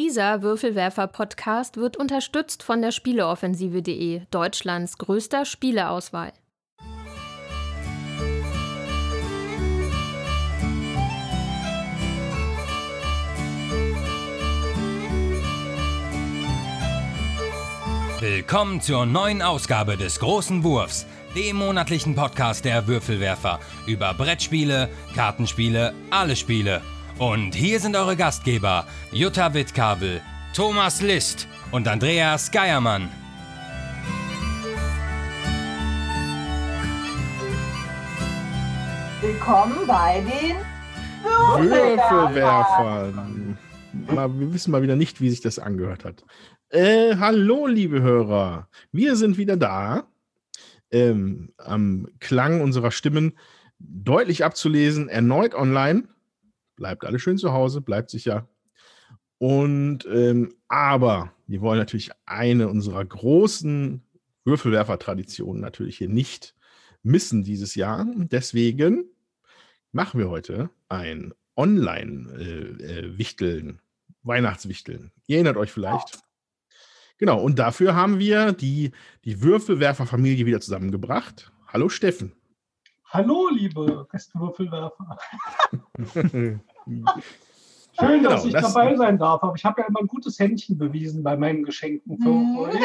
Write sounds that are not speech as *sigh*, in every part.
Dieser Würfelwerfer-Podcast wird unterstützt von der Spieleoffensive.de, Deutschlands größter Spieleauswahl. Willkommen zur neuen Ausgabe des Großen Wurfs, dem monatlichen Podcast der Würfelwerfer über Brettspiele, Kartenspiele, alle Spiele – und hier sind eure Gastgeber Jutta Wittkabel, Thomas List und Andreas Geiermann. Willkommen bei den Würfelwerfern. Mal, wir wissen mal wieder nicht, wie sich das angehört hat. Äh, hallo, liebe Hörer. Wir sind wieder da. Ähm, am Klang unserer Stimmen deutlich abzulesen, erneut online bleibt alle schön zu Hause, bleibt sicher. Und ähm, aber wir wollen natürlich eine unserer großen Würfelwerfer-Traditionen natürlich hier nicht missen dieses Jahr. Deswegen machen wir heute ein Online-Wichteln, äh, äh, Weihnachtswichteln. Ihr erinnert euch vielleicht. Genau, und dafür haben wir die, die Würfelwerfer-Familie wieder zusammengebracht. Hallo Steffen. Hallo, liebe Gästewürfelwerfer. *laughs* *laughs* Schön, dass genau, ich das dabei sein darf, aber ich habe ja immer ein gutes Händchen bewiesen bei meinen Geschenken für mhm. euch. *laughs*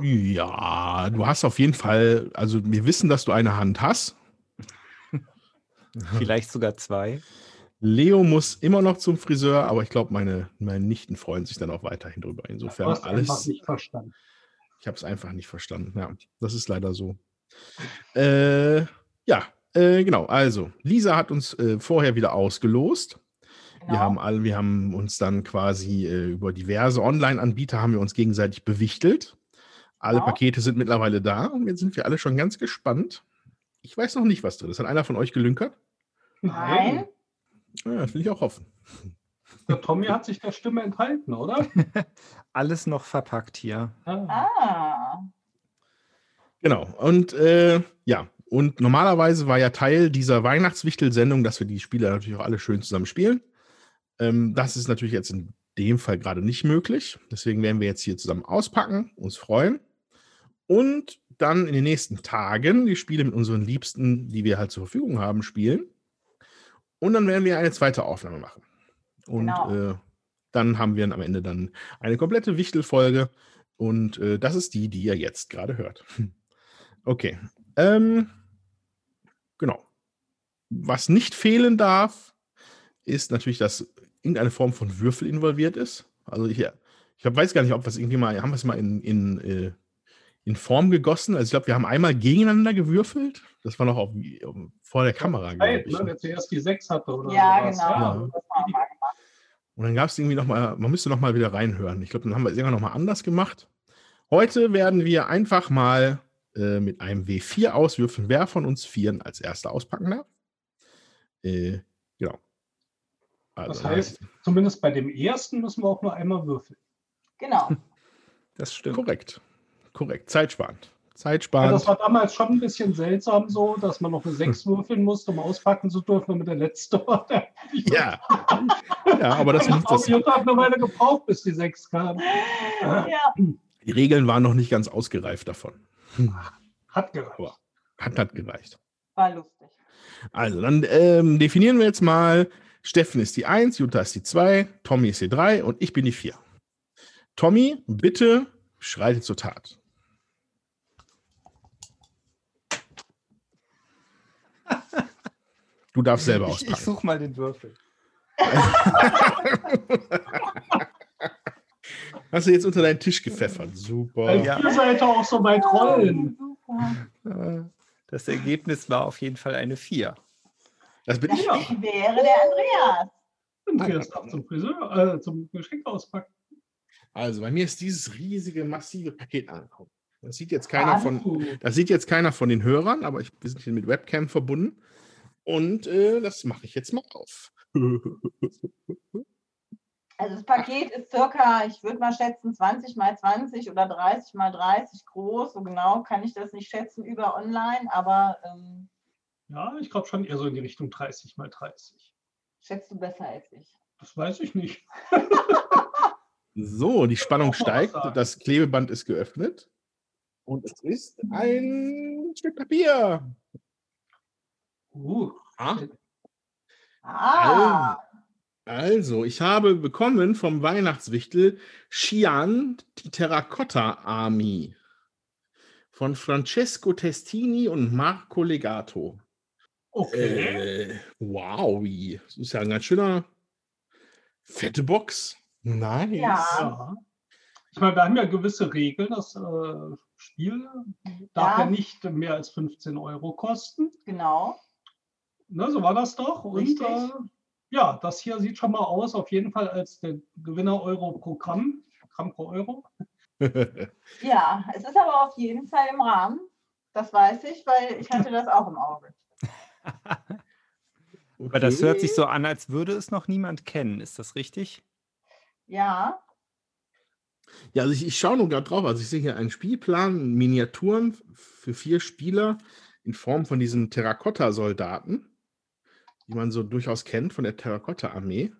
Ja, du hast auf jeden Fall, also wir wissen, dass du eine Hand hast. *laughs* Vielleicht sogar zwei. Leo muss immer noch zum Friseur, aber ich glaube, meine, meine Nichten freuen sich dann auch weiterhin drüber. Insofern du hast alles. Einfach nicht verstanden. Ich habe es einfach nicht verstanden. Ja, das ist leider so. Äh, ja, äh, genau. Also, Lisa hat uns äh, vorher wieder ausgelost. Genau. Wir, haben all, wir haben uns dann quasi äh, über diverse Online-Anbieter haben wir uns gegenseitig bewichtelt. Alle genau. Pakete sind mittlerweile da und jetzt sind wir alle schon ganz gespannt. Ich weiß noch nicht, was drin ist. Hat einer von euch gelünkert? Nein. Ja, das will ich auch hoffen. Der Tommy hat sich der Stimme enthalten, oder? *laughs* Alles noch verpackt hier. Ah. ah. Genau. Und äh, ja, und normalerweise war ja Teil dieser Weihnachtswichtel-Sendung, dass wir die Spiele natürlich auch alle schön zusammen spielen. Ähm, das ist natürlich jetzt in dem Fall gerade nicht möglich. Deswegen werden wir jetzt hier zusammen auspacken, uns freuen. Und dann in den nächsten Tagen die Spiele mit unseren Liebsten, die wir halt zur Verfügung haben, spielen. Und dann werden wir eine zweite Aufnahme machen. Und genau. äh, dann haben wir am Ende dann eine komplette Wichtelfolge. Und äh, das ist die, die ihr jetzt gerade hört. *laughs* Okay. Ähm, genau. Was nicht fehlen darf, ist natürlich, dass irgendeine Form von Würfel involviert ist. Also ich, ich weiß gar nicht, ob wir es irgendwie mal, haben wir es mal in, in, äh, in Form gegossen. Also ich glaube, wir haben einmal gegeneinander gewürfelt. Das war noch auf, vor der Kamera. Zeit, ne? Wer zuerst die sechs hatte oder Ja, sowas. genau. Ja. Und dann gab es irgendwie nochmal, man müsste nochmal wieder reinhören. Ich glaube, dann haben wir es irgendwann nochmal anders gemacht. Heute werden wir einfach mal äh, mit einem W4 auswürfeln, wer von uns Vieren als erster auspacken darf. Äh, genau. Also, das heißt, zumindest bei dem ersten müssen wir auch nur einmal würfeln. Genau. *laughs* Das stimmt. Korrekt. Korrekt. Zeitsparend. Zeitsparend. Ja, das war damals schon ein bisschen seltsam so, dass man noch eine 6 hm. würfeln musste, um auspacken zu dürfen, damit der letzte war. ja. ja, aber das *laughs* muss das. Ich habe eine Weile gebraucht, bis die 6 kam. Ja. Die Regeln waren noch nicht ganz ausgereift davon. Hat gereicht. Hat, hat gereicht. War lustig. Also, dann ähm, definieren wir jetzt mal, Steffen ist die 1, Jutta ist die 2, Tommy ist die 3 und ich bin die 4. Tommy, bitte schreite zur Tat. Du darfst selber auspacken. Ich, ich suche mal den Würfel. *laughs* *laughs* Hast du jetzt unter deinen Tisch gepfeffert. Super. Als ja. ihr seid auch so weit rollen. Das Ergebnis war auf jeden Fall eine 4. Das bin das ich. wäre der Andreas. Andreas darf zum Friseur, äh, zum Geschenk auspacken. Also bei mir ist dieses riesige, massive Paket angekommen. Das sieht jetzt keiner von, das sieht jetzt keiner von den Hörern, aber ich bin hier mit Webcam verbunden. Und äh, das mache ich jetzt mal auf. *laughs* Also das Paket ist circa, ich würde mal schätzen, 20 mal 20 oder 30 mal 30 groß. So genau kann ich das nicht schätzen über online, aber. Ähm, ja, ich glaube schon eher so in die Richtung 30 mal 30. Schätzt du besser als ich? Das weiß ich nicht. So, die Spannung steigt. Das Klebeband ist geöffnet. Und es ist ein Stück Papier. Uh, Ah, Ah, Also, ich habe bekommen vom Weihnachtswichtel Xian, die Terracotta Army von Francesco Testini und Marco Legato. okay. Äh, wow, das ist ja ein ganz schöner fette Box. Nice. Ja. Ja. Ich meine, wir haben ja gewisse Regeln. Das äh, Spiel darf Ja. ja. nicht mehr als 15 Euro kosten. genau. Ne, so war das doch. Und Richtig. äh, ja, das hier sieht schon mal aus, auf jeden Fall als der Gewinner Euro pro Gramm. Gramm pro Euro. *laughs* Ja, es ist aber auf jeden Fall im Rahmen. Das weiß ich, weil ich hatte das auch im Auge. *laughs* Aber das hört sich Okay. so an, als würde es noch niemand kennen. Ist das richtig? Ja, Ja, also ich, ich schaue nur gerade drauf. Also ich sehe hier einen Spielplan, Miniaturen für vier Spieler in Form von diesen Terrakotta-Soldaten, die man so durchaus kennt von der Terrakotta-Armee.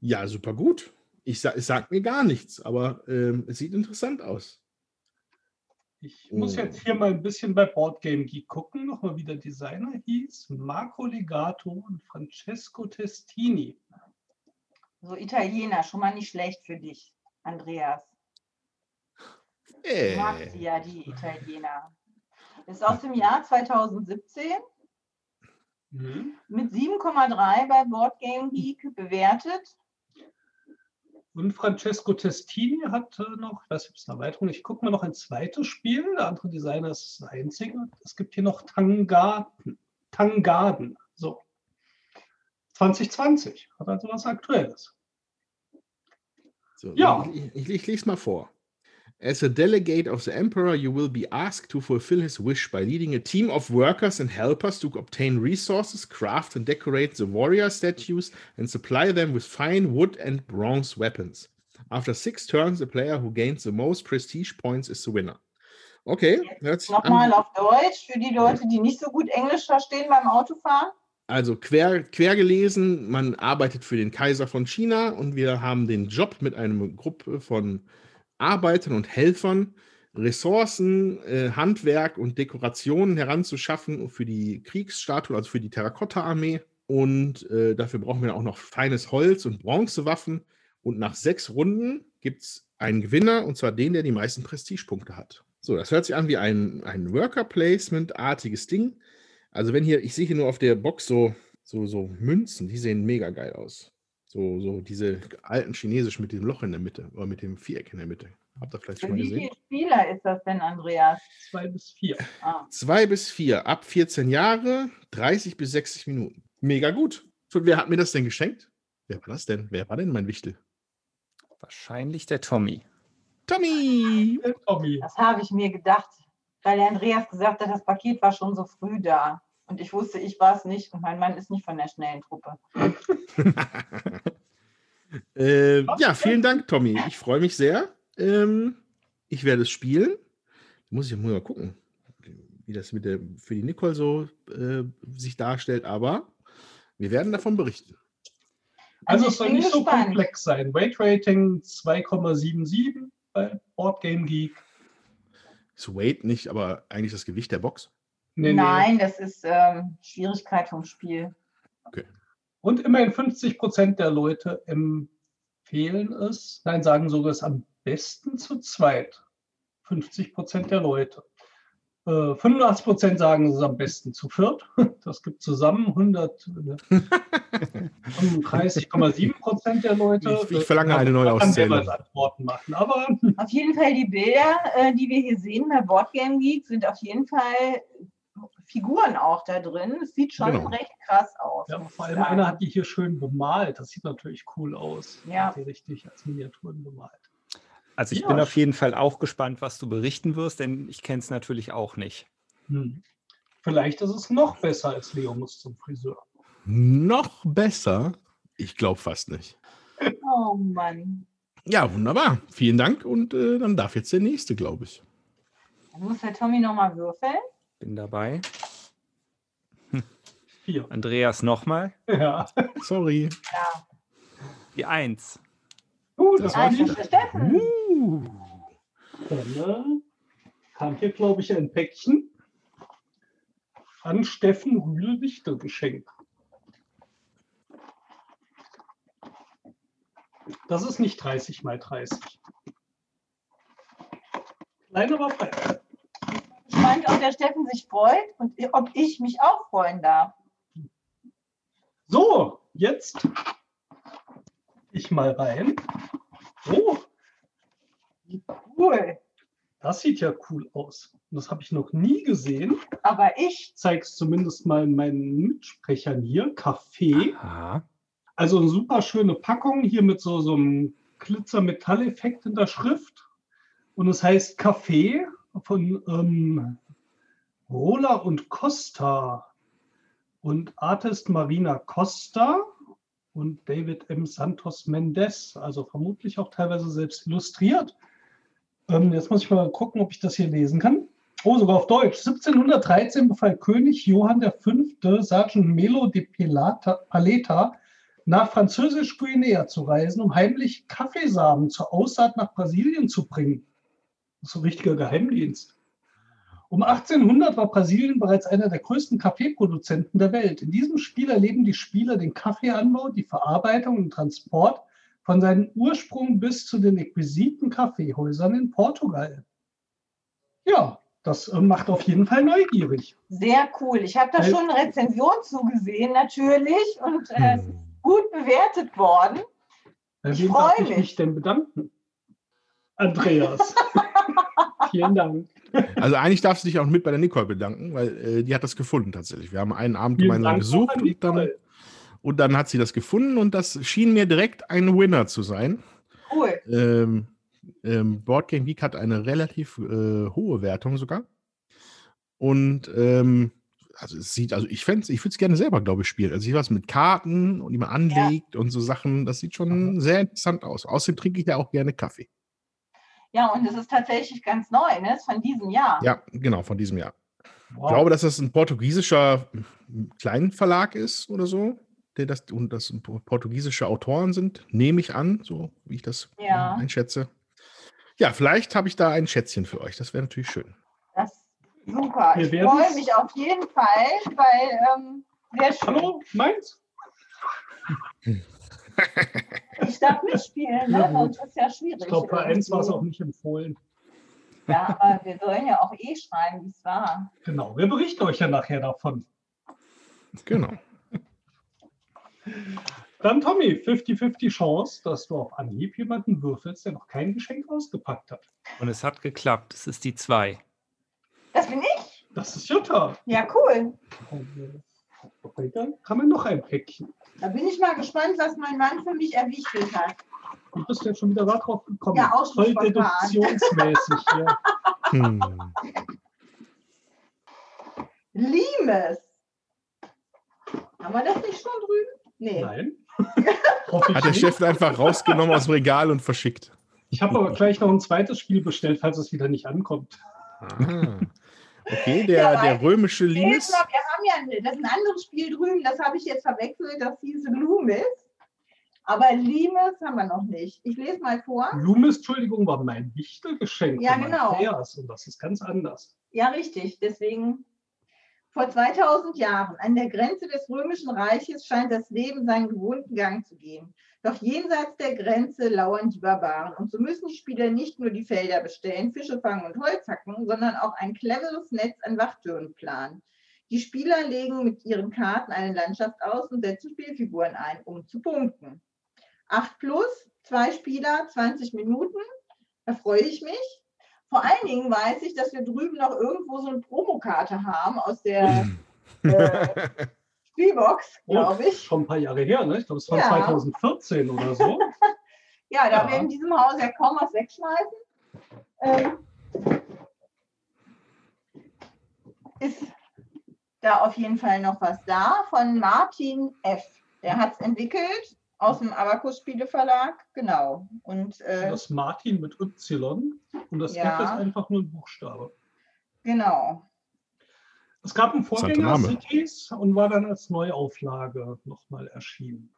Ja, super gut. Ich sa es sagt mir gar nichts, aber ähm, es sieht interessant aus. Ich muss Oh. jetzt hier mal ein bisschen bei Boardgame Geek gucken, nochmal wie der Designer hieß. Marco Legato und Francesco Testini. so Italiener, schon mal nicht schlecht für dich, Andreas. Du magst sie Äh, ja, die Italiener. Ist aus dem Jahr 2017 Mhm. mit 7,3 bei Boardgame Geek bewertet. Und Francesco Testini hat äh, noch, ich weiß nicht, ob es eine Erweiterung ist, ich gucke mal noch ein zweites Spiel. Der andere Designer ist das einzige. Es gibt hier noch Tangaden. Tangaden. So. 2020. Hat also was Aktuelles. so, Ja. Ich, ich, ich lese mal vor. As a delegate of the Emperor, you will be asked to fulfill his wish by leading a team of workers and helpers to obtain resources, craft and decorate the warrior statues, and supply them with fine wood and bronze weapons. After six turns, the player who gains the most prestige points is the winner. Okay, sich Nochmal um, an. auf Deutsch für die Leute, die nicht so gut Englisch verstehen beim Autofahren. Also quer, quer gelesen, man arbeitet für den Kaiser von China und wir haben den Job mit einer Gruppe von Arbeitern und Helfern, Ressourcen, äh, Handwerk und Dekorationen heranzuschaffen für die Kriegsstatue, also für die Terrakotta-Armee. Und äh, dafür brauchen wir auch noch feines Holz und Bronzewaffen. Und nach sechs Runden gibt es einen Gewinner, und zwar den, der die meisten Prestigepunkte hat. So, das hört sich an wie ein, ein Worker-Placement-artiges Ding. Also wenn hier, ich sehe hier nur auf der Box so, so, so Münzen, die sehen mega geil aus. So, so diese alten Chinesisch mit dem Loch in der Mitte oder mit dem Viereck in der Mitte. Habt ihr vielleicht schon mal wie gesehen? viele Spieler ist das denn, Andreas? Zwei bis vier. Ah, Zwei bis vier, ab 14 Jahre, 30 bis 60 Minuten. Mega gut. Und wer hat mir das denn geschenkt? Wer war das denn? Wer war denn mein Wichtel? Wahrscheinlich der Tommy. Tommy! Äh, Tommy. das habe ich mir gedacht, weil der Andreas gesagt hat, das Paket war schon so früh da. Und ich wusste, ich war es nicht und mein Mann ist nicht von der schnellen Truppe. *laughs* äh, ja, vielen Dank, Tommy. Ich freue mich sehr. Ähm, ich werde es spielen. Muss ich muss mal gucken, wie das mit der, für die Nicole so äh, sich darstellt, aber wir werden davon berichten. Also ich es soll nicht so gespannt. komplex sein. Weight Rating 2,77 bei Boardgame Geek. Ist Weight nicht, aber eigentlich das Gewicht der Box. Nee, nee. Nein, das ist ähm, Schwierigkeit vom Spiel. Und immerhin 50 Prozent der Leute empfehlen es, nein, sagen sogar es am besten zu zweit. 50 Prozent der Leute. Äh, 85 Prozent sagen es ist am besten zu viert. *laughs* Das gibt zusammen 135,7 Prozent der Leute. Ich- ich verlange eine neue Auszählung. Antworten machen. Aber Auf jeden Fall die Bilder, äh, die wir hier sehen bei Boardgame Geek, sind auf jeden Fall Figuren auch da drin. Es sieht schon Genau. recht krass aus. ja, vor allem sagen. einer hat die hier schön bemalt. Das sieht natürlich cool aus. Ja. Hat die richtig als Miniaturen bemalt. Also ich Ja. bin auf jeden Fall auch gespannt, was du berichten wirst, denn ich kenne es natürlich auch nicht. Hm. Vielleicht ist es noch besser als Leo muss zum Friseur. Noch besser? Ich glaube fast nicht. Oh Mann. Ja, wunderbar. Vielen Dank und äh, dann darf jetzt der nächste, glaube ich. Dann muss der Tommy nochmal würfeln. Bin dabei. Vier. Andreas nochmal. Ja. Sorry. Ja. Die Eins. Uh, das war war nicht. für Steffen. Uh. Dann äh, kam hier, glaube ich, ein Päckchen an Steffen Rühl Wichtel geschenkt. Das ist nicht 30 mal 30. Klein, aber fein. Gespannt, ob der Steffen sich freut und ob ich mich auch freuen darf. So, jetzt ich mal rein. Oh, Cool. das sieht ja cool aus. Das habe ich noch nie gesehen. Aber ich, zeige es zumindest mal meinen Mitsprechern hier. Kaffee. Aha. Also eine super schöne Packung hier mit so, so einem Glitzer-Metall-Effekt in der Schrift. Und es heißt Kaffee von ähm, Rola und Costa und Artist Marina Costa und David M. Santos Mendes, also vermutlich auch teilweise selbst illustriert. Ähm, jetzt muss ich mal gucken, ob ich das hier lesen kann. Oh, sogar auf Deutsch. 1713 befahl König Johann V. Sergeant Melo de Pilata, Paleta nach Französisch-Guinea zu reisen, um heimlich Kaffeesamen zur Aussaat nach Brasilien zu bringen. Das ist so ein richtiger Geheimdienst. Um 1800 war Brasilien bereits einer der größten Kaffeeproduzenten der Welt. In diesem Spiel erleben die Spieler den Kaffeeanbau, die Verarbeitung und Transport von seinem Ursprung bis zu den exquisiten Kaffeehäusern in Portugal. Ja, das äh, macht auf jeden Fall neugierig. sehr cool. Ich habe da Weil- schon eine Rezension zugesehen, natürlich. Und äh, es ist gut bewertet worden. Ich wem freu darf ich mich. mich denn bedanken? Andreas. *laughs* Vielen Dank. Also eigentlich darfst du dich auch mit bei der Nicole bedanken, weil äh, die hat das gefunden tatsächlich. Wir haben einen Abend Vielen gemeinsam Dank gesucht und dann, und dann hat sie das gefunden und das schien mir direkt ein Winner zu sein. Cool. Ähm, ähm, Board Game Geek hat eine relativ äh, hohe Wertung sogar. Und ähm, also es sieht, also ich fände ich würde es gerne selber, glaube ich, spielen. Also ich was mit Karten und die man anlegt und so Sachen, das sieht schon sehr interessant aus. Außerdem trinke ich ja auch gerne Kaffee. Ja, und es ist tatsächlich ganz neu, ne? Es ist von diesem Jahr. Ja, genau, von diesem Jahr. Ich Wow. glaube, dass das ein portugiesischer Kleinverlag ist oder so, der das und das portugiesische Autoren sind, nehme ich an, so wie ich das Ja. einschätze. Ja, vielleicht habe ich da ein Schätzchen für euch. Das wäre natürlich schön. Das ist super. Wir ich freue mich auf jeden Fall, weil ähm, sehr schön. Hallo, meins? Ich darf mitspielen, Ja, ne? sonst ist ja schwierig. Ich glaube, bei eins war es auch nicht empfohlen. Ja, aber wir sollen ja auch eh schreiben, wie es war. Genau, wir berichten euch ja nachher davon. Genau. Dann Tommy, 50-50 Chance, dass du auf Anhieb jemanden würfelst, der noch kein Geschenk ausgepackt hat. Und es hat geklappt. Es ist die 2. Das bin ich? Das ist Jutta. Ja, cool. Dann kann man noch ein Päckchen. Da bin ich mal gespannt, was mein Mann für mich erwichtelt hat. Du bist jetzt schon wieder darauf gekommen. Ja, auch schon Voll spontan. deduktionsmäßig. ja. *laughs* Hm. Limes. Haben wir das nicht schon drüben? Nee. Nein. *laughs* Hat der. Chef einfach rausgenommen aus dem Regal und verschickt. Ich habe aber gleich noch ein zweites Spiel bestellt, falls es wieder nicht ankommt. Ah. Okay, Ja, der, weil- der römische Limes. stopp, wir haben ja das ist ein anderes Spiel drüben, das habe ich jetzt verwechselt, das hieß Loomis. Aber Limes haben wir noch nicht. Ich lese mal vor. Lumis, Entschuldigung, war mein Wichtelgeschenk Ja, genau. Andreas und das ist ganz anders. Ja, richtig. Deswegen, vor 2000 Jahren, an der Grenze des Römischen Reiches, scheint das Leben seinen gewohnten Gang zu gehen. Doch jenseits der Grenze lauern die Barbaren. Und so müssen die Spieler nicht nur die Felder bestellen, Fische fangen und Holz hacken, sondern auch ein cleveres Netz an Wachtürmen planen. Die Spieler legen mit ihren Karten eine Landschaft aus und setzen Spielfiguren ein, um zu punkten. 8 plus, zwei Spieler, 20 Minuten. Da freue ich mich. Vor allen Dingen weiß ich, dass wir drüben noch irgendwo so eine Promokarte haben aus der *laughs* äh, Spielbox, glaube Oh, ich. Schon ein paar Jahre her, ne? Ich glaube, es war Ja. 2014 oder so. *laughs* Ja, da Ja. wir in diesem Haus ja kaum was wegschmeißen, ähm, ist da auf jeden Fall noch was da von Martin F. Der hat es entwickelt aus dem Abacus Spieleverlag, genau. Und äh, Das Martin mit Y und das Ja. F ist einfach nur ein Buchstabe. genau. Es gab einen Vorgänger. Cities und war dann als Neuauflage nochmal erschienen.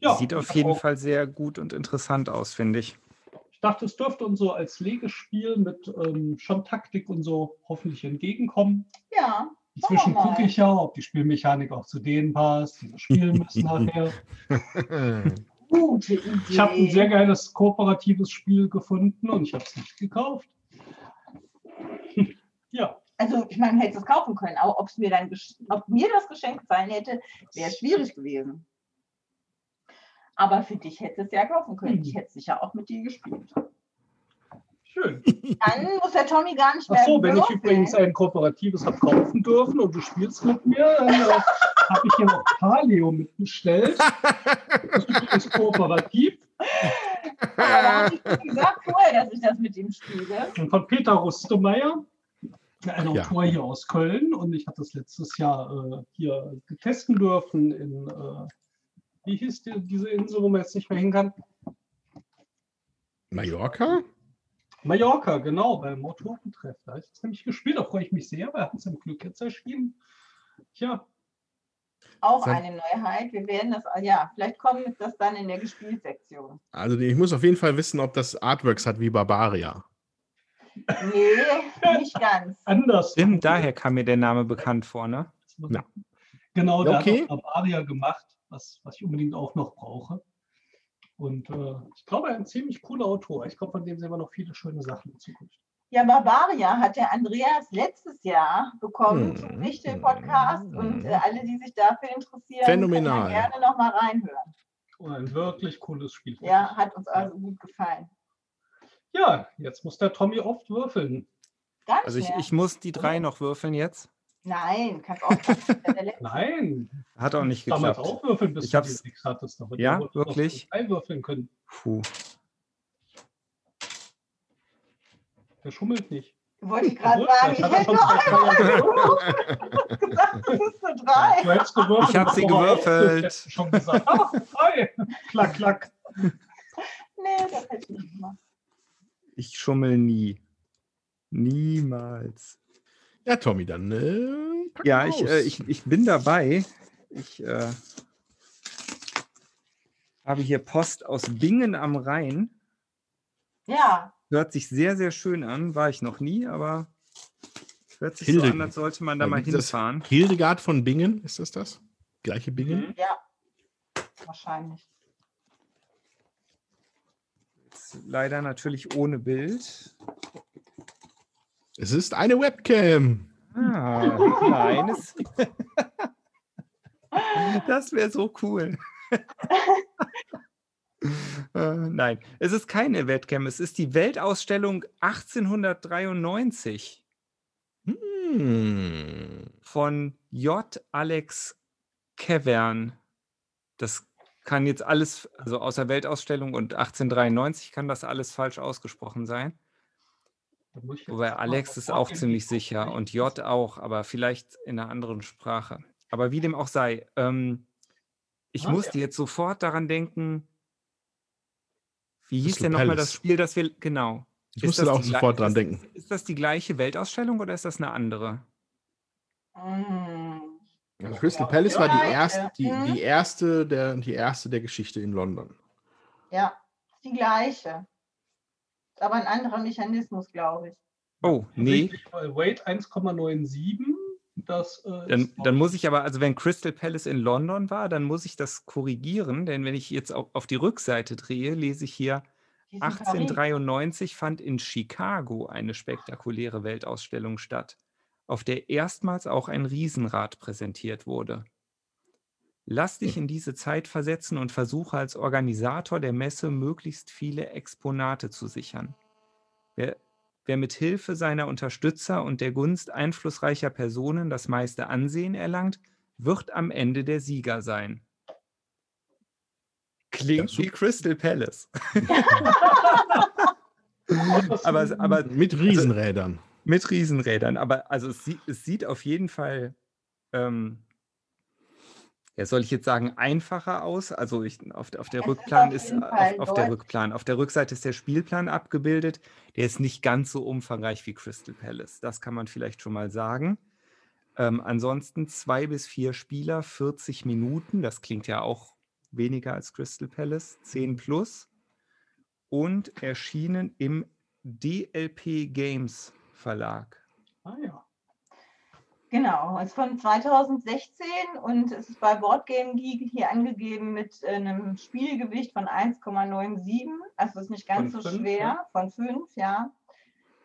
Ja, Sieht auf jeden auch- Fall sehr gut und interessant aus, finde ich. Ich dachte, es dürfte uns so als Legespiel mit ähm, schon Taktik und so hoffentlich entgegenkommen. Ja, Inzwischen gucke ich ja, ob die Spielmechanik auch zu denen passt, die wir spielen müssen *laughs* nachher. *laughs* gute Idee. Ich habe ein sehr geiles kooperatives Spiel gefunden und ich habe es nicht gekauft. *laughs* ja, Also, ich meine, hätte es kaufen können, aber mir dann, ob mir das Geschenk gefallen hätte, wäre schwierig gewesen. Aber für dich hätte es ja kaufen können. Mhm. Ich hätte sicher auch mit dir gespielt. schön. Dann muss der Tommy gar nicht mehr. Ach so, wenn ich übrigens ein kooperatives habe kaufen dürfen und du spielst mit mir, dann äh, habe ich hier noch Paleo mitbestellt. Das ist übrigens kooperativ. Aber da habe ich gesagt vorher, dass ich das mit ihm spiele. Und von Peter Rustemeyer, ein Ja. Autor hier aus Köln. Und ich hatte das letztes Jahr äh, hier testen dürfen in, äh, wie hieß die, diese Insel, wo man jetzt nicht mehr hin kann? Mallorca? Mallorca, genau, beim Motorentreff. Da habe ich es nämlich gespielt, da freue ich mich sehr, weil er hat es im Glück jetzt erschienen. Tja, Auch eine Neuheit. Wir werden das, ja, vielleicht kommt das dann in der Gespielsektion. Also ich muss auf jeden Fall wissen, ob das Artworks hat wie Barbaria. Nee, nicht ganz. *laughs* anders. Stimmt, daher kam mir der Name bekannt vor, ne? Ja. Genau, der Okay. hat auch Bavaria gemacht, was, was ich unbedingt auch noch brauche. Und äh, ich glaube, er ist ein ziemlich cooler Autor. Ich glaube, von dem sehen wir noch viele schöne Sachen in Zukunft. Ja, Barbaria hat der Andreas letztes Jahr bekommen Hm, zum Wichtel-Podcast hm. und äh, alle, die sich dafür interessieren, Phänomenal. können gerne nochmal reinhören. Und ein wirklich cooles Spiel. Ja, hat uns also gut gefallen. ja, jetzt muss der Tommy oft würfeln. Nicht Also ich, ich muss die drei noch würfeln jetzt. Nein, kannst auch nicht. Der *laughs* letzte. Nein, Hat auch nicht damals geklappt. auch würfeln, bis Ich du hab's- die nichts hattest. Aber Ja, wirklich? noch Einwürfeln können. Puh. Der schummelt nicht. Wollte ich gerade Obwohl, sagen, ich hätte nur einmal gesagt, das ist eine drei. Du hättest gewürfelt. Ich hab sie gewürfelt. du Schon gesagt, ah, drei. *laughs* Klack, klack. Nee, das hätte ich nicht gemacht. Ich schummel nie. Niemals. Ja, Tommy, dann äh, pack Ja, ich, äh, ich, ich bin dabei. Ich äh, habe hier Post aus Bingen am Rhein. Ja, Hört sich sehr, sehr schön an. War ich noch nie, aber hört sich so Hilde- an, als sollte man da Ja, mal hinfahren. Hildegard von Bingen, ist das das? Gleiche Bingen? ja. Wahrscheinlich. Jetzt leider natürlich ohne Bild. Es ist eine Webcam. Ah, *laughs* nein. *laughs* Das wäre so cool. *laughs* äh, nein, es ist keine Webcam. Es ist die Weltausstellung 1893 Hm. von J. Alex Kevern. Das kann jetzt alles, also außer Weltausstellung und 1893 kann das alles falsch ausgesprochen sein. Da muss ich jetzt Wobei Alex ist auch ziemlich sicher und J auch, aber vielleicht in einer anderen Sprache. Aber wie dem auch sei, ähm, ich Ah, musste ja. jetzt sofort daran denken, wie hieß Crystal denn nochmal das Spiel, das wir, genau. Ich Ist musste das da auch sofort dran ist- denken. Ist das die gleiche Weltausstellung oder ist das eine andere? Mm. Also Crystal Ja. Palace war die Ja, erste, die, mhm. die, erste der, die erste der Geschichte in London. Ja, ist die gleiche. Aber ein anderer Mechanismus, glaube ich. Oh, nee. Richtig, weil Weight 1,97. Das, äh, Dann, dann muss ich aber, also wenn Crystal Palace in London war, dann muss ich das korrigieren, denn wenn ich jetzt auf, auf die Rückseite drehe, lese ich hier, Die ist in Paris. 1893 fand in Chicago eine spektakuläre Weltausstellung statt, auf der erstmals auch ein Riesenrad präsentiert wurde. Lass dich in diese Zeit versetzen und versuche als Organisator der Messe möglichst viele Exponate zu sichern. Wer, wer mit Hilfe seiner Unterstützer und der Gunst einflussreicher Personen das meiste Ansehen erlangt, wird am Ende der Sieger sein. Klingt Ja, wie. Crystal Palace. *laughs* aber, aber Mit Riesenrädern. mit Riesenrädern. Aber also es, es sieht auf jeden Fall, ähm, ja, soll ich jetzt sagen, einfacher aus. Also ich, auf, auf der Es ist Rückplan auf ist, auf, auf der Rückplan, auf der Rückseite ist der Spielplan abgebildet. Der ist nicht ganz so umfangreich wie Crystal Palace. Das kann man vielleicht schon mal sagen. Ähm, ansonsten zwei bis vier Spieler, 40 Minuten. Das klingt ja auch weniger als Crystal Palace, 10 plus und erschienen im DLP Games Verlag. Ah ja. Genau, es ist von 2016 und es ist bei Boardgame Geek hier angegeben mit äh, einem Spielgewicht von 1,97. Also ist nicht ganz Von so fünf, schwer, ja. von 5, ja.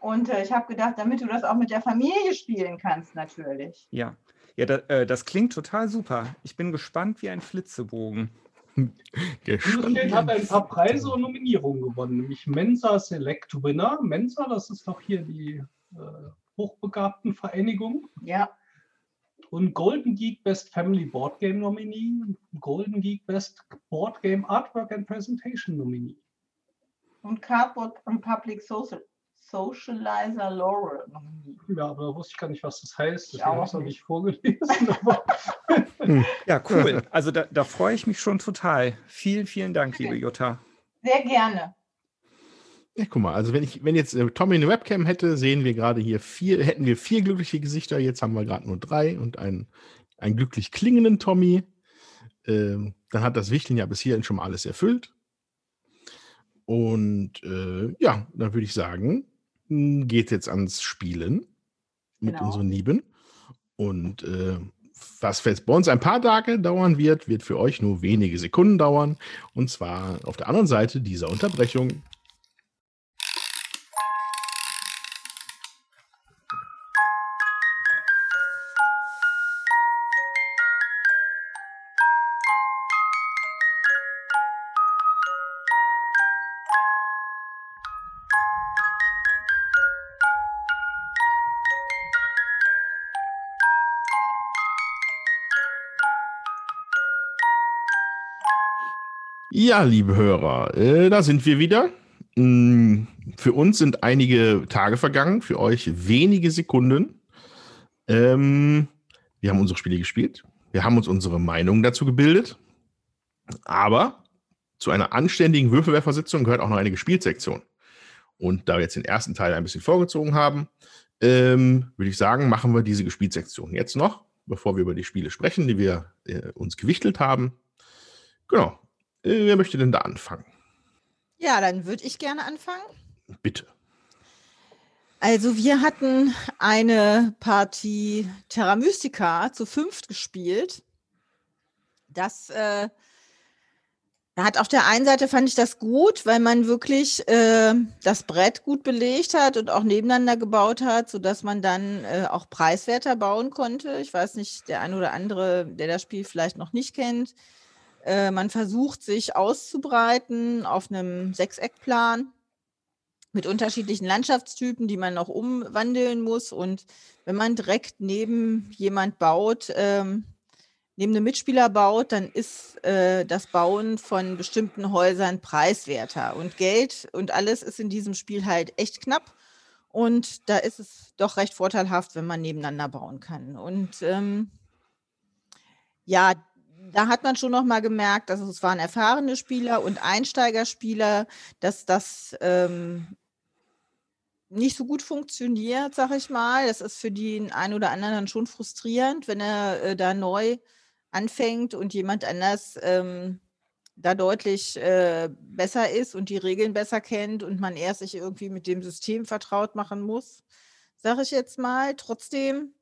Und äh, ich habe gedacht, damit du das auch mit der Familie spielen kannst, natürlich. Ja, ja da, äh, das klingt total super. Ich bin gespannt wie ein Flitzebogen. *laughs* Dieses Spiel hat ein paar Preise und Nominierungen gewonnen, nämlich Mensa Select Winner. Mensa, das ist doch hier die äh, hochbegabten Vereinigung. Ja, Und Golden Geek Best Family Board Game Nominee, Golden Geek Best Board Game Artwork and Presentation Nominee. und Cardboard Republic Social Socializer Laurel. Nominee. Ja, aber da wusste ich gar nicht, was das heißt. Ich Deswegen habe ich es noch nicht. vorgelesen. *laughs* Aber Ja, cool. *laughs* Also da, da freue ich mich schon total. Vielen, vielen Dank, liebe Jutta. Sehr gerne. Ja, guck mal, also wenn ich, wenn jetzt äh, Tommy eine Webcam hätte, sehen wir gerade hier vier, hätten wir vier glückliche Gesichter, jetzt haben wir gerade nur drei und einen, einen glücklich klingenden Tommy. Ähm, dann hat das Wichteln ja bis hierhin schon mal alles erfüllt. Und äh, ja, dann würde ich sagen, geht jetzt ans Spielen mit Genau. unseren Lieben. Und äh, was jetzt bei uns ein paar Tage dauern wird, wird für euch nur wenige Sekunden dauern. Und zwar auf der anderen Seite dieser Unterbrechung. Ja, liebe Hörer, äh, da sind wir wieder. Mm, Für uns sind einige Tage vergangen, für euch wenige Sekunden. Ähm, wir haben unsere Spiele gespielt. Wir haben uns unsere Meinung dazu gebildet. Aber zu einer anständigen Würfelwerfersitzung gehört auch noch eine Gespielsektion. Und da wir jetzt den ersten Teil ein bisschen vorgezogen haben, ähm, würde ich sagen, machen wir diese Gespielsektion jetzt noch, bevor wir über die Spiele sprechen, die wir äh, uns gewichtelt haben. Genau. Äh, wer möchte denn da anfangen? Ja, dann würde ich gerne anfangen. Bitte. Also wir hatten eine Partie Terra Mystica zu fünft gespielt. Das äh, hat auf der einen Seite fand ich das gut, weil man wirklich äh, das Brett gut belegt hat und auch nebeneinander gebaut hat, sodass man dann äh, auch preiswerter bauen konnte. Ich weiß nicht, der ein oder andere, der das Spiel vielleicht noch nicht kennt. Äh, man versucht sich auszubreiten auf einem Sechseckplan mit unterschiedlichen Landschaftstypen, die man noch umwandeln muss. Und wenn man direkt neben jemand baut, ähm, neben einem Mitspieler baut, dann ist äh, das Bauen von bestimmten Häusern preiswerter. Und Geld und alles ist in diesem Spiel halt echt knapp. Und da ist es doch recht vorteilhaft, wenn man nebeneinander bauen kann. Und ähm, ja, da hat man schon noch mal gemerkt, dass es waren erfahrene Spieler und Einsteigerspieler, dass das ähm, nicht so gut funktioniert, sag ich mal. Das ist für den einen oder anderen dann schon frustrierend, wenn er äh, da neu anfängt und jemand anders ähm, da deutlich äh, besser ist und die Regeln besser kennt und man erst sich irgendwie mit dem System vertraut machen muss, sage ich jetzt mal. Trotzdem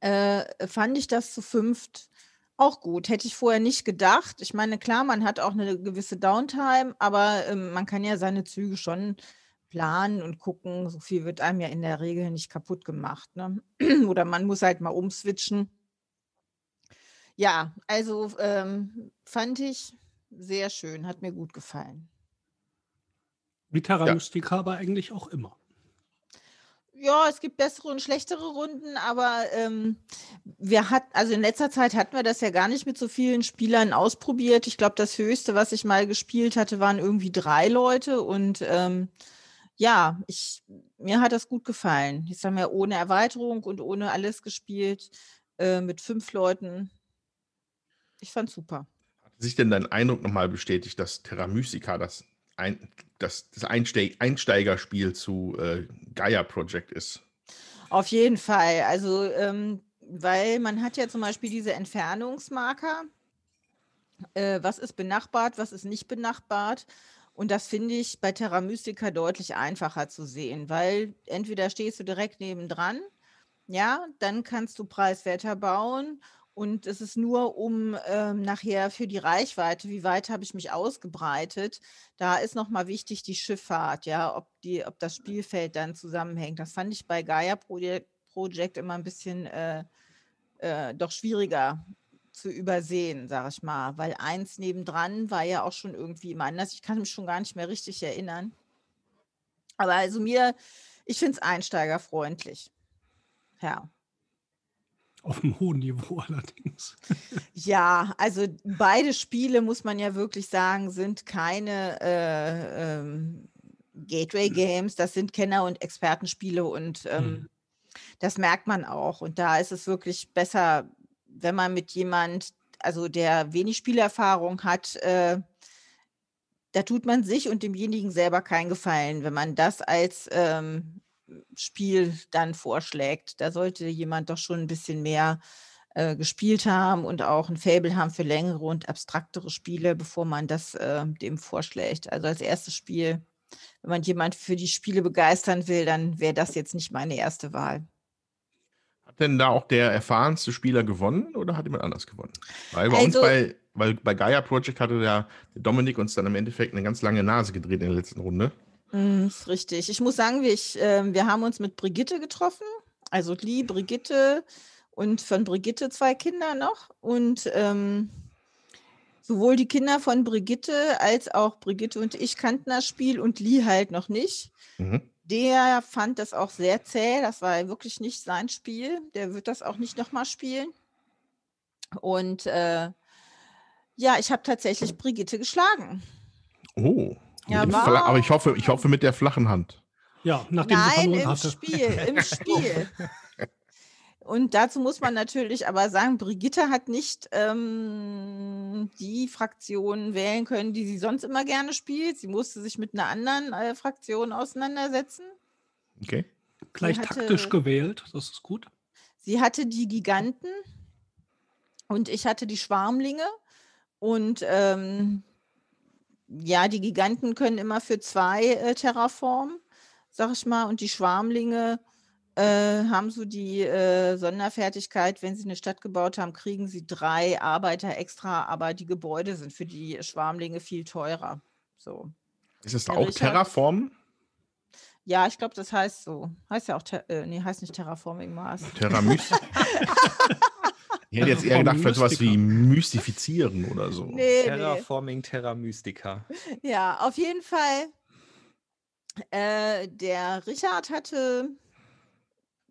äh, fand ich das zu fünft auch gut. Hätte ich vorher nicht gedacht. Ich meine, klar, man hat auch eine gewisse Downtime, aber ähm, man kann ja seine Züge schon planen und gucken. So viel wird einem ja in der Regel nicht kaputt gemacht. Ne? *clears throat* Oder man muss halt mal umswitchen. Ja, also ähm, fand ich sehr schön, hat mir gut gefallen. wie Terra Ja. Mystica aber eigentlich auch immer. Ja, es gibt bessere und schlechtere Runden, aber ähm, wir hatten, also in letzter Zeit hatten wir das ja gar nicht mit so vielen Spielern ausprobiert. Ich glaube, das höchste, was ich mal gespielt hatte, waren irgendwie drei Leute und ähm, ja, ich, mir hat das gut gefallen. Jetzt haben wir ohne Erweiterung und ohne alles gespielt, äh, mit fünf Leuten. Ich fand super. Hat sich denn dein Eindruck nochmal bestätigt, dass Terra Mystica das, ein, das, das Einsteig, Einsteigerspiel zu äh, Gaia Project ist? Auf jeden Fall. Also, ähm, weil man hat ja zum Beispiel diese Entfernungsmarker. äh, was ist benachbart, was ist nicht benachbart. Und das finde ich bei Terra Mystica deutlich einfacher zu sehen, weil entweder stehst du direkt nebendran, ja, dann kannst du preiswerter bauen und es ist nur um ähm, nachher für die Reichweite, wie weit habe ich mich ausgebreitet. Da ist nochmal wichtig die Schifffahrt, ja, ob, die, ob das Spielfeld dann zusammenhängt. Das fand ich bei Gaia Project, immer ein bisschen äh, äh, doch schwieriger zu übersehen, sag ich mal, weil eins nebendran war ja auch schon irgendwie immer anders. Ich kann mich schon gar nicht mehr richtig erinnern. Aber also mir, ich finde es einsteigerfreundlich. Ja. Auf einem hohen Niveau allerdings. Ja, also beide Spiele, muss man ja wirklich sagen, sind keine äh, ähm, Gateway-Games. Das sind Kenner- und Expertenspiele und ähm, hm. das merkt man auch. Und da ist es wirklich besser, wenn man mit jemand, also der wenig Spielerfahrung hat, äh, da tut man sich und demjenigen selber keinen Gefallen, wenn man das als ähm, Spiel dann vorschlägt. Da sollte jemand doch schon ein bisschen mehr äh, gespielt haben und auch ein Fable haben für längere und abstraktere Spiele, bevor man das äh, dem vorschlägt. Also als erstes Spiel, wenn man jemand für die Spiele begeistern will, dann wäre das jetzt nicht meine erste Wahl. Hat denn da auch der erfahrenste Spieler gewonnen oder hat jemand anders gewonnen? Weil bei also, uns bei, weil bei Gaia Project hatte der, der Dominik uns dann im Endeffekt eine ganz lange Nase gedreht in der letzten Runde. Mm, ist richtig. Ich muss sagen, wir, ich, äh, wir haben uns mit Brigitte getroffen. Also Lee, Brigitte und von Brigitte zwei Kinder noch. Und ähm, sowohl die Kinder von Brigitte als auch Brigitte und ich kannten das Spiel und Lee halt noch nicht. Mhm. Der fand das auch sehr zäh. Das war wirklich nicht sein Spiel. Der wird das auch nicht nochmal spielen. Und äh, ja, ich habe tatsächlich Brigitte geschlagen. Oh. Ja, aber ich hoffe, ich hoffe mit der flachen Hand. Ja, nachdem Nein, sie verloren im hatte. Spiel, im *laughs* Spiel. Und dazu muss man natürlich aber sagen, Brigitte hat nicht ähm, die Fraktion wählen können, die sie sonst immer gerne spielt. Sie musste sich mit einer anderen äh, Fraktion auseinandersetzen. Okay. Gleich hatte, taktisch gewählt, das ist gut. Sie hatte die Giganten und ich hatte die Schwarmlinge. Und ähm, ja, die Giganten können immer für zwei äh, Terraformen, sag ich mal, und die Schwarmlinge äh, haben so die äh, Sonderfertigkeit, wenn sie eine Stadt gebaut haben, kriegen sie drei Arbeiter extra, aber die Gebäude sind für die Schwarmlinge viel teurer. So. Ist es auch Richard, Terraform? Ja, ich glaube, das heißt so. Heißt ja auch, äh, nee, heißt nicht Terraforming Mars. Terramys. *laughs* ich hätte jetzt eher gedacht, vielleicht sowas wie mystifizieren oder so. Nee, Terraforming. Terra Mystica. *laughs* Ja, auf jeden Fall. Äh, der Richard hatte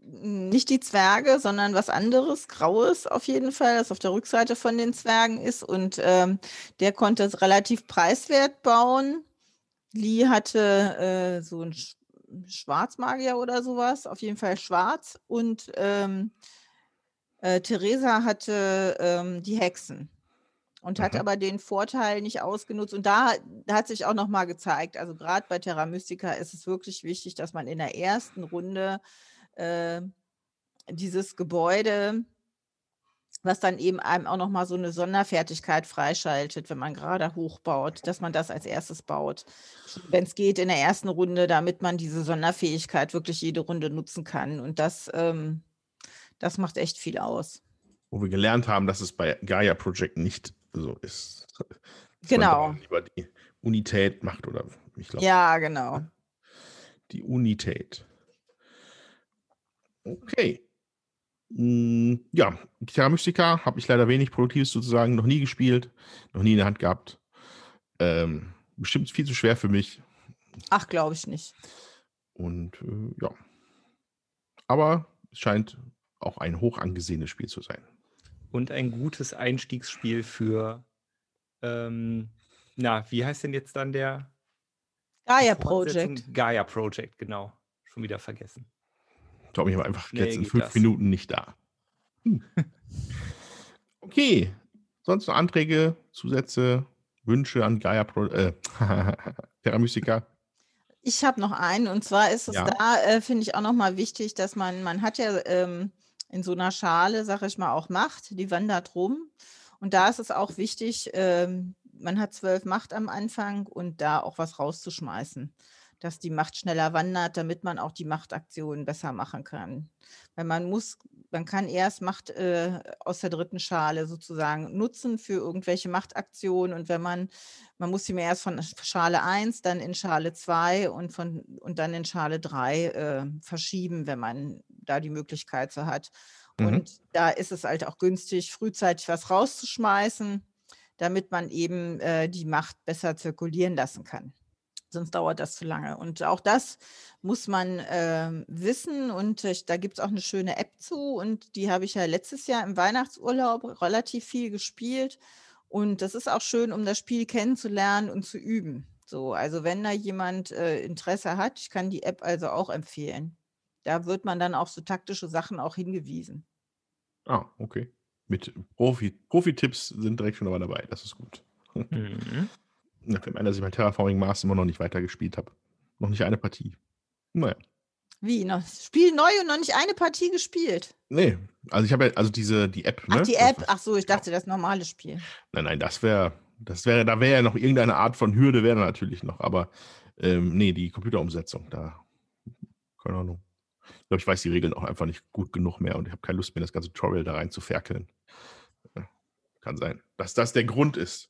nicht die Zwerge, sondern was anderes, Graues auf jeden Fall, das auf der Rückseite von den Zwergen ist. Und ähm, der konnte es relativ preiswert bauen. Lee hatte äh, so ein Sch Schwarzmagier oder sowas, auf jeden Fall schwarz. Und ähm, äh, Theresa hatte ähm, die Hexen und hat aber den Vorteil nicht ausgenutzt. Und da, da hat sich auch nochmal gezeigt, also gerade bei Terra Mystica ist es wirklich wichtig, dass man in der ersten Runde äh, dieses Gebäude, was dann eben einem auch nochmal so eine Sonderfertigkeit freischaltet, wenn man gerade hochbaut, dass man das als erstes baut. Wenn es geht in der ersten Runde, damit man diese Sonderfähigkeit wirklich jede Runde nutzen kann. Und das, ähm, das macht echt viel aus. Wo wir gelernt haben, dass es bei Gaia Project nicht so ist. Genau. lieber die Unität macht oder ich glaube. Ja, genau. Die Unität. Okay. Hm, ja, Terra Mystica habe ich leider wenig Produktives sozusagen noch nie gespielt, noch nie in der Hand gehabt. Ähm, bestimmt viel zu schwer für mich. Ach, glaube ich nicht. Und äh, ja. Aber es scheint auch ein hoch angesehenes Spiel zu sein. Und ein gutes Einstiegsspiel für, ähm, na, wie heißt denn jetzt dann der? Gaia Project. Gaia Project, genau. Schon wieder vergessen. Ich glaube, ich habe einfach Schnell jetzt in fünf das. Minuten nicht da. Hm. *laughs* okay. Sonst noch Anträge, Zusätze, Wünsche an Gaia Pro, äh, *laughs* Terra Mystica? Ich habe noch einen und zwar ist es ja. da, äh, finde ich auch nochmal wichtig, dass man, man hat ja ähm, in so einer Schale, sag ich mal, auch Macht, die wandert rum. Und da ist es auch wichtig, ähm, man hat zwölf Macht am Anfang und da auch was rauszuschmeißen, dass die Macht schneller wandert, damit man auch die Machtaktionen besser machen kann. Weil man muss, man kann erst Macht äh, aus der dritten Schale sozusagen nutzen für irgendwelche Machtaktionen und wenn man, man muss sie mir erst von Schale 1, dann in Schale 2 und, von, und dann in Schale 3 äh, verschieben, wenn man da die Möglichkeit so hat. Mhm. Und da ist es halt auch günstig, frühzeitig was rauszuschmeißen, damit man eben äh, die Macht besser zirkulieren lassen kann. Sonst dauert das zu lange. Und auch das muss man äh, wissen. Und ich, da gibt es auch eine schöne App zu. Und die habe ich ja letztes Jahr im Weihnachtsurlaub relativ viel gespielt. Und das ist auch schön, um das Spiel kennenzulernen und zu üben. So, also wenn da jemand äh, Interesse hat, ich kann die App also auch empfehlen. Da wird man dann auf so taktische Sachen auch hingewiesen. Ah, okay. Mit Profi, Profi-Tipps sind direkt schon dabei. Das ist gut. *laughs* Mhm. Ja, fällt mir ein, dass ich mein Terraforming Mars immer noch nicht weitergespielt habe. Noch nicht eine Partie. Naja. Wie? Noch Spiel neu und noch nicht eine Partie gespielt? Nee, also ich habe ja, also diese, die App, ne? Ach, die App. Ach so, ich dachte, das normale Spiel. Nein, nein, das wäre, das wäre, da wäre ja noch irgendeine Art von Hürde, wäre da natürlich noch, aber ähm, nee, die Computerumsetzung, da, keine Ahnung. Ich glaube, ich weiß die Regeln auch einfach nicht gut genug mehr und ich habe keine Lust mehr, das ganze Tutorial da rein zu ferkeln. Ja, Kann sein, dass das der Grund ist.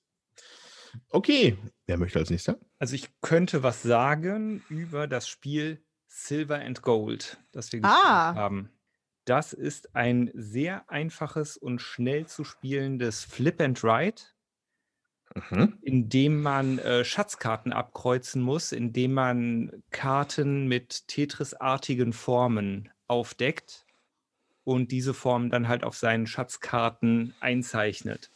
Okay, wer möchte als nächster? Also ich könnte was sagen über das Spiel Silver and Gold, das wir Ah. gespielt haben. Das ist ein sehr einfaches und schnell zu spielendes Flip and Ride, Mhm. in dem man äh, Schatzkarten abkreuzen muss, indem man Karten mit Tetris-artigen Formen aufdeckt und diese Formen dann halt auf seinen Schatzkarten einzeichnet.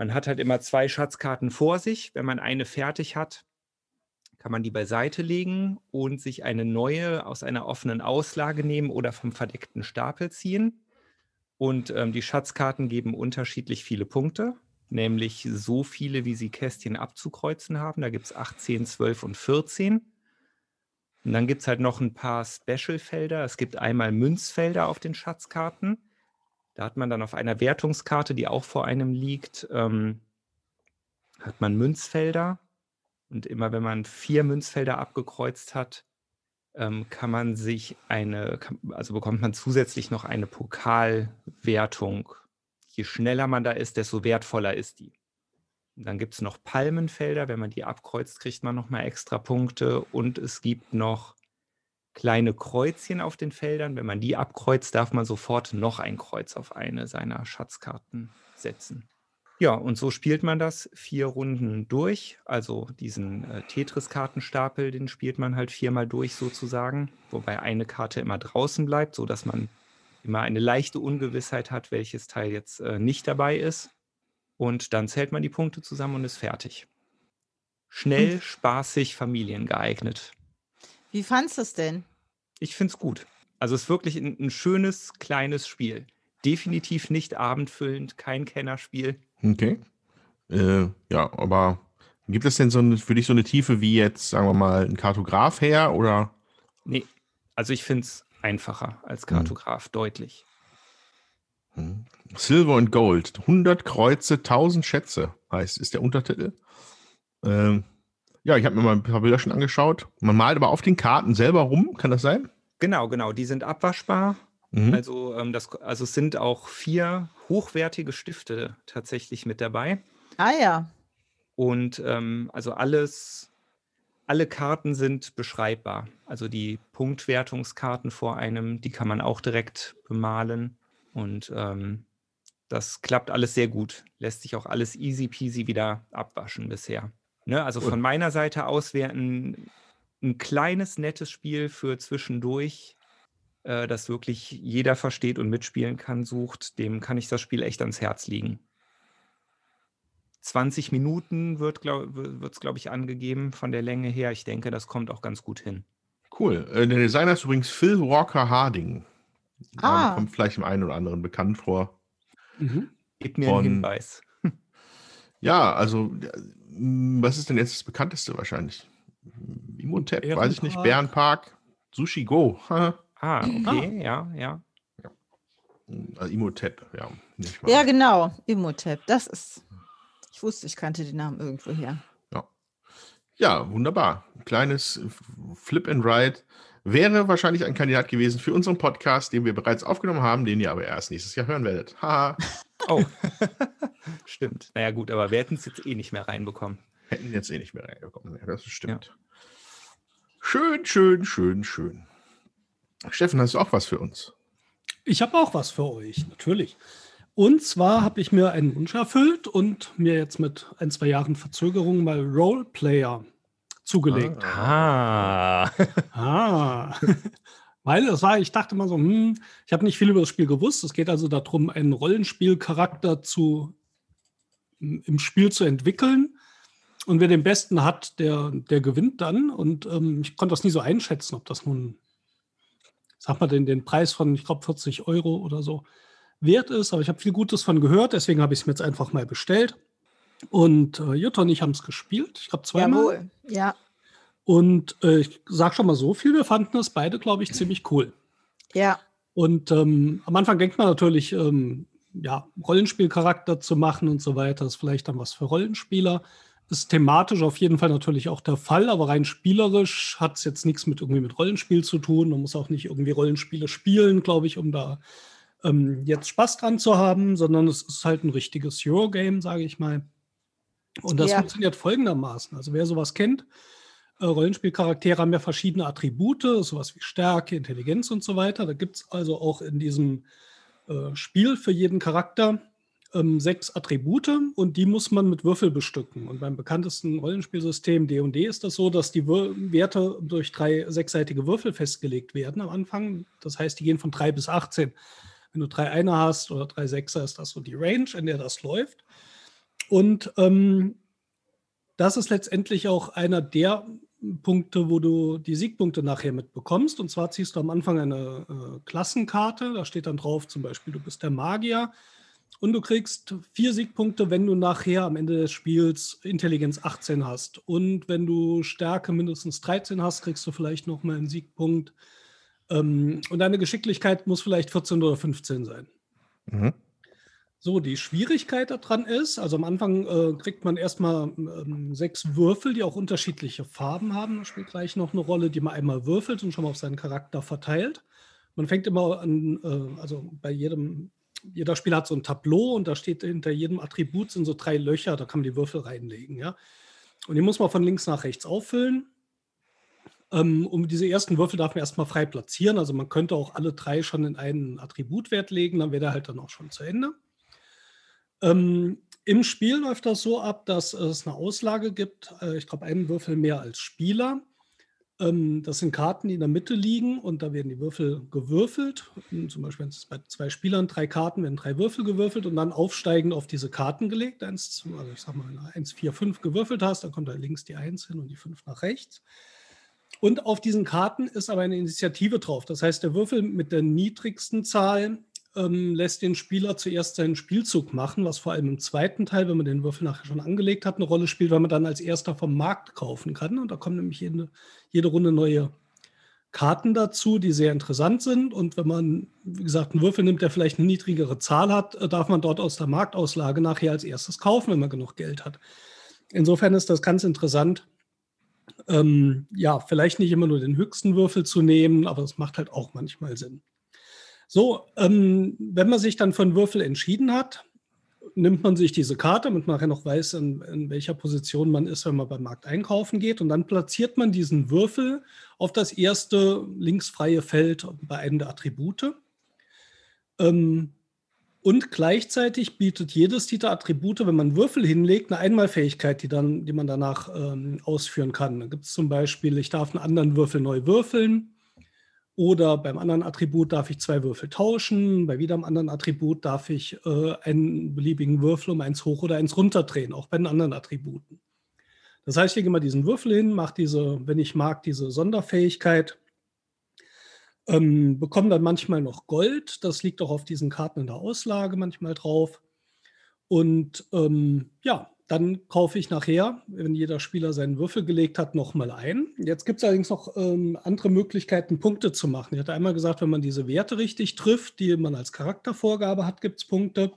Man hat halt immer zwei Schatzkarten vor sich. Wenn man eine fertig hat, kann man die beiseite legen und sich eine neue aus einer offenen Auslage nehmen oder vom verdeckten Stapel ziehen. Und ähm, die Schatzkarten geben unterschiedlich viele Punkte, nämlich so viele, wie sie Kästchen abzukreuzen haben. Da gibt es 18, 12 und 14. Und dann gibt es halt noch ein paar Special-Felder. Es gibt einmal Münzfelder auf den Schatzkarten. Da hat man dann auf einer Wertungskarte, die auch vor einem liegt, ähm, hat man Münzfelder. Und immer wenn man vier Münzfelder abgekreuzt hat, ähm, kann man sich eine, also bekommt man zusätzlich noch eine Pokalwertung. Je schneller man da ist, desto wertvoller ist die. Und dann gibt es noch Palmenfelder. Wenn man die abkreuzt, kriegt man nochmal extra Punkte. Und es gibt noch kleine Kreuzchen auf den Feldern. Wenn man die abkreuzt, darf man sofort noch ein Kreuz auf eine seiner Schatzkarten setzen. Ja, und so spielt man das vier Runden durch. Also diesen äh, Tetris-Kartenstapel, den spielt man halt viermal durch sozusagen, wobei eine Karte immer draußen bleibt, sodass man immer eine leichte Ungewissheit hat, welches Teil jetzt äh, nicht dabei ist. Und dann zählt man die Punkte zusammen und ist fertig. Schnell, spaßig, familiengeeignet. Wie fandst du es denn? Ich finde es gut. Also es ist wirklich ein, ein schönes, kleines Spiel. Definitiv nicht abendfüllend, kein Kennerspiel. Okay. Äh, ja, aber gibt es denn so eine, für dich so eine Tiefe wie jetzt, sagen wir mal, ein Kartograf her oder? Nee, also ich finde es einfacher als Kartograf, deutlich. Hm. Silver und Gold. 100 Kreuze, 1000 Schätze heißt, ist der Untertitel. Ähm, ja, ich habe mir mal ein paar Bilder schon angeschaut. Man malt aber auf den Karten selber rum, kann das sein? Genau, genau. Die sind abwaschbar. Mhm. Also, ähm, das, also es sind auch vier hochwertige Stifte tatsächlich mit dabei. Ah ja. Und ähm, also alles, alle Karten sind beschreibbar. Also die Punktwertungskarten vor einem, die kann man auch direkt bemalen. Und ähm, das klappt alles sehr gut. Lässt sich auch alles easy peasy wieder abwaschen bisher. Ne? Also von meiner Seite aus wäre ein, ein kleines, nettes Spiel für zwischendurch, äh, das wirklich jeder versteht und mitspielen kann, sucht. Dem kann ich das Spiel echt ans Herz legen. 20 Minuten wird es, glaub, glaube ich, angegeben von der Länge her. Ich denke, das kommt auch ganz gut hin. Cool. Äh, der Designer ist übrigens Phil Walker Harding. Ah. Kommt vielleicht dem einen oder anderen bekannt vor. Mhm. Gib mir Von- einen Hinweis. Ja, also, äh, was ist denn jetzt das bekannteste wahrscheinlich? Imhotep, weiß ich nicht. Bärenpark. Sushi Go. haha. *laughs* Ah, okay, ja, ja. Also Imhotep, ja. Ja, genau. Imhotep. Das ist. Ich wusste, ich kannte den Namen irgendwo her. Ja, wunderbar. Ein kleines Flip and Ride wäre wahrscheinlich ein Kandidat gewesen für unseren Podcast, den wir bereits aufgenommen haben, den ihr aber erst nächstes Jahr hören werdet. Haha, *laughs* Oh, *laughs* stimmt. Naja, gut, aber wir hätten es jetzt eh nicht mehr reinbekommen. hätten jetzt eh nicht mehr reingekommen. Ja, das stimmt. Schön, schön, schön, schön. Steffen, hast du auch was für uns? Ich habe auch was für euch, natürlich. Und zwar habe ich mir einen Wunsch erfüllt und mir jetzt mit ein, zwei Jahren Verzögerung mal Roleplayer zugelegt. Ah. *laughs* Ah. *laughs* Weil es war, ich dachte mal so, hm, ich habe nicht viel über das Spiel gewusst. Es geht also darum, einen Rollenspielcharakter zu, im Spiel zu entwickeln. Und wer den besten hat, der, der gewinnt dann. Und ähm, ich konnte das nie so einschätzen, ob das nun, sag mal, den, den Preis von, ich glaube, 40 Euro oder so wert ist. Aber ich habe viel Gutes von gehört, deswegen habe ich es mir jetzt einfach mal bestellt. Und äh, Jutta und ich haben es gespielt. Ich glaube, zweimal. Jawohl. Ja. Und äh, ich sage schon mal so viel, wir fanden das beide, glaube ich, ziemlich cool. Ja. Und ähm, am Anfang denkt man natürlich, ähm, ja, Rollenspielcharakter zu machen und so weiter, ist vielleicht dann was für Rollenspieler. Ist thematisch auf jeden Fall natürlich auch der Fall, aber rein spielerisch hat es jetzt nichts mit irgendwie mit Rollenspiel zu tun. Man muss auch nicht irgendwie Rollenspiele spielen, glaube ich, um da ähm, jetzt Spaß dran zu haben, sondern es ist halt ein richtiges Eurogame, sage ich mal. Und das Ja. funktioniert folgendermaßen. Also wer sowas kennt, Rollenspielcharaktere haben ja verschiedene Attribute, sowas wie Stärke, Intelligenz und so weiter. Da gibt es also auch in diesem äh, Spiel für jeden Charakter ähm, sechs Attribute und die muss man mit Würfel bestücken. Und beim bekanntesten Rollenspielsystem D&D ist das so, dass die Wür Werte durch drei sechsseitige Würfel festgelegt werden am Anfang. Das heißt, die gehen von drei bis 18. Wenn du drei Einer hast oder drei Sechser, ist das so die Range, in der das läuft. Und ähm, das ist letztendlich auch einer der Punkte, wo du die Siegpunkte nachher mitbekommst. Und zwar ziehst du am Anfang eine äh, Klassenkarte. Da steht dann drauf, zum Beispiel, du bist der Magier. Und du kriegst vier Siegpunkte, wenn du nachher am Ende des Spiels Intelligenz 18 hast. Und wenn du Stärke mindestens 13 hast, kriegst du vielleicht nochmal einen Siegpunkt. Ähm, und deine Geschicklichkeit muss vielleicht 14 oder 15 sein. Mhm. So, die Schwierigkeit daran ist, also am Anfang äh, kriegt man erstmal ähm, sechs Würfel, die auch unterschiedliche Farben haben. Das spielt gleich noch eine Rolle, die man einmal würfelt und schon mal auf seinen Charakter verteilt. Man fängt immer an, äh, also bei jedem, jeder Spieler hat so ein Tableau und da steht hinter jedem Attribut sind so drei Löcher, da kann man die Würfel reinlegen, ja. Und die muss man von links nach rechts auffüllen. Ähm, um diese ersten Würfel darf man erstmal frei platzieren. Also man könnte auch alle drei schon in einen Attributwert legen, dann wäre der halt dann auch schon zu Ende. Ähm, Im Spiel läuft das so ab, dass es eine Auslage gibt. Äh, ich glaube, einen Würfel mehr als Spieler. Ähm, das sind Karten, die in der Mitte liegen und da werden die Würfel gewürfelt. Und Zum Beispiel wenn es bei zwei Spielern drei Karten, werden drei Würfel gewürfelt und dann aufsteigend auf diese Karten gelegt. Eins, also ich sag mal, wenn du 1, 4, 5 gewürfelt hast, dann kommt da links die 1 hin und die 5 nach rechts. Und auf diesen Karten ist aber eine Initiative drauf. Das heißt, der Würfel mit der niedrigsten Zahl ähm, lässt den Spieler zuerst seinen Spielzug machen, was vor allem im zweiten Teil, wenn man den Würfel nachher schon angelegt hat, eine Rolle spielt, weil man dann als erster vom Markt kaufen kann. Und da kommen nämlich jede, jede Runde neue Karten dazu, die sehr interessant sind. Und wenn man, wie gesagt, einen Würfel nimmt, der vielleicht eine niedrigere Zahl hat, äh, darf man dort aus der Marktauslage nachher als erstes kaufen, wenn man genug Geld hat. Insofern ist das ganz interessant. Ähm, ja, vielleicht nicht immer nur den höchsten Würfel zu nehmen, aber es macht halt auch manchmal Sinn. So, ähm, wenn man sich dann für einen Würfel entschieden hat, nimmt man sich diese Karte, damit man nachher noch weiß, in, in welcher Position man ist, wenn man beim Markt einkaufen geht. Und dann platziert man diesen Würfel auf das erste linksfreie Feld bei einem der Attribute. Ähm, und gleichzeitig bietet jedes dieser Attribute, wenn man Würfel hinlegt, eine Einmalfähigkeit, die, dann, die man danach ähm, ausführen kann. Da gibt es zum Beispiel, ich darf einen anderen Würfel neu würfeln. Oder beim anderen Attribut darf ich zwei Würfel tauschen. Bei wieder einem anderen Attribut darf ich äh, einen beliebigen Würfel um eins hoch oder eins runter drehen, auch bei den anderen Attributen. Das heißt, ich lege immer diesen Würfel hin, mache diese, wenn ich mag, diese Sonderfähigkeit, ähm, bekomme dann manchmal noch Gold. Das liegt auch auf diesen Karten in der Auslage manchmal drauf. Und ähm, ja, dann kaufe ich nachher, wenn jeder Spieler seinen Würfel gelegt hat, nochmal ein. Jetzt gibt es allerdings noch ähm, andere Möglichkeiten, Punkte zu machen. Ich hatte einmal gesagt, wenn man diese Werte richtig trifft, die man als Charaktervorgabe hat, gibt es Punkte.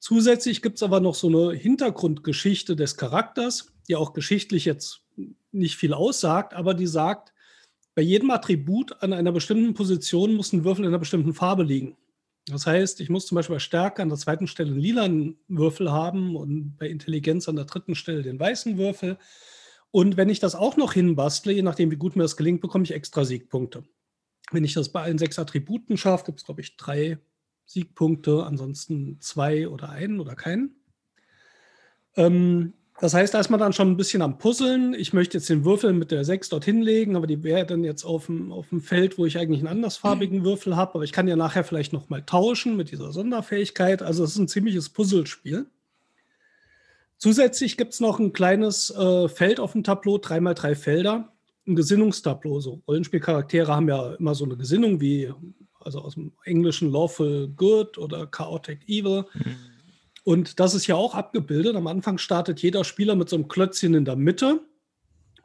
Zusätzlich gibt es aber noch so eine Hintergrundgeschichte des Charakters, die auch geschichtlich jetzt nicht viel aussagt, aber die sagt, bei jedem Attribut an einer bestimmten Position muss ein Würfel in einer bestimmten Farbe liegen. Das heißt, ich muss zum Beispiel bei Stärke an der zweiten Stelle einen lilanen Würfel haben und bei Intelligenz an der dritten Stelle den weißen Würfel. Und wenn ich das auch noch hinbastle, je nachdem, wie gut mir das gelingt, bekomme ich extra Siegpunkte. Wenn ich das bei allen sechs Attributen schaffe, gibt es, glaube ich, drei Siegpunkte, ansonsten zwei oder einen oder keinen. Ähm, das heißt, da ist man dann schon ein bisschen am Puzzeln. Ich möchte jetzt den Würfel mit der 6 dorthin legen, aber die wäre dann jetzt auf dem, auf dem Feld, wo ich eigentlich einen andersfarbigen Würfel habe. Aber ich kann ja nachher vielleicht nochmal tauschen mit dieser Sonderfähigkeit. Also es ist ein ziemliches Puzzlespiel. Zusätzlich gibt es noch ein kleines äh, Feld auf dem Tableau, dreimal drei Felder, ein Gesinnungstableau. So Rollenspielcharaktere haben ja immer so eine Gesinnung wie, also aus dem Englischen Lawful Good oder Chaotic Evil. Mhm. Und das ist ja auch abgebildet. Am Anfang startet jeder Spieler mit so einem Klötzchen in der Mitte.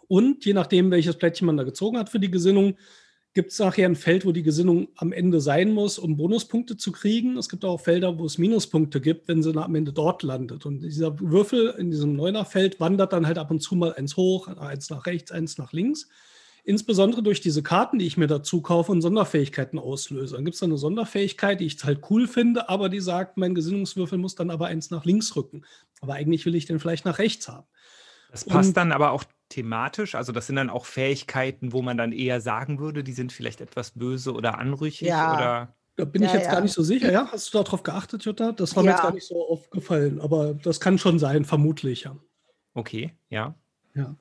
Und je nachdem, welches Plättchen man da gezogen hat für die Gesinnung, gibt es nachher ein Feld, wo die Gesinnung am Ende sein muss, um Bonuspunkte zu kriegen. Es gibt auch Felder, wo es Minuspunkte gibt, wenn sie am Ende dort landet. Und dieser Würfel in diesem Neuner-Feld wandert dann halt ab und zu mal eins hoch, eins nach rechts, eins nach links insbesondere durch diese Karten, die ich mir dazu kaufe und Sonderfähigkeiten auslöse. Dann gibt es da eine Sonderfähigkeit, die ich halt cool finde, aber die sagt, mein Gesinnungswürfel muss dann aber eins nach links rücken. Aber eigentlich will ich den vielleicht nach rechts haben. Das passt und, dann aber auch thematisch. Also das sind dann auch Fähigkeiten, wo man dann eher sagen würde, die sind vielleicht etwas böse oder anrüchig ja. oder. Da bin ja, ich jetzt ja. gar nicht so sicher. Ja, hast du darauf geachtet, Jutta? Das war mir jetzt gar nicht so aufgefallen, aber das kann schon sein, vermutlich, ja. Okay, ja. Ja.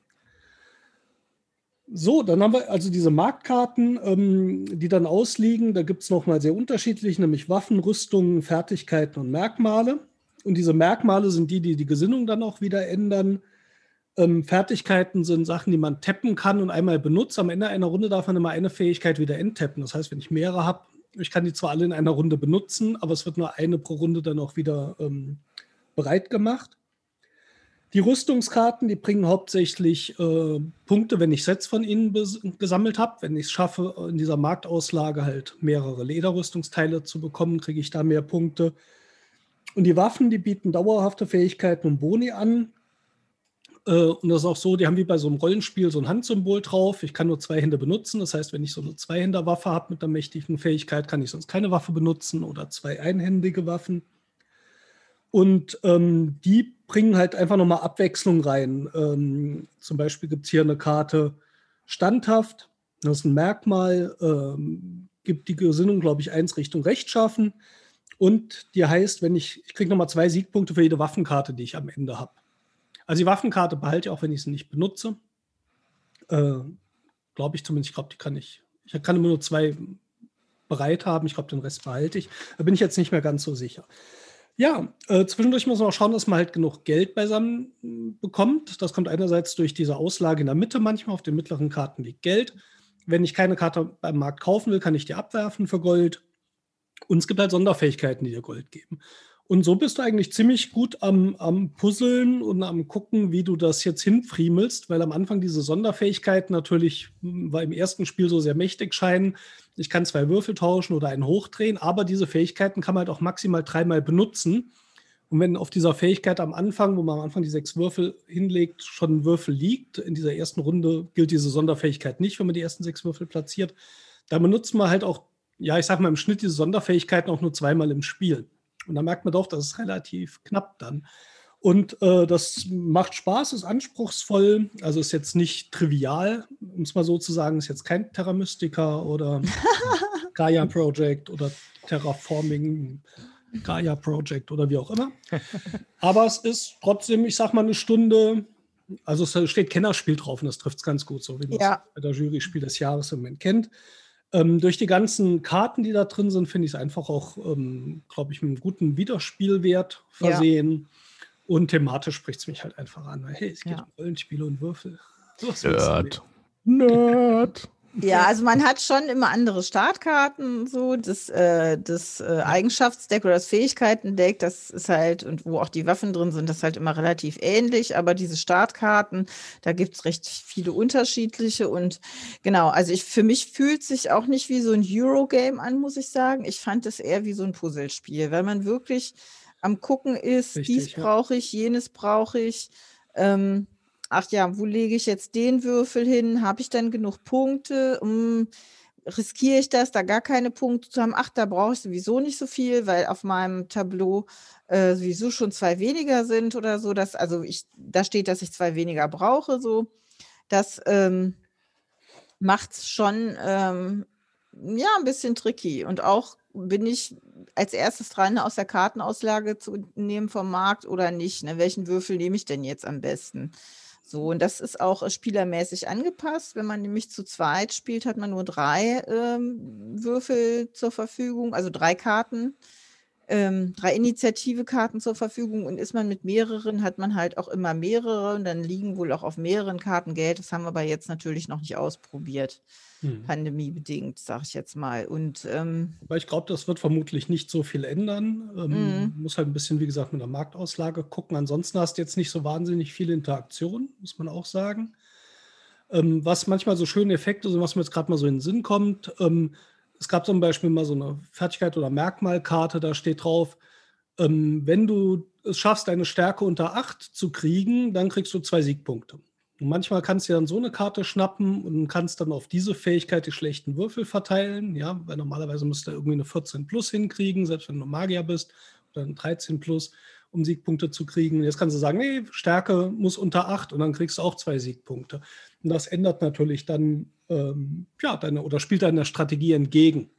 So, dann haben wir also diese Marktkarten, ähm, die dann ausliegen. Da gibt es nochmal sehr unterschiedlich, nämlich Waffen, Rüstungen, Fertigkeiten und Merkmale. Und diese Merkmale sind die, die die Gesinnung dann auch wieder ändern. Ähm, Fertigkeiten sind Sachen, die man tappen kann und einmal benutzt. Am Ende einer Runde darf man immer eine Fähigkeit wieder enttappen. Das heißt, wenn ich mehrere habe, ich kann die zwar alle in einer Runde benutzen, aber es wird nur eine pro Runde dann auch wieder ähm, bereit gemacht. Die Rüstungskarten, die bringen hauptsächlich äh, Punkte, wenn ich Sets von ihnen gesammelt habe. Wenn ich es schaffe, in dieser Marktauslage halt mehrere Lederrüstungsteile zu bekommen, kriege ich da mehr Punkte. Und die Waffen, die bieten dauerhafte Fähigkeiten und Boni an. Äh, und das ist auch so, die haben wie bei so einem Rollenspiel so ein Handsymbol drauf. Ich kann nur zwei Hände benutzen. Das heißt, wenn ich so eine Zweihänderwaffe habe mit einer mächtigen Fähigkeit, kann ich sonst keine Waffe benutzen oder zwei einhändige Waffen. Und ähm, die bringen halt einfach nochmal Abwechslung rein. Ähm, zum Beispiel gibt es hier eine Karte standhaft. Das ist ein Merkmal. Ähm, gibt die Gesinnung, glaube ich, eins Richtung rechtschaffen. Und die heißt, wenn ich, ich kriege nochmal zwei Siegpunkte für jede Waffenkarte, die ich am Ende habe. Also die Waffenkarte behalte ich auch, wenn ich sie nicht benutze. Äh, glaube ich zumindest. Ich glaube, die kann ich. Ich kann immer nur zwei bereit haben. Ich glaube, den Rest behalte ich. Da bin ich jetzt nicht mehr ganz so sicher. Ja, äh, zwischendurch muss man auch schauen, dass man halt genug Geld beisammen hm, bekommt. Das kommt einerseits durch diese Auslage in der Mitte manchmal, auf den mittleren Karten liegt Geld. Wenn ich keine Karte beim Markt kaufen will, kann ich die abwerfen für Gold. Und es gibt halt Sonderfähigkeiten, die dir Gold geben. Und so bist du eigentlich ziemlich gut am, am Puzzeln und am Gucken, wie du das jetzt hinfriemelst, weil am Anfang diese Sonderfähigkeiten natürlich hm, weil im ersten Spiel so sehr mächtig scheinen. Ich kann zwei Würfel tauschen oder einen hochdrehen, aber diese Fähigkeiten kann man halt auch maximal dreimal benutzen. Und wenn auf dieser Fähigkeit am Anfang, wo man am Anfang die sechs Würfel hinlegt, schon ein Würfel liegt, in dieser ersten Runde gilt diese Sonderfähigkeit nicht, wenn man die ersten sechs Würfel platziert, dann benutzt man halt auch, ja, ich sag mal im Schnitt diese Sonderfähigkeiten auch nur zweimal im Spiel. Und da merkt man doch, das ist relativ knapp dann. Und äh, das macht Spaß, ist anspruchsvoll, also ist jetzt nicht trivial, um es mal so zu sagen, ist jetzt kein Terra Mystica oder *laughs* Gaia Project oder Terraforming Gaia Project oder wie auch immer. Aber es ist trotzdem, ich sag mal, eine Stunde, also es steht Kennerspiel drauf und das trifft es ganz gut, so wie man es bei der Jury Spiel des Jahres im Moment kennt. Ähm, durch die ganzen Karten, die da drin sind, finde ich es einfach auch, ähm, glaube ich, mit einem guten Wiederspielwert versehen. Ja. Und thematisch spricht es mich halt einfach an. Hey, es geht ja. um Rollenspiele und Würfel. *laughs* Nerd. Nerd. Ja, also man hat schon immer andere Startkarten, so das, äh, das äh, Eigenschaftsdeck oder das Fähigkeitendeck, das ist halt, und wo auch die Waffen drin sind, das ist halt immer relativ ähnlich, aber diese Startkarten, da gibt es recht viele unterschiedliche und genau, also ich für mich fühlt sich auch nicht wie so ein Eurogame an, muss ich sagen. Ich fand es eher wie so ein Puzzlespiel, weil man wirklich am Gucken ist, Richtig, dies ja. brauche ich, jenes brauche ich. Ähm, ach ja, wo lege ich jetzt den Würfel hin? Habe ich dann genug Punkte? Hm, riskiere ich das, da gar keine Punkte zu haben? Ach, da brauche ich sowieso nicht so viel, weil auf meinem Tableau äh, sowieso schon zwei weniger sind oder so. Dass, also ich, da steht, dass ich zwei weniger brauche. So, das ähm, macht es schon ähm, ja ein bisschen tricky. Und auch bin ich als erstes dran, aus der Kartenauslage zu nehmen vom Markt oder nicht. Ne? Welchen Würfel nehme ich denn jetzt am besten? So, und das ist auch äh, spielermäßig angepasst. Wenn man nämlich zu zweit spielt, hat man nur drei ähm, Würfel zur Verfügung, also drei Karten, ähm, drei Initiative-Karten zur Verfügung. Und ist man mit mehreren, hat man halt auch immer mehrere. Und dann liegen wohl auch auf mehreren Karten Geld. Das haben wir aber jetzt natürlich noch nicht ausprobiert. Hm. Pandemiebedingt, sage ich jetzt mal. Und ähm, Aber ich glaube, das wird vermutlich nicht so viel ändern. Ähm, Mhm. Muss halt ein bisschen, wie gesagt, mit der Marktauslage gucken. Ansonsten hast du jetzt nicht so wahnsinnig viele Interaktion, muss man auch sagen. Ähm, was manchmal so schöne Effekte sind, was mir jetzt gerade mal so in den Sinn kommt. Ähm, es gab zum Beispiel mal so eine Fertigkeit- oder Merkmalkarte, da steht drauf, ähm, wenn du es schaffst, deine Stärke unter 8 zu kriegen, dann kriegst du zwei Siegpunkte. Und manchmal kannst du dann so eine Karte schnappen und kannst dann auf diese Fähigkeit die schlechten Würfel verteilen. Ja, weil normalerweise müsst ihr irgendwie eine 14 plus hinkriegen, selbst wenn du Magier bist, oder eine 13 plus, um Siegpunkte zu kriegen. Jetzt kannst du sagen, nee, Stärke muss unter 8 und dann kriegst du auch zwei Siegpunkte. Und das ändert natürlich dann, ähm, ja, deine, oder spielt deiner Strategie entgegen.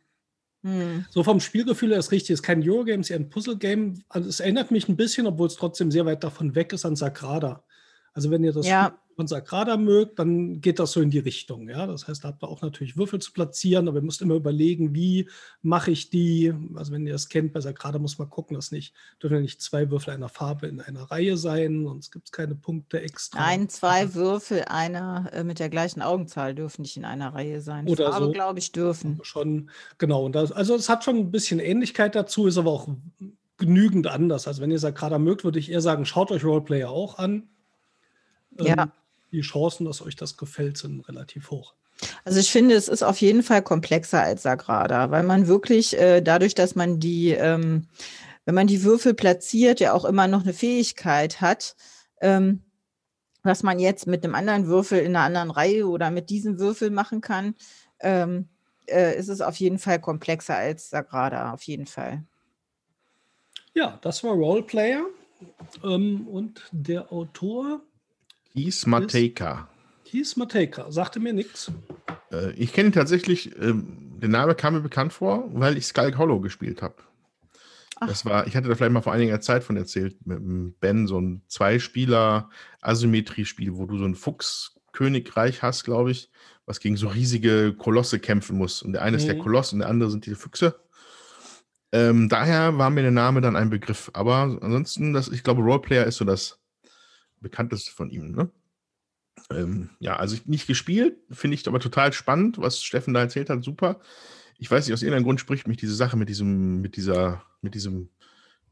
hm, So vom Spielgefühl her ist richtig, es ist kein Eurogame, es ist eher ein Puzzle-Game. Also es erinnert mich ein bisschen, obwohl es trotzdem sehr weit davon weg ist, an Sagrada. Also wenn ihr das Ja. Sagrada mögt, dann geht das so in die Richtung. Ja? Das heißt, da habt ihr auch natürlich Würfel zu platzieren, aber ihr müsst immer überlegen, wie mache ich die. Also wenn ihr das kennt, bei Sagrada muss man gucken, dass nicht, dürfen nicht zwei Würfel einer Farbe in einer Reihe sein, sonst gibt es keine Punkte extra. ein, zwei Würfel, einer äh, mit der gleichen Augenzahl dürfen nicht in einer Reihe sein. Oder Farbe, so. glaube ich, dürfen. Schon, genau. Das, also es hat schon ein bisschen Ähnlichkeit dazu, ist aber auch genügend anders. Also wenn ihr Sagrada mögt, würde ich eher sagen, schaut euch Roleplayer auch an. Ähm, Ja. Die Chancen, dass euch das gefällt, sind relativ hoch. Also ich finde, es ist auf jeden Fall komplexer als Sagrada, weil man wirklich äh, dadurch, dass man die, ähm, wenn man die Würfel platziert, ja auch immer noch eine Fähigkeit hat, ähm, was man jetzt mit einem anderen Würfel in einer anderen Reihe oder mit diesem Würfel machen kann, ähm, äh, ist es auf jeden Fall komplexer als Sagrada, auf jeden Fall. Ja, das war Roleplayer. Ähm, und der Autor Keith Matejka. Keith Matejka, sagte mir nichts. Äh, ich kenne ihn tatsächlich, ähm, der Name kam mir bekannt vor, weil ich Skull Hollow gespielt habe. Das war, ich hatte da vielleicht mal vor einiger Zeit von erzählt, mit dem Ben, so ein Zwei-Spieler-Asymmetrie-Spiel, wo du so ein Fuchskönigreich hast, glaube ich, was gegen so riesige Kolosse kämpfen muss. Und der eine ist der Mhm. Koloss und der andere sind die Füchse. Ähm, daher war mir der Name dann ein Begriff. Aber ansonsten, das, ich glaube, Roleplayer ist so das bekannteste von ihm. Ne? Ähm, ja, also ich nicht gespielt, finde ich aber total spannend, was Steffen da erzählt hat, super. Ich weiß nicht, aus irgendeinem Grund spricht mich diese Sache mit diesem, mit dieser, mit diesem,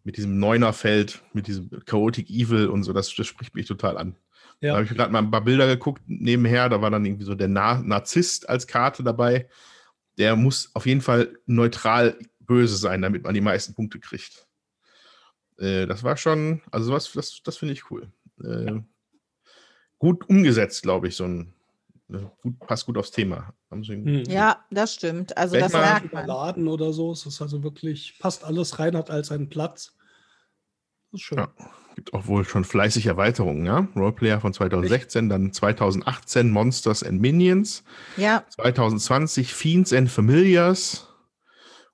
mit diesem Neunerfeld, mit diesem Chaotic Evil und so, das, das spricht mich total an. Da Ja, habe ich gerade mal ein paar Bilder geguckt nebenher, da war dann irgendwie so der Na Narzisst als Karte dabei. Der muss auf jeden Fall neutral böse sein, damit man die meisten Punkte kriegt. Äh, das war schon, also sowas, das, das finde ich cool. Äh, Gut umgesetzt, glaube ich, so ein, äh, gut, passt gut aufs Thema. Hm. Ja, das stimmt. Also Werd das mal merkt man. überladen oder so. Es ist also wirklich, passt alles rein, hat all seinen Platz. Das ist schön. Ja. Gibt auch wohl schon fleißig Erweiterungen, ja? Roleplayer von 2016, dann 2018 Monsters and Minions, Ja, 2020 Fiends and Familiars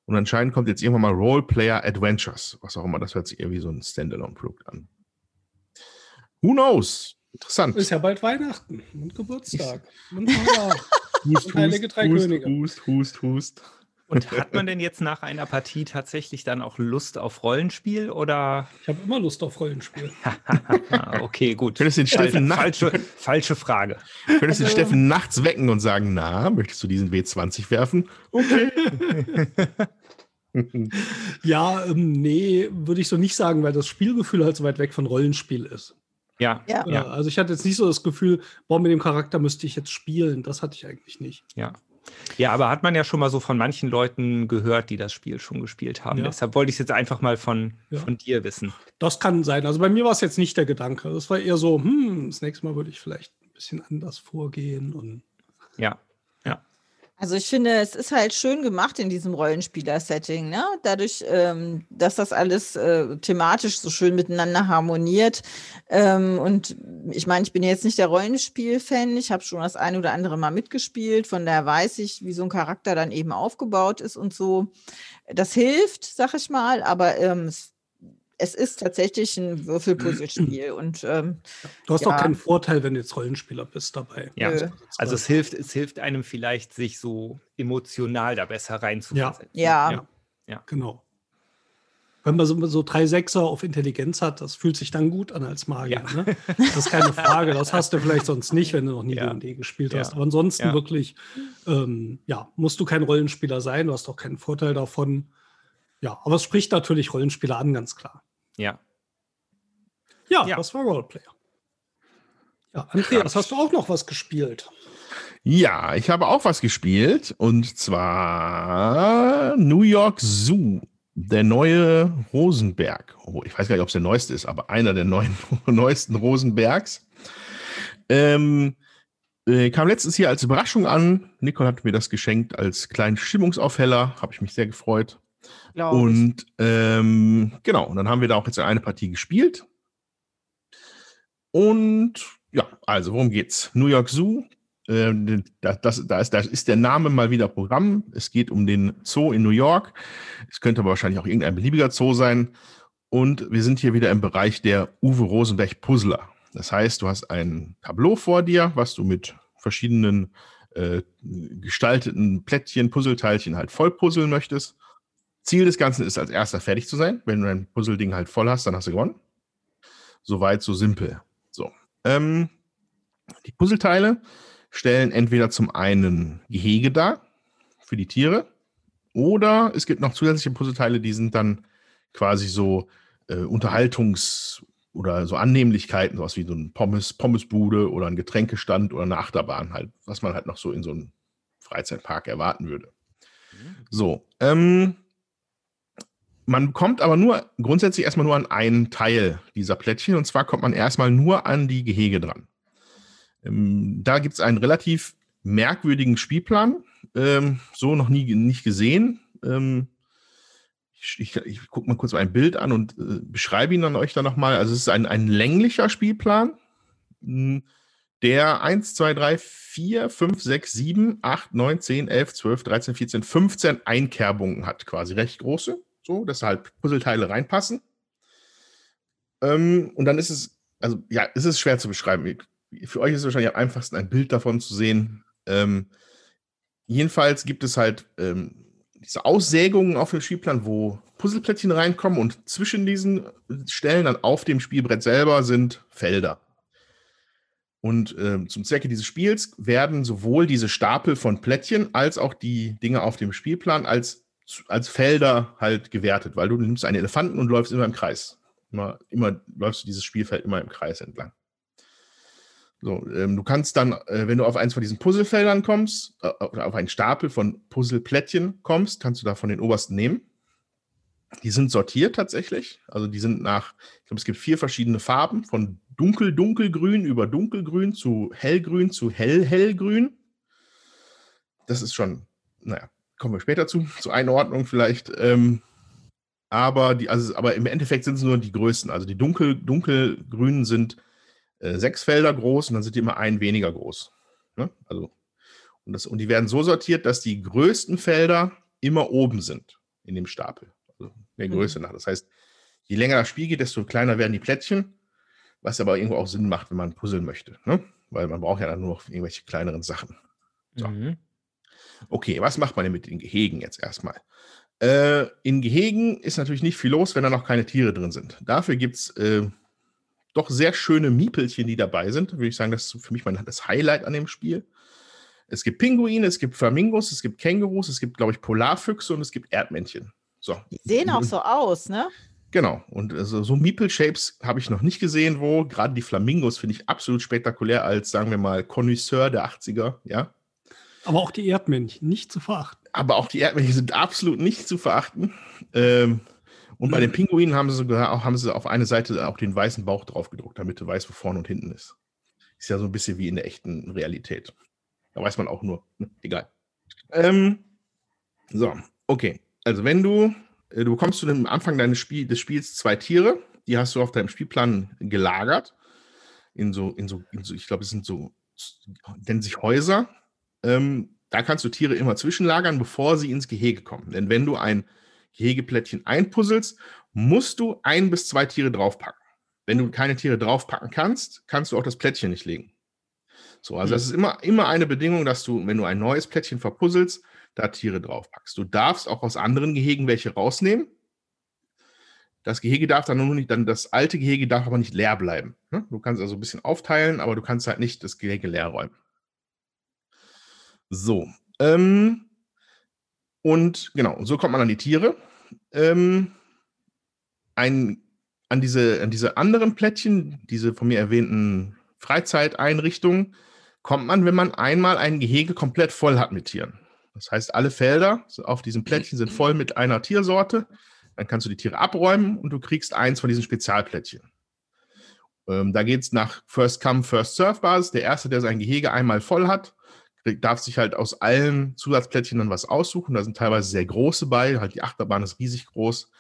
und anscheinend kommt jetzt irgendwann mal Roleplayer Adventures, was auch immer, das hört sich irgendwie so ein Standalone-Produkt an. Who knows? Interessant. Ist ja bald Weihnachten und Geburtstag. Und. Hust, Heilige Drei hust, Könige. hust, hust, hust. Und hat man denn jetzt nach einer Partie tatsächlich dann auch Lust auf Rollenspiel oder? Ich habe immer Lust auf Rollenspiel. *laughs* Okay, gut. Könntest den Steffen nachts, falsche, falsche Frage. könntest den Also- Steffen nachts wecken und sagen, na, möchtest du diesen W20 werfen? Okay. *laughs* Ja, ähm, nee, würde ich so nicht sagen, weil das Spielgefühl halt so weit weg von Rollenspiel ist. Ja, Ja. Ja. Also ich hatte jetzt nicht so das Gefühl, boah, mit dem Charakter müsste ich jetzt spielen. Das hatte ich eigentlich nicht. ja. Ja, aber hat man ja schon mal so von manchen Leuten gehört, die das Spiel schon gespielt haben. Ja. Deshalb wollte ich es jetzt einfach mal von, Ja. von dir wissen. Das kann sein. Also bei mir war es jetzt nicht der Gedanke. Das war eher so, hm, das nächste Mal würde ich vielleicht ein bisschen anders vorgehen. Und Ja. Also ich finde, es ist halt schön gemacht in diesem Rollenspieler-Setting, ne? Dadurch, ähm, dass das alles äh, thematisch so schön miteinander harmoniert. Ähm, und ich meine, ich bin jetzt nicht der Rollenspiel-Fan, ich habe schon das eine oder andere Mal mitgespielt, von daher weiß ich, wie so ein Charakter dann eben aufgebaut ist und so. Das hilft, sag ich mal, aber ähm, es, es ist tatsächlich ein Würfelpuzzlespiel und ähm, du hast Ja. auch keinen Vorteil, wenn du jetzt Rollenspieler bist dabei. Ja. Nö. Also es hilft, es hilft einem vielleicht, sich so emotional da besser reinzuversetzen. ja. Ja. Genau. Wenn man so, so drei Sechser auf Intelligenz hat, das fühlt sich dann gut an als Magier. Ja. Ne? Das ist keine Frage. Das hast du vielleicht sonst nicht, wenn du noch nie Ja. D&D gespielt Ja. hast. Aber ansonsten Ja. wirklich, ähm, ja, musst du kein Rollenspieler sein. Du hast auch keinen Vorteil davon. Ja, aber es spricht natürlich Rollenspieler an, ganz klar. Ja. Ja, Ja. das war Roleplayer. Ja, Andreas, hast du auch noch was gespielt? Ja, ich habe auch was gespielt und zwar New York Zoo, der neue Rosenberg. Oh, ich weiß gar nicht, ob es der neueste ist, aber einer der neuen, *laughs* neuesten Rosenbergs. Ähm, äh, kam letztens hier als Überraschung an. Nicole hat mir das geschenkt als kleinen Stimmungsaufheller. Habe ich mich sehr gefreut. Glaube. Und ähm, genau, und dann haben wir da auch jetzt eine Partie gespielt. Und ja, also worum geht's? New York Zoo. Da, das, da, ist, da ist der Name mal wieder Programm. Es geht um den Zoo in New York. Es könnte aber wahrscheinlich auch irgendein beliebiger Zoo sein. Und wir sind hier wieder im Bereich der Uwe Rosenberg Puzzler. Das heißt, du hast ein Tableau vor dir, was du mit verschiedenen äh, gestalteten Plättchen, Puzzleteilchen halt voll puzzeln möchtest. Ziel des Ganzen ist, als erster fertig zu sein. Wenn du dein Puzzleding halt voll hast, dann hast du gewonnen. Soweit, so simpel. So. Ähm, die Puzzleteile stellen entweder zum einen Gehege dar für die Tiere oder es gibt noch zusätzliche Puzzleteile, die sind dann quasi so äh, Unterhaltungs- oder so Annehmlichkeiten, sowas wie so ein Pommes, Pommesbude oder ein Getränkestand oder eine Achterbahn halt, was man halt noch so in so einem Freizeitpark erwarten würde. So, ähm, man kommt aber nur grundsätzlich erstmal nur an einen Teil dieser Plättchen und zwar kommt man erstmal nur an die Gehege dran. Ähm, da gibt es einen relativ merkwürdigen Spielplan, ähm, so noch nie nicht gesehen. Ähm, ich ich, ich gucke mal kurz ein Bild an und äh, beschreibe ihn dann euch dann nochmal. Also es ist ein, ein länglicher Spielplan, mh, der 1, 2, 3, 4, 5, 6, 7, 8, 9, 10, 11, 12, 13, 14, 15 Einkerbungen hat, quasi recht große, so, dass halt Puzzleteile reinpassen. Ähm, und dann ist es, also ja, es ist schwer zu beschreiben. Für euch ist es wahrscheinlich am einfachsten, ein Bild davon zu sehen. Ähm, jedenfalls gibt es halt ähm, diese Aussägungen auf dem Spielplan, wo Puzzleplättchen reinkommen und zwischen diesen Stellen dann auf dem Spielbrett selber sind Felder. Und ähm, zum Zwecke dieses Spiels werden sowohl diese Stapel von Plättchen als auch die Dinge auf dem Spielplan als, als Felder halt gewertet, weil du nimmst einen Elefanten und läufst immer im Kreis. Immer, immer läufst du dieses Spielfeld immer im Kreis entlang. So, ähm, du kannst dann, äh, wenn du auf eins von diesen Puzzlefeldern kommst, äh, oder auf einen Stapel von Puzzleplättchen kommst, kannst du da von den obersten nehmen. Die sind sortiert tatsächlich. Also die sind nach, ich glaube, es gibt vier verschiedene Farben, von dunkel, dunkelgrün über dunkelgrün zu hellgrün zu hell, hellgrün. Das ist schon, naja, kommen wir später zu, zur Einordnung vielleicht. Ähm, aber, die, also, aber im Endeffekt sind es nur die größten. Also die dunkel, dunkelgrünen sind äh, sechs Felder groß und dann sind die immer ein weniger groß. Ne? Also, und, das, und die werden so sortiert, dass die größten Felder immer oben sind in dem Stapel. Also der Größe nach. Das heißt, je länger das Spiel geht, desto kleiner werden die Plättchen, was aber irgendwo auch Sinn macht, wenn man puzzeln möchte. Ne? Weil man braucht ja dann nur noch irgendwelche kleineren Sachen. So. Mhm. Okay, was macht man denn mit den Gehegen jetzt erstmal? Äh, in Gehegen ist natürlich nicht viel los, wenn da noch keine Tiere drin sind. Dafür gibt es äh, doch sehr schöne Miepelchen, die dabei sind. Würde ich sagen, das ist für mich mein, das Highlight an dem Spiel. Es gibt Pinguine, es gibt Flamingos, es gibt Kängurus, es gibt, glaube ich, Polarfüchse und es gibt Erdmännchen. So. Die sehen auch so aus, ne? Genau. Und also, so Meeple-Shapes habe ich noch nicht gesehen, wo. Gerade die Flamingos finde ich absolut spektakulär als, sagen wir mal, Connoisseur der 80er, ja. Aber auch die Erdmännchen, nicht zu verachten. Aber auch die Erdmännchen sind absolut nicht zu verachten. Ähm, und bei den Pinguinen haben sie sogar auch, haben sie auf eine Seite auch den weißen Bauch drauf gedruckt, damit du weißt, wo vorne und hinten ist. Ist ja so ein bisschen wie in der echten Realität. Da weiß man auch nur. Ne? Egal. Ähm, so, okay. Also wenn du äh, du bekommst zu dem Anfang deines Spiel, des Spiels zwei Tiere, die hast du auf deinem Spielplan gelagert. In so, in so, in so ich glaube, es sind so, nennen sich Häuser. Ähm, da kannst du Tiere immer zwischenlagern, bevor sie ins Gehege kommen. Denn wenn du ein Gehegeplättchen einpuzzelst, musst du ein bis zwei Tiere draufpacken. Wenn du keine Tiere draufpacken kannst, kannst du auch das Plättchen nicht legen. So, also das mhm. ist immer, immer eine Bedingung, dass du, wenn du ein neues Plättchen verpuzzelst, da Tiere draufpackst. Du darfst auch aus anderen Gehegen welche rausnehmen. Das Gehege darf dann nur nicht, dann das alte Gehege darf aber nicht leer bleiben. Ne? Du kannst also ein bisschen aufteilen, aber du kannst halt nicht das Gehege leer räumen. So. Ähm, und genau, so kommt man an die Tiere. Ähm, ein, an, diese, an diese anderen Plättchen, diese von mir erwähnten Freizeiteinrichtungen, kommt man, wenn man einmal ein Gehege komplett voll hat mit Tieren. Das heißt, alle Felder auf diesem Plättchen sind voll mit einer Tiersorte. Dann kannst du die Tiere abräumen und du kriegst eins von diesen Spezialplättchen. Ähm, da geht es nach First Come, First Serve Basis. Der Erste, der sein Gehege einmal voll hat, darf sich halt aus allen Zusatzplättchen dann was aussuchen. Da sind teilweise sehr große bei. Halt die Achterbahn ist riesig groß.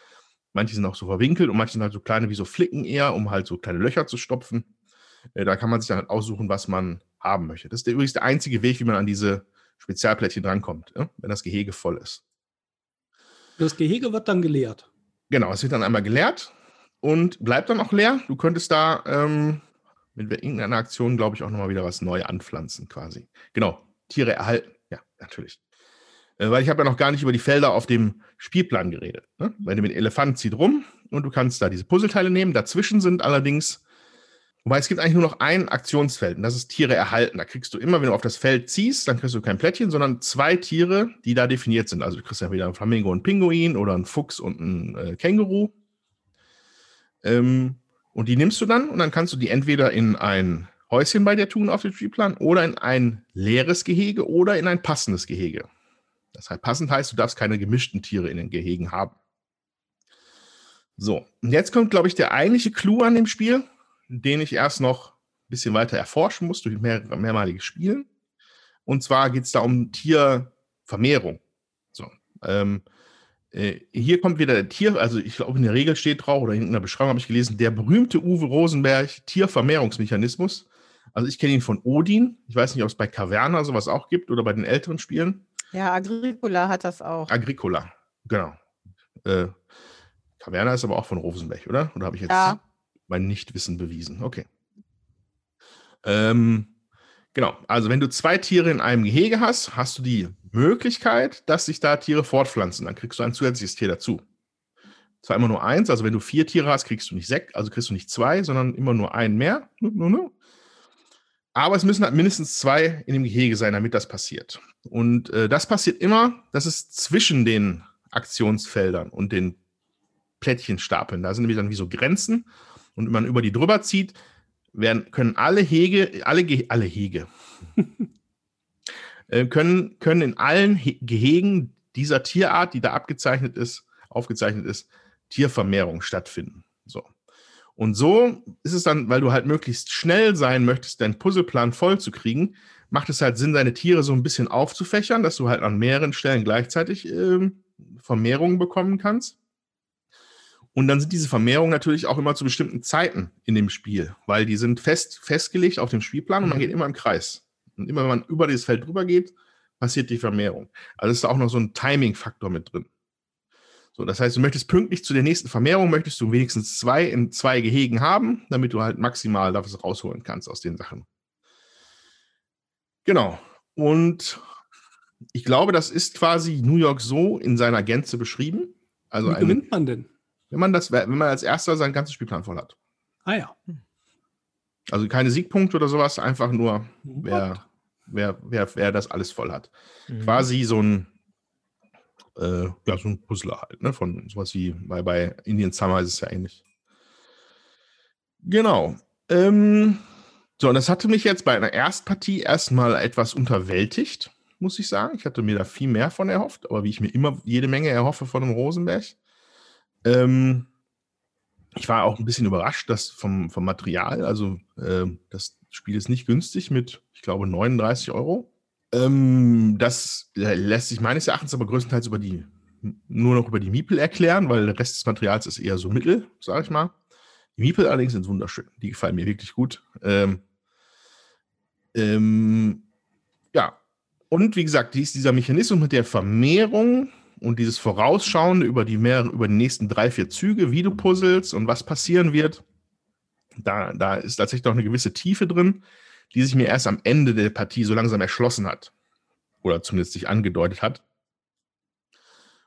Manche sind auch so verwinkelt und manche sind halt so kleine wie so Flicken eher, um halt so kleine Löcher zu stopfen. Äh, da kann man sich dann halt aussuchen, was man haben möchte. Das ist übrigens der einzige Weg, wie man an diese Spezialplättchen drankommt, wenn das Gehege voll ist. Das Gehege wird dann geleert. Genau, es wird dann einmal geleert und bleibt dann auch leer. Du könntest da ähm, mit irgendeiner Aktion, glaube ich, auch nochmal wieder was neu anpflanzen, quasi. Genau, Tiere erhalten. Ja, natürlich. Äh, weil ich habe ja noch gar nicht über die Felder auf dem Spielplan geredet. Ne? Weil der Elefant zieht rum und du kannst da diese Puzzleteile nehmen. Dazwischen sind allerdings Wobei es gibt eigentlich nur noch ein Aktionsfeld und das ist Tiere erhalten. Da kriegst du immer, wenn du auf das Feld ziehst, dann kriegst du kein Plättchen, sondern zwei Tiere, die da definiert sind. Also du kriegst ja wieder ein Flamingo und ein Pinguin oder ein Fuchs und ein äh, Känguru. Ähm, und die nimmst du dann und dann kannst du die entweder in ein Häuschen bei dir tun auf dem Spielplan oder in ein leeres Gehege oder in ein passendes Gehege. Das heißt, passend heißt, du darfst keine gemischten Tiere in den Gehegen haben. So, und jetzt kommt, glaube ich, der eigentliche Clou an dem Spiel den ich erst noch ein bisschen weiter erforschen muss durch mehr, mehrmaliges Spielen. Und zwar geht es da um Tiervermehrung. So, ähm, äh, hier kommt wieder der Tier, also ich glaube, in der Regel steht drauf, oder in einer Beschreibung habe ich gelesen, der berühmte Uwe Rosenberg Tiervermehrungsmechanismus. Also ich kenne ihn von Odin. Ich weiß nicht, ob es bei Caverna sowas auch gibt oder bei den älteren Spielen. Ja, Agricola hat das auch. Agricola, genau. Äh, Caverna ist aber auch von Rosenberg, oder? Oder habe ich jetzt. Ja mein Nichtwissen bewiesen. Okay. Ähm, genau. Also, wenn du zwei Tiere in einem Gehege hast, hast du die Möglichkeit, dass sich da Tiere fortpflanzen. Dann kriegst du ein zusätzliches Tier dazu. Zwar immer nur eins, also wenn du vier Tiere hast, kriegst du nicht sechs, also kriegst du nicht zwei, sondern immer nur einen mehr. Aber es müssen halt mindestens zwei in dem Gehege sein, damit das passiert. Und äh, das passiert immer, das ist zwischen den Aktionsfeldern und den Plättchenstapeln. Da sind nämlich dann wie so Grenzen und man über die drüber zieht, werden, können alle Hege, alle, Ge alle Hege, *laughs* äh, können, können in allen He Gehegen dieser Tierart, die da abgezeichnet ist, aufgezeichnet ist, Tiervermehrung stattfinden. Und so ist es dann, weil du halt möglichst schnell sein möchtest, deinen Puzzleplan voll zu kriegen, macht es halt Sinn, deine Tiere so ein bisschen aufzufächern, dass du halt an mehreren Stellen gleichzeitig äh, Vermehrungen bekommen kannst. Und dann sind diese Vermehrungen natürlich auch immer zu bestimmten Zeiten in dem Spiel, weil die sind fest festgelegt auf dem Spielplan und man mhm. geht immer im Kreis. Und immer wenn man über dieses Feld drüber geht, passiert die Vermehrung. Also ist da auch noch so ein Timing-Faktor mit drin. So, das heißt, du möchtest pünktlich zu der nächsten Vermehrung, möchtest du wenigstens zwei in zwei Gehegen haben, damit du halt maximal da was rausholen kannst aus den Sachen. Genau. Und ich glaube, das ist quasi New York so in seiner Gänze beschrieben. Also Wie eine, gewinnt man denn? wenn man das, wenn man als erster seinen ganzen Spielplan voll hat. Ah ja. Also keine Siegpunkte oder sowas, einfach nur, wer, wer, wer, wer das alles voll hat. Mhm. Quasi so ein, äh, ja, so ein Puzzler halt, ne? Von sowas wie bei, bei Indian Summer ist es ja ähnlich. Genau. Ähm, so, und das hatte mich jetzt bei einer Erstpartie erstmal etwas unterwältigt, muss ich sagen. Ich hatte mir da viel mehr von erhofft, aber wie ich mir immer jede Menge erhoffe von dem Rosenberg. Ähm, ich war auch ein bisschen überrascht, dass vom, vom Material, also äh, das Spiel ist nicht günstig mit, ich glaube, 39 Euro. Ähm, das äh, lässt sich meines Erachtens aber größtenteils über die, nur noch über die Miepel erklären, weil der Rest des Materials ist eher so mittel, sage ich mal. Die Miepel allerdings sind wunderschön. Die gefallen mir wirklich gut. Ähm, ähm, ja, und wie gesagt, dies, dieser Mechanismus mit der Vermehrung und dieses Vorausschauen über die, mehr, über die nächsten drei, vier Züge, wie du puzzelst und was passieren wird, da, da ist tatsächlich noch eine gewisse Tiefe drin, die sich mir erst am Ende der Partie so langsam erschlossen hat. Oder zumindest sich angedeutet hat.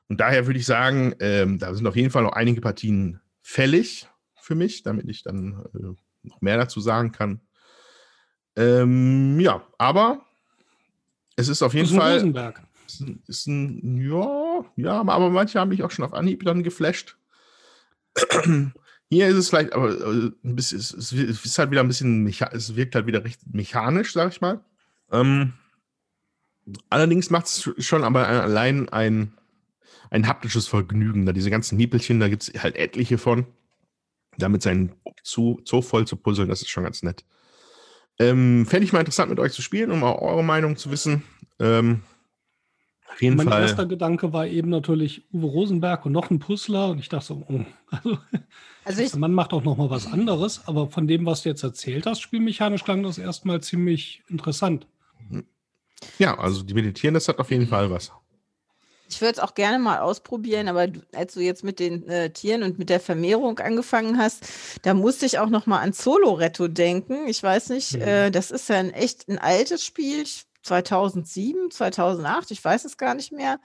Und daher würde ich sagen, ähm, da sind auf jeden Fall noch einige Partien fällig für mich, damit ich dann äh, noch mehr dazu sagen kann. Ähm, ja, aber es ist auf jeden ist Fall. Rosenberg. Ist ein, ist ein, ja, ja, aber manche haben mich auch schon auf Anhieb dann geflasht. Hier ist es vielleicht, aber äh, ein bisschen, es, ist halt wieder ein bisschen, es wirkt halt wieder recht mechanisch, sag ich mal. Ähm, allerdings macht es schon aber allein ein, ein haptisches Vergnügen. Da diese ganzen Niepelchen, da gibt es halt etliche von. Damit seinen Zoo, Zoo voll zu puzzeln, das ist schon ganz nett. Ähm, Fände ich mal interessant, mit euch zu spielen, um auch eure Meinung zu wissen. Ähm, auf jeden Mein Fall. erster Gedanke war eben natürlich Uwe Rosenberg und noch ein Puzzler. Und ich dachte so, oh, also, Also ich, der Mann macht auch noch mal was anderes. Aber von dem, was du jetzt erzählt hast, spielmechanisch klang das erstmal ziemlich interessant. Ja, also die Meditieren, das hat auf jeden Fall was. ich würde es auch gerne mal ausprobieren, aber als du jetzt mit den äh, Tieren und mit der Vermehrung angefangen hast, da musste ich auch noch mal an Solo-Retto denken. Ich weiß nicht, Mhm. äh, das ist ja ein echt ein altes Spiel, 2007, 2008, ich weiß es gar nicht mehr,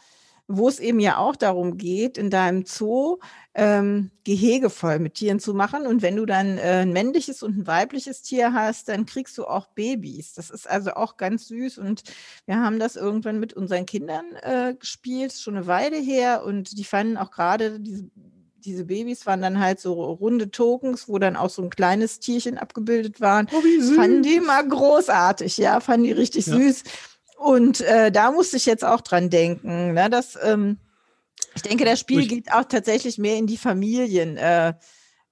wo es eben ja auch darum geht, in deinem Zoo ähm, Gehege voll mit Tieren zu machen. Und wenn du dann äh, ein männliches und ein weibliches Tier hast, dann kriegst du auch Babys. Das ist also auch ganz süß. Und wir haben das irgendwann mit unseren Kindern äh, gespielt, schon eine Weile her. Und die fanden auch gerade diese, diese Babys waren dann halt so runde Tokens, wo dann auch so ein kleines Tierchen abgebildet waren. Oh, wie Fanden die mal großartig, ja, fanden die richtig Ja. süß. Und äh, da musste ich jetzt auch dran denken, ne, dass ähm, ich denke, das Spiel Ich- geht auch tatsächlich mehr in die Familien, äh,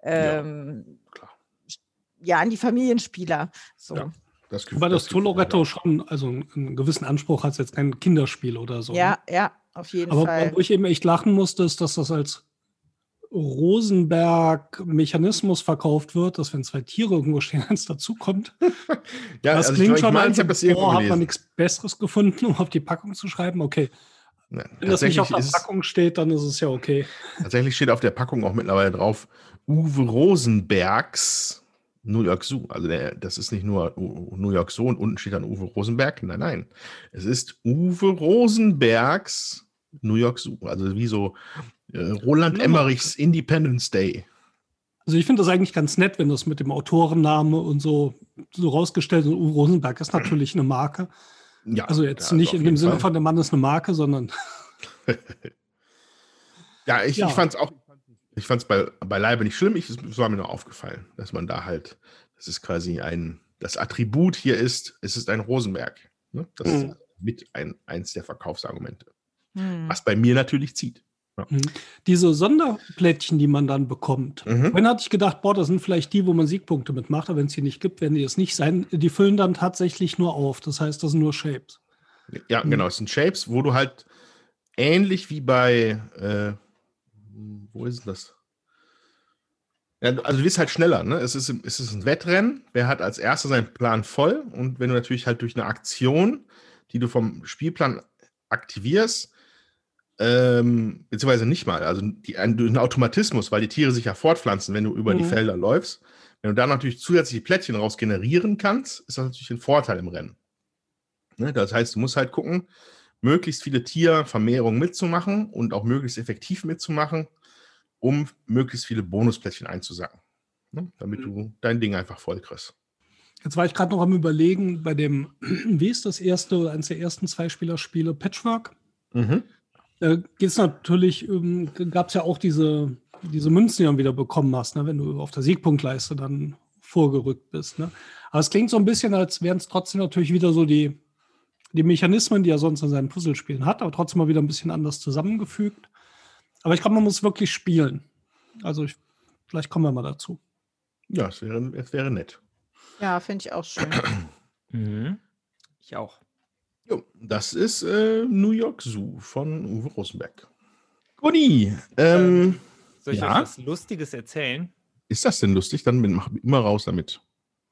ähm, klar. ja, in die Familienspieler. So. Ja. Das Gefühl- Wobei das Gefühl- Solo-Retto schon also einen, gewissen Anspruch hat, jetzt kein Kinderspiel oder so. ne? Ja, ja, auf jeden Aber Fall. wo ich eben echt lachen musste, ist, dass das als Rosenberg-Mechanismus verkauft wird, dass wenn zwei Tiere irgendwo stehen, *laughs* eins dazukommt. *laughs* Ja, das also klingt ich, schon, ich meine, als ich habe das boah, hat man nichts Besseres gefunden, um auf die Packung zu schreiben. Okay, Ja, wenn das nicht auf der Packung steht, dann ist es ja okay. tatsächlich steht auf der Packung auch mittlerweile drauf Uwe Rosenbergs New York Zoo. Also der, das ist nicht nur New York Zoo und unten steht dann Uwe Rosenberg. Nein, nein. Es ist Uwe Rosenbergs New York Zoo. Also wie so Roland Nummer. Emmerichs Independence Day. Also ich finde das eigentlich ganz nett, wenn das mit dem Autorenname und so, so rausgestellt ist. Uwe Rosenberg ist natürlich eine Marke. Ja, Also jetzt ja, nicht in dem Sinne Fall. von der Mann ist eine Marke, sondern *laughs* Ja, ich, Ja. ich fand es auch, ich fand es bei, beileibe nicht schlimm. Ich, es war mir nur aufgefallen, dass man da halt, das ist quasi ein, das Attribut hier ist, es ist ein Rosenberg. Ne? Das ist Mhm. mit ein, eins der Verkaufsargumente. Hm. Was bei mir natürlich zieht. Diese Sonderplättchen, die man dann bekommt. Mhm. Vorhin hatte ich gedacht, boah, das sind vielleicht die, wo man Siegpunkte mitmacht, aber wenn es die nicht gibt, werden die es nicht sein. Die füllen dann tatsächlich nur auf. Das heißt, das sind nur Shapes. Ja, Mhm. genau, es sind Shapes, wo du halt ähnlich wie bei, äh, wo ist das? Ja, also du wirst halt schneller, ne? Es ist, es ist ein Wettrennen. Wer hat als erster seinen Plan voll? Und wenn du natürlich halt durch eine Aktion, die du vom Spielplan aktivierst, ähm, beziehungsweise nicht mal, also die, ein, einen Automatismus, weil die Tiere sich ja fortpflanzen, wenn du über die Mhm. Felder läufst. Wenn du da natürlich zusätzliche Plättchen raus generieren kannst, ist das natürlich ein Vorteil im Rennen. Ne? Das heißt, du musst halt gucken, möglichst viele Tiervermehrungen mitzumachen und auch möglichst effektiv mitzumachen, um möglichst viele Bonusplättchen einzusacken. Ne? Damit du dein Ding einfach voll kriegst. Jetzt war ich gerade noch am Überlegen, bei dem, *clears throat* wie ist das erste oder eines der ersten Zweispielerspiele, Patchwork? Mhm. Da geht es natürlich, ähm, gab es ja auch diese, diese Münzen, die du dann wieder bekommen hast, ne, wenn du auf der Siegpunktleiste dann vorgerückt bist. Ne? Aber es klingt so ein bisschen, als wären es trotzdem natürlich wieder so die, die Mechanismen, die er sonst in seinen Puzzlespielen hat, aber trotzdem mal wieder ein bisschen anders zusammengefügt. Aber ich glaube, man muss wirklich spielen. Also ich, vielleicht kommen wir mal dazu. Ja, es wäre, es wäre nett. Ja, finde ich auch schön. Mhm. Ich auch. Jo, das ist äh, New York Zoo von Uwe Rosenberg. Conny, ähm, Soll ich Ja? euch was Lustiges erzählen? ist das denn lustig? Dann mach immer raus damit.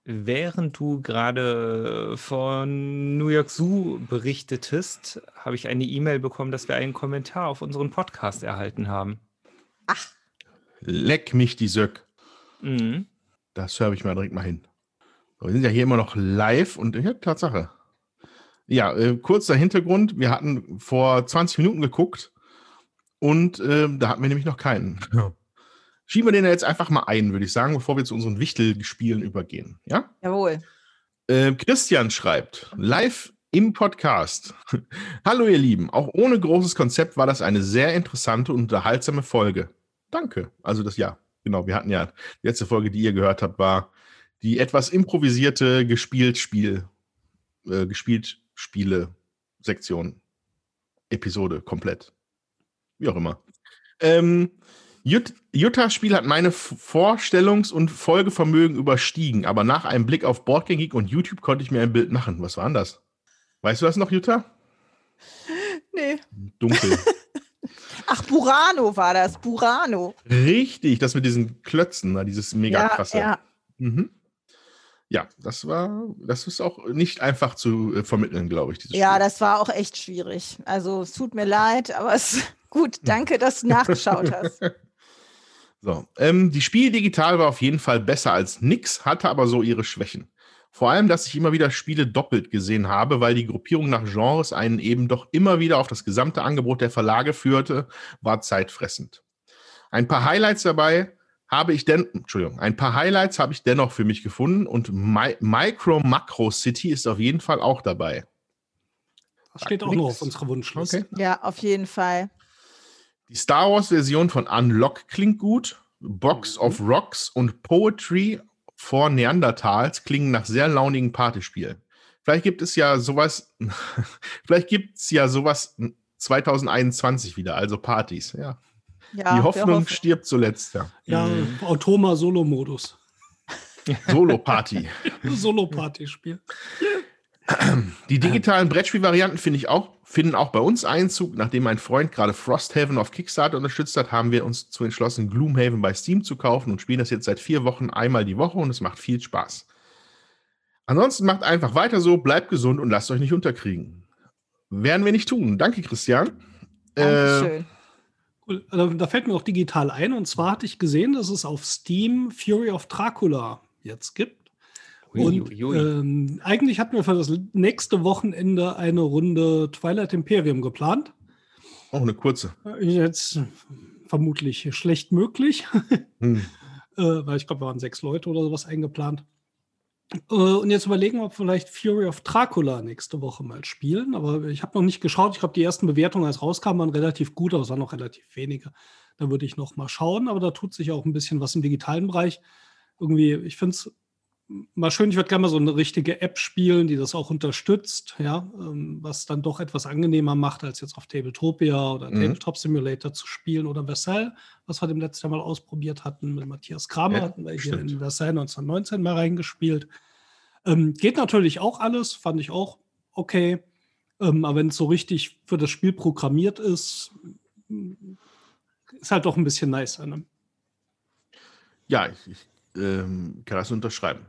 Während du gerade von New York Zoo berichtetest, habe ich eine E-Mail bekommen, dass wir einen Kommentar auf unseren Podcast erhalten haben. Leck mich die Söck. Mhm. Das höre ich mal direkt mal hin. Wir sind ja hier immer noch live und ja, Tatsache. Ja, äh, kurzer Hintergrund. Wir hatten vor 20 Minuten geguckt und äh, da hatten wir nämlich noch keinen. Schieben wir den jetzt einfach mal ein, würde ich sagen, bevor wir zu unseren Wichtelspielen übergehen. Ja? Jawohl. Äh, Christian schreibt, live im Podcast. *laughs* Hallo ihr Lieben, auch ohne großes Konzept war das eine sehr interessante und unterhaltsame Folge. Danke. Also das ja, genau, wir hatten ja, die letzte Folge, die ihr gehört habt, war die etwas improvisierte gespielt Spiel, äh, gespielt Spiele Sektion, Episode komplett. Wie auch immer. Ähm, Jut- Juttas Spiel hat meine Vorstellungs- und Folgevermögen überstiegen, aber nach einem Blick auf Boardgame Geek und YouTube konnte ich mir ein Bild machen. Was war denn das? Weißt du das noch, Jutta? Nee. Dunkel. *laughs* Ach, Burano war das. Burano. Richtig, das mit diesen Klötzen, dieses mega ja, krasse. ja. Mhm. Ja, das war, das ist auch nicht einfach zu äh, vermitteln, glaube ich. Ja, Spiel. das war auch echt schwierig. Also es tut mir leid, aber es *laughs* gut. Danke, dass du nachgeschaut hast. *laughs* So, ähm, die Spiel digital war auf jeden Fall besser als nix, hatte aber so ihre Schwächen. Vor allem, dass ich immer wieder Spiele doppelt gesehen habe, weil die Gruppierung nach Genres einen eben doch immer wieder auf das gesamte Angebot der Verlage führte, war zeitfressend. Ein paar Highlights dabei habe ich denn, Entschuldigung, ein paar Highlights habe ich dennoch für mich gefunden und Mi Micro Macro City ist auf jeden Fall auch dabei. Das steht Sagt auch noch auf unserer Wunschliste. Okay. Ja, auf jeden Fall. Die Star Wars-Version von Unlock klingt gut. Box of Rocks und Poetry for Neandertals klingen nach sehr launigen Partyspielen. Vielleicht gibt es ja sowas, *laughs* vielleicht gibt es ja sowas 2021 wieder, also Partys. Ja. Ja, Die Hoffnung hoffen. stirbt zuletzt, ja. Ja, Mhm. Automa Solo-Modus. Solo-Party. *laughs* Solo-Party-Spiel. Die digitalen Brettspielvarianten finde ich auch, finden auch bei uns Einzug. Nachdem mein Freund gerade Frosthaven auf Kickstarter unterstützt hat, haben wir uns zu entschlossen, Gloomhaven bei Steam zu kaufen und spielen das jetzt seit vier Wochen einmal die Woche und es macht viel Spaß. Ansonsten macht einfach weiter so, bleibt gesund und lasst euch nicht unterkriegen. Werden wir nicht tun. Danke, Christian. Äh, Dankeschön. Cool. Also, da fällt mir auch digital ein. Und zwar hatte ich gesehen, dass es auf Steam Fury of Dracula jetzt gibt. Ui, Und ui, ui. ähm, eigentlich hatten wir für das nächste Wochenende eine Runde Twilight Imperium geplant. auch eine kurze. Jetzt vermutlich schlecht möglich, *laughs* Hm. äh, weil ich glaube, wir waren sechs Leute oder sowas eingeplant. Äh, und jetzt überlegen, ob wir vielleicht Fury of Dracula nächste Woche mal spielen. Aber ich habe noch nicht geschaut. Ich glaube, die ersten Bewertungen, als rauskamen, waren relativ gut, aber es waren noch relativ wenige. Da würde ich noch mal schauen. Aber da tut sich auch ein bisschen was im digitalen Bereich. Irgendwie, ich finde es mal schön, ich würde gerne mal so eine richtige App spielen, die das auch unterstützt, ja, ähm, was dann doch etwas angenehmer macht, als jetzt auf Tabletopia oder Mhm. Tabletop Simulator zu spielen oder Versailles, was wir dem letzten Mal ausprobiert hatten mit Matthias Kramer, Ja, hatten wir hier stimmt. in Versailles 1919 mal reingespielt. Ähm, geht natürlich auch alles, fand ich auch okay. Ähm, aber wenn es so richtig für das Spiel programmiert ist, ist halt doch ein bisschen nicer. Ne? Ja, ich, ich ähm, kann das unterschreiben.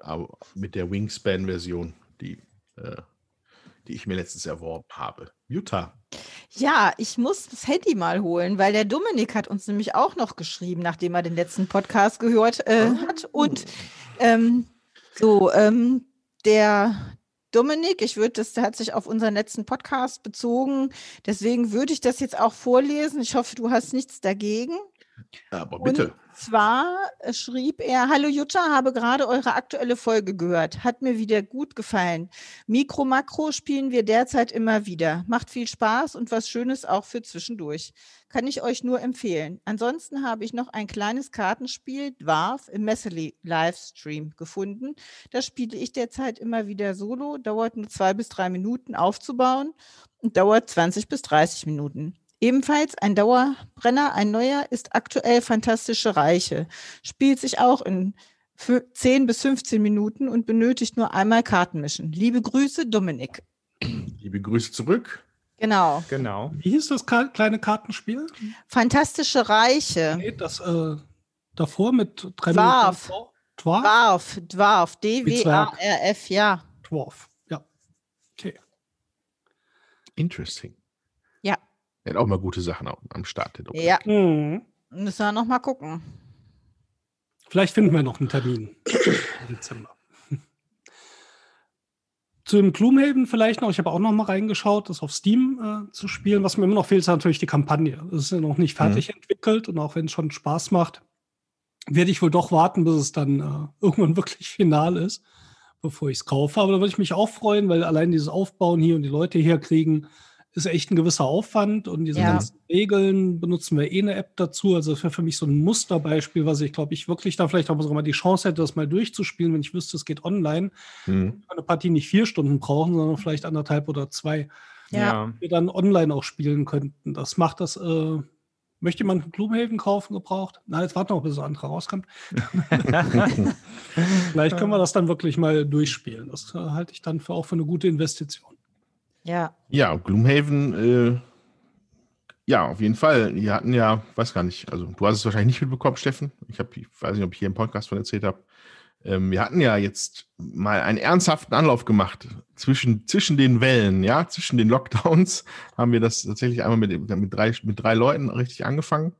Aber mit der Wingspan-Version, die, äh, die ich mir letztens erworben habe. Jutta. Ja, ich muss das Handy mal holen, weil der Dominik hat uns nämlich auch noch geschrieben, nachdem er den letzten Podcast gehört äh, hat. Und ähm, so, ähm, der Dominik. Ich würde, das hat sich auf unseren letzten Podcast bezogen. Deswegen würde ich das jetzt auch vorlesen. Ich hoffe, du hast nichts dagegen. Aber bitte. Und zwar äh, schrieb er, Hallo Jutta, habe gerade eure aktuelle Folge gehört. Hat mir wieder gut gefallen. Mikro, Makro spielen wir derzeit immer wieder. Macht viel Spaß und was Schönes auch für zwischendurch. Kann ich euch nur empfehlen. Ansonsten habe ich noch ein kleines Kartenspiel, Dwarf, im Messely Livestream gefunden. Das spiele ich derzeit immer wieder solo, dauert nur zwei bis drei Minuten aufzubauen und dauert 20 bis 30 Minuten. Ebenfalls ein Dauerbrenner, ein neuer, ist aktuell Fantastische Reiche. Spielt sich auch in 10 bis 15 Minuten und benötigt nur einmal Karten mischen. Liebe Grüße, Dominik. Liebe Grüße zurück. Genau. Genau. Wie hieß das kleine Kartenspiel? Fantastische Reiche. Nee, das äh, davor mit drei Dwarf. Minuten. Dwarf. Dwarf, Dwarf. D-W-A-R-F, ja. Dwarf. Ja. Okay. Interesting. Er hat auch mal gute Sachen am Start. Ja, Mhm. müssen wir noch mal gucken. Vielleicht finden wir noch einen Termin im Dezember. Zu dem Gloomhaven vielleicht noch, ich habe auch noch mal reingeschaut, das auf Steam äh, zu spielen. Was mir immer noch fehlt, ist natürlich die Kampagne. Das ist ja noch nicht fertig entwickelt und auch wenn es schon Spaß macht, werde ich wohl doch warten, bis es dann äh, irgendwann *laughs* wirklich final ist, bevor ich es kaufe. Aber da würde ich mich auch freuen, weil allein dieses Aufbauen hier und die Leute herkriegen, ist echt ein gewisser Aufwand und diese Ja. ganzen Regeln benutzen wir eh eine App dazu. Also das wäre für mich so ein Musterbeispiel, was ich glaube ich wirklich da vielleicht auch sogar mal die Chance hätte, das mal durchzuspielen, wenn ich wüsste, es geht online. Mhm. Eine Partie nicht vier Stunden brauchen, sondern vielleicht anderthalb oder zwei. Ja. Wir dann online auch spielen könnten. Das macht das. Äh, möchte jemand einen Gloomhaven kaufen gebraucht? Na, jetzt warten wir noch, bis das andere rauskommt. *laughs* Vielleicht können wir das dann wirklich mal durchspielen. Das äh, halte ich dann für auch für eine gute Investition. Ja. Ja, Gloomhaven, äh, ja, auf jeden Fall. Die hatten ja, weiß gar nicht, also du hast es wahrscheinlich nicht mitbekommen, Steffen. Ich, hab, ich weiß nicht, ob ich hier im Podcast von erzählt habe. Ähm, wir hatten ja jetzt mal einen ernsthaften Anlauf gemacht zwischen, zwischen den Wellen, ja, zwischen den Lockdowns *laughs* haben wir das tatsächlich einmal mit, mit, drei, mit drei Leuten richtig angefangen.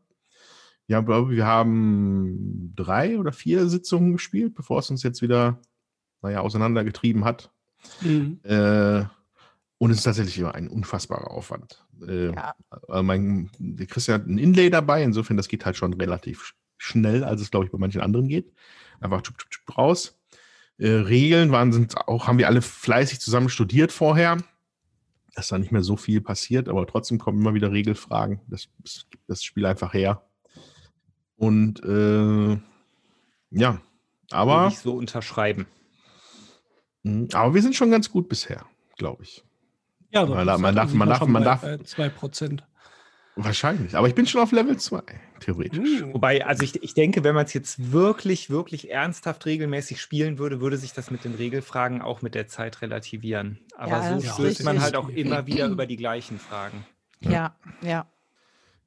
Ja, glaube wir haben drei oder vier Sitzungen gespielt, bevor es uns jetzt wieder, naja, auseinandergetrieben hat. Äh, und es ist tatsächlich immer ein unfassbarer Aufwand. Äh, Ja. mein, der Christian hat ein Inlay dabei, insofern das geht halt schon relativ sch- schnell, als es, glaube ich, bei manchen anderen geht. Einfach tschub, tschub, tschub raus. Äh, Regeln waren, sind auch, haben wir alle fleißig zusammen studiert vorher. Dass da nicht mehr so viel passiert, aber trotzdem kommen immer wieder Regelfragen. Das, das gibt das Spiel einfach her. Und äh, ja, aber, ich so unterschreiben. mh, aber wir sind schon ganz gut bisher, glaube ich. Ja, Man das darf- man darf- man darf- man darf- bei 2%. Wahrscheinlich. Aber ich bin schon auf Level 2, theoretisch. Hm. Wobei, also ich, ich denke, wenn man es jetzt wirklich, wirklich ernsthaft regelmäßig spielen würde, würde sich das mit den Regelfragen auch mit der Zeit relativieren. Aber Ja, so stößt man halt auch immer wieder über die gleichen Fragen. Ja, ja.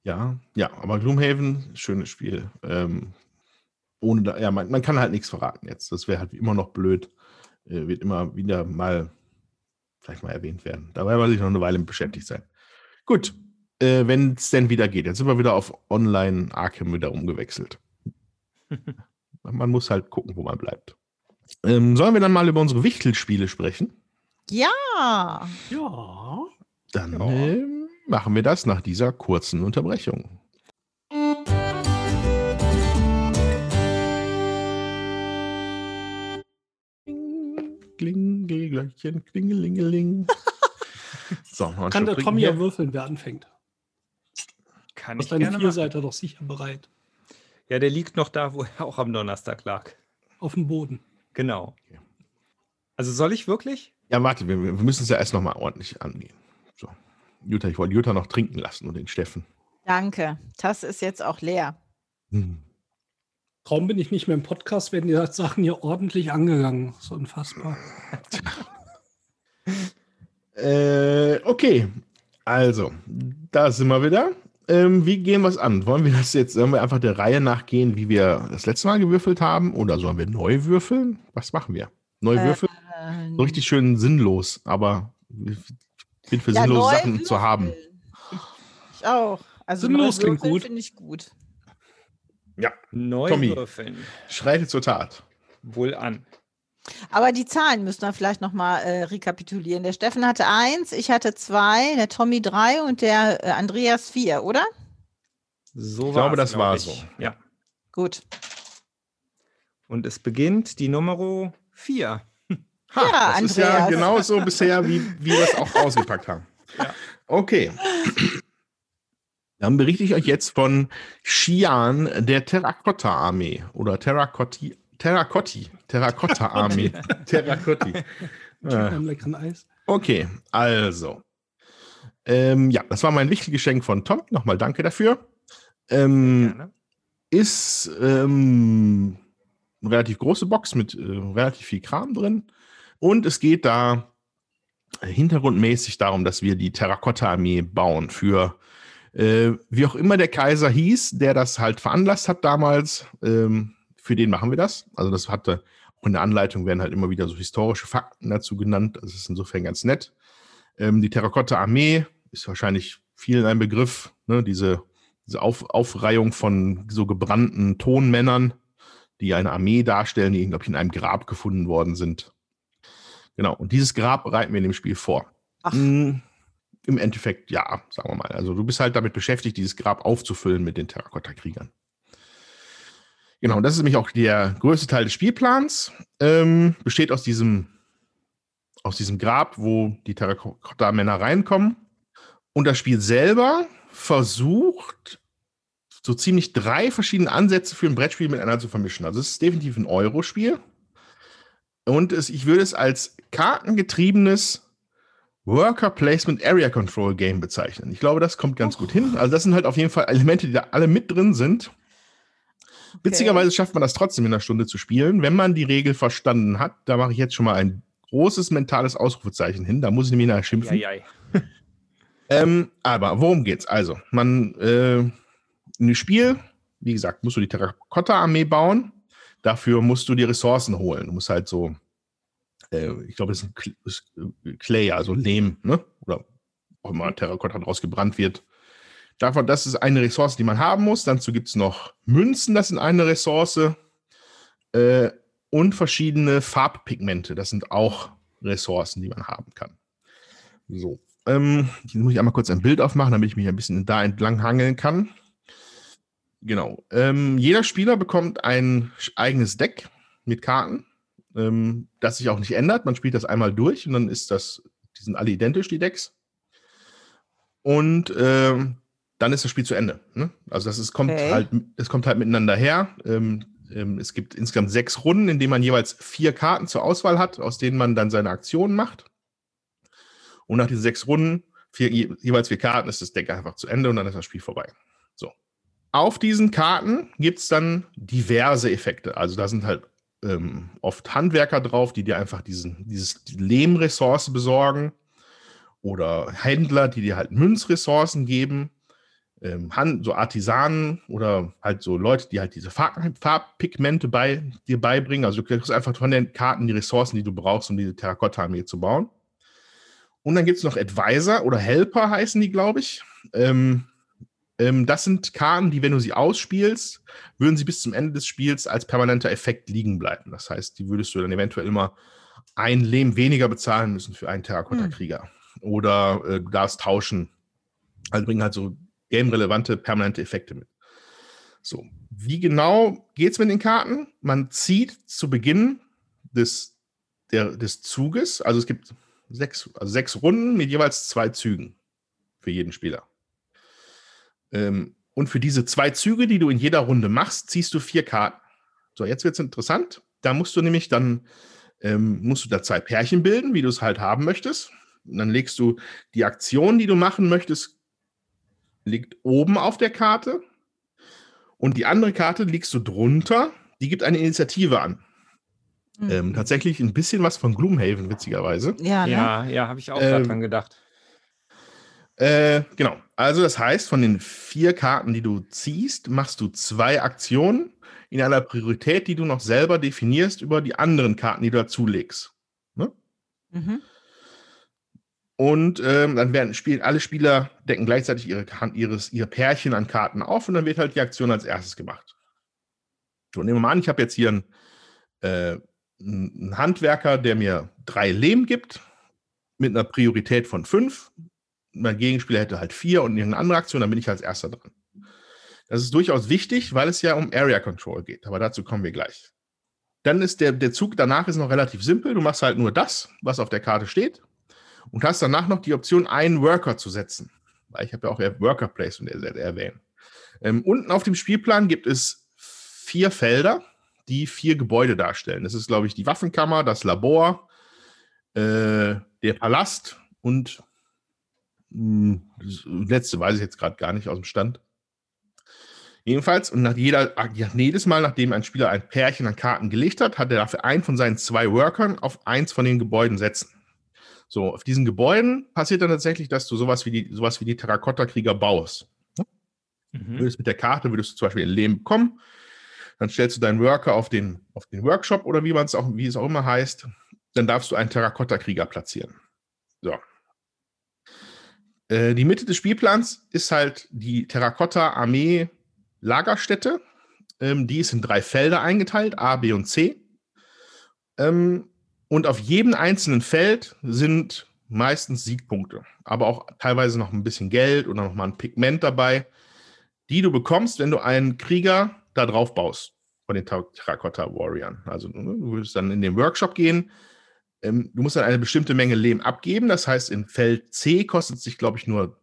Ja, ja, aber Gloomhaven, schönes Spiel. Ähm, ohne da, ja, man, man kann halt nichts verraten jetzt. Das wäre halt immer noch blöd. Äh, wird immer wieder mal, vielleicht mal erwähnt werden. Dabei will ich noch eine Weile beschäftigt sein. Gut, äh, wenn es denn wieder geht. Jetzt sind wir wieder auf Online Arkham wieder umgewechselt. *laughs* man muss halt gucken, wo man bleibt. Ähm, sollen wir dann mal über unsere Wichtelspiele sprechen? Ja. Ja. Dann Ja. ähm, machen wir das nach dieser kurzen Unterbrechung. Klingelglöckchen, klingelingeling. *laughs* so, Kann der Tommy ja würfeln, wer anfängt. Kann Aus ich deinem gerne machen. Vierseiter doch sicher bereit. Ja, der liegt noch da, wo er auch am Donnerstag lag. Auf dem Boden. Genau. Okay. Also soll ich wirklich? Ja, warte, wir, wir müssen es ja erst noch mal ordentlich angehen. So. Jutta, ich wollte Jutta noch trinken lassen und den Steffen. Danke. Tasse ist jetzt auch leer. Hm. Kaum bin ich nicht mehr im Podcast, werden die Sachen hier ordentlich angegangen. So unfassbar. *laughs* Äh, okay, also, da sind wir wieder. Ähm, wie gehen wir es an? Wollen wir das jetzt, sollen wir einfach der Reihe nachgehen, wie wir das letzte Mal gewürfelt haben? Oder sollen wir neu würfeln? Was machen wir? Neu Äh, würfeln? Ähm, So richtig schön sinnlos, aber ich bin für ja, sinnlose Sachen zu haben. würfeln. Ich auch. Also Sinnlos klingt würfeln gut. Finde ich gut. Neu Tommy. würfeln. Schreite zur Tat. Wohl an. Aber die Zahlen müssen wir vielleicht nochmal äh, rekapitulieren. Der Steffen hatte eins, ich hatte zwei, der Tommy drei und der äh, Andreas vier, oder? So Ich glaube, das glaub war ich. so. Ja. Gut. Und es beginnt die Nummer 4. Ha, Ja, das ist ja Andreas. genauso *laughs* bisher, wie, wie wir es auch ausgepackt haben. Ja. Okay. Dann berichte ich euch jetzt von Xi'an der Terrakotta-Armee oder Terrakotti, Äh, *laughs* einem *laughs* leckeren Eis. Okay, also. Ähm, ja, das war mein Wichtelgeschenk von Tom. Nochmal danke dafür. Ähm, ist ähm, eine relativ große Box mit äh, relativ viel Kram drin. Und es geht da hintergrundmäßig darum, dass wir die Terrakotta-Armee bauen für äh, wie auch immer der Kaiser hieß, der das halt veranlasst hat damals. Ähm, für den machen wir das. Also das hatte auch in der Anleitung werden halt immer wieder so historische Fakten dazu genannt. Das ist insofern ganz nett. Ähm, die Terrakotta-Armee ist wahrscheinlich vielen ein Begriff. Ne? Diese, diese Auf, Aufreihung von so gebrannten Tonmännern, die eine Armee darstellen, die, glaube ich, in einem Grab gefunden worden sind. Genau, und dieses Grab bereiten wir in dem Spiel vor. Ach. Mm, Im Endeffekt, ja, sagen wir mal. Also du bist halt damit beschäftigt, dieses Grab aufzufüllen mit den Terrakotta-Kriegern. Genau, das ist nämlich auch der größte Teil des Spielplans. Ähm, besteht aus diesem, aus diesem Grab, wo die Terrakotta-Männer reinkommen. Und das Spiel selber versucht, so ziemlich drei verschiedene Ansätze für ein Brettspiel miteinander zu vermischen. Also es ist definitiv ein Euro-Spiel. Und es, ich würde es als kartengetriebenes Worker Placement Area Control Game bezeichnen. Ich glaube, das kommt ganz gut hin. Also das sind halt auf jeden Fall Elemente, die da alle mit drin sind. Witzigerweise schafft man das trotzdem in einer Stunde zu spielen, wenn man die Regel verstanden hat. Da mache ich jetzt schon mal ein großes mentales Ausrufezeichen hin. Da muss ich nämlich nachher schimpfen. Ja, *laughs* ja. Ähm, aber worum geht's? Also, man äh, in dem Spiel, wie gesagt, musst du die Terrakotta-Armee bauen. Dafür musst du die Ressourcen holen. Du musst halt so, äh, ich glaube, das ist ein äh, Clay, also Lehm, ne? Oder auch immer Terrakotta draus gebrannt wird. Davon, das ist eine Ressource, die man haben muss. Dazu gibt es noch Münzen, das sind eine Ressource. Äh, und verschiedene Farbpigmente, das sind auch Ressourcen, die man haben kann. So. Ähm, jetzt muss ich einmal kurz ein Bild aufmachen, damit ich mich ein bisschen da entlang hangeln kann. Genau. Ähm, jeder Spieler bekommt ein eigenes Deck mit Karten, ähm, das sich auch nicht ändert. Man spielt das einmal durch und dann ist das, die sind alle identisch, die Decks. Und ähm, dann ist das Spiel zu Ende. Ne? Also das ist, kommt Okay. halt, es kommt halt miteinander her. Ähm, ähm, es gibt insgesamt sechs Runden, in denen man jeweils vier Karten zur Auswahl hat, aus denen man dann seine Aktionen macht. Und nach diesen sechs Runden, vier, je, jeweils vier Karten, ist das Deck einfach zu Ende und dann ist das Spiel vorbei. So. Auf diesen Karten gibt es dann diverse Effekte. Also da sind halt ähm, oft Handwerker drauf, die dir einfach diesen, dieses die Lehmressource besorgen. Oder Händler, die dir halt Münzressourcen geben. Ähm, Han- so Artisanen oder halt so Leute, die halt diese Farb Farbpigmente bei dir beibringen. Also du kriegst einfach von den Karten die Ressourcen, die du brauchst, um diese Terrakotta-Armee zu bauen. Und dann gibt es noch Advisor oder Helper, heißen die, glaube ich. Ähm, ähm, das sind Karten, die, wenn du sie ausspielst, würden sie bis zum Ende des Spiels als permanenter Effekt liegen bleiben. Das heißt, die würdest du dann eventuell immer ein Lehm weniger bezahlen müssen für einen Terrakotta-Krieger. Oder äh, du darfst tauschen. Also bringen halt so game-relevante permanente Effekte mit. So, wie genau geht es mit den Karten? Man zieht zu Beginn des, der, des Zuges, also es gibt sechs, also sechs Runden mit jeweils zwei Zügen für jeden Spieler. Ähm, und für diese zwei Züge, die du in jeder Runde machst, ziehst du vier Karten. So, jetzt wird es interessant. Da musst du nämlich dann, ähm, musst du da zwei Pärchen bilden, wie du es halt haben möchtest. Und dann legst du die Aktion, die du machen möchtest, liegt oben auf der Karte. Und die andere Karte legst du drunter. Die gibt eine Initiative an. Hm. Ähm, tatsächlich ein bisschen was von Gloomhaven, witzigerweise. Ja, ne? Ja, ja, habe ich auch Ähm, dran gedacht. Äh, genau. Also das heißt, von den vier Karten, die du ziehst, machst du zwei Aktionen in einer Priorität, die du noch selber definierst über die anderen Karten, die du dazulegst. Ne? Mhm. Und ähm, dann werden spielen alle Spieler decken gleichzeitig ihre, ihres, ihr Pärchen an Karten auf und dann wird halt die Aktion als erstes gemacht. So, nehmen wir mal an, ich habe jetzt hier ein, äh, einen Handwerker, der mir drei Lehm gibt, mit einer Priorität von fünf. Mein Gegenspieler hätte halt vier und irgendeine andere Aktion, dann bin ich als erster dran. Das ist durchaus wichtig, weil es ja um Area Control geht, aber dazu kommen wir gleich. Dann ist der, der Zug danach ist noch relativ simpel. Du machst halt nur das, was auf der Karte steht und hast danach noch die Option, einen Worker zu setzen. Weil ich habe ja auch Worker Placement erwähnt. Ähm, unten auf dem Spielplan gibt es vier Felder, die vier Gebäude darstellen. Das ist, glaube ich, die Waffenkammer, das Labor, äh, der Palast und mh, hm, letzte weiß ich jetzt gerade gar nicht aus dem Stand. Jedenfalls, und nach jeder, jedes Mal, nachdem ein Spieler ein Pärchen an Karten gelegt hat, hat er dafür einen von seinen zwei Workern auf eins von den Gebäuden setzen. So, auf diesen Gebäuden passiert dann tatsächlich, dass du sowas wie die, sowas wie die Terrakotta-Krieger baust. Mhm. Würdest mit der Karte, würdest du zum Beispiel ein Leben bekommen, dann stellst du deinen Worker auf den, auf den Workshop oder wie man es auch, wie es auch immer heißt, dann darfst du einen Terrakotta-Krieger platzieren. So. Äh, die Mitte des Spielplans ist halt die Terrakotta-Armee Lagerstätte. Ähm, die ist in drei Felder eingeteilt, A, B und C. Ähm, und auf jedem einzelnen Feld sind meistens Siegpunkte, aber auch teilweise noch ein bisschen Geld oder noch mal ein Pigment dabei, die du bekommst, wenn du einen Krieger da drauf baust von den Terracotta Warriors. Also ne, du würdest dann in den Workshop gehen. Ähm, du musst dann eine bestimmte Menge Lehm abgeben. Das heißt, in Feld C kostet es sich, glaube ich, nur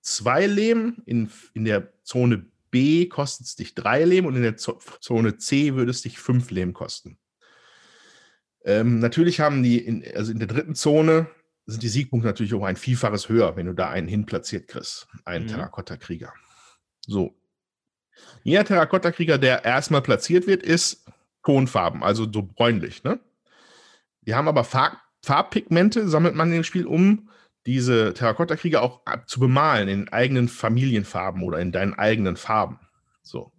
zwei Lehm. In, in der Zone B kostet es dich drei Lehm und in der Zone C würde es dich fünf Lehm kosten. Ähm, natürlich haben die, in, also in der dritten Zone sind die Siegpunkte natürlich um ein Vielfaches höher, wenn du da einen hinplatziert kriegst, einen mhm. Terrakotta-Krieger. So. Jeder Terrakotta-Krieger, der erstmal platziert wird, ist Tonfarben, also so bräunlich. Ne? Wir haben aber Farb Farbpigmente, sammelt man in dem Spiel, um diese Terrakotta-Krieger auch zu bemalen in eigenen Familienfarben oder in deinen eigenen Farben. So.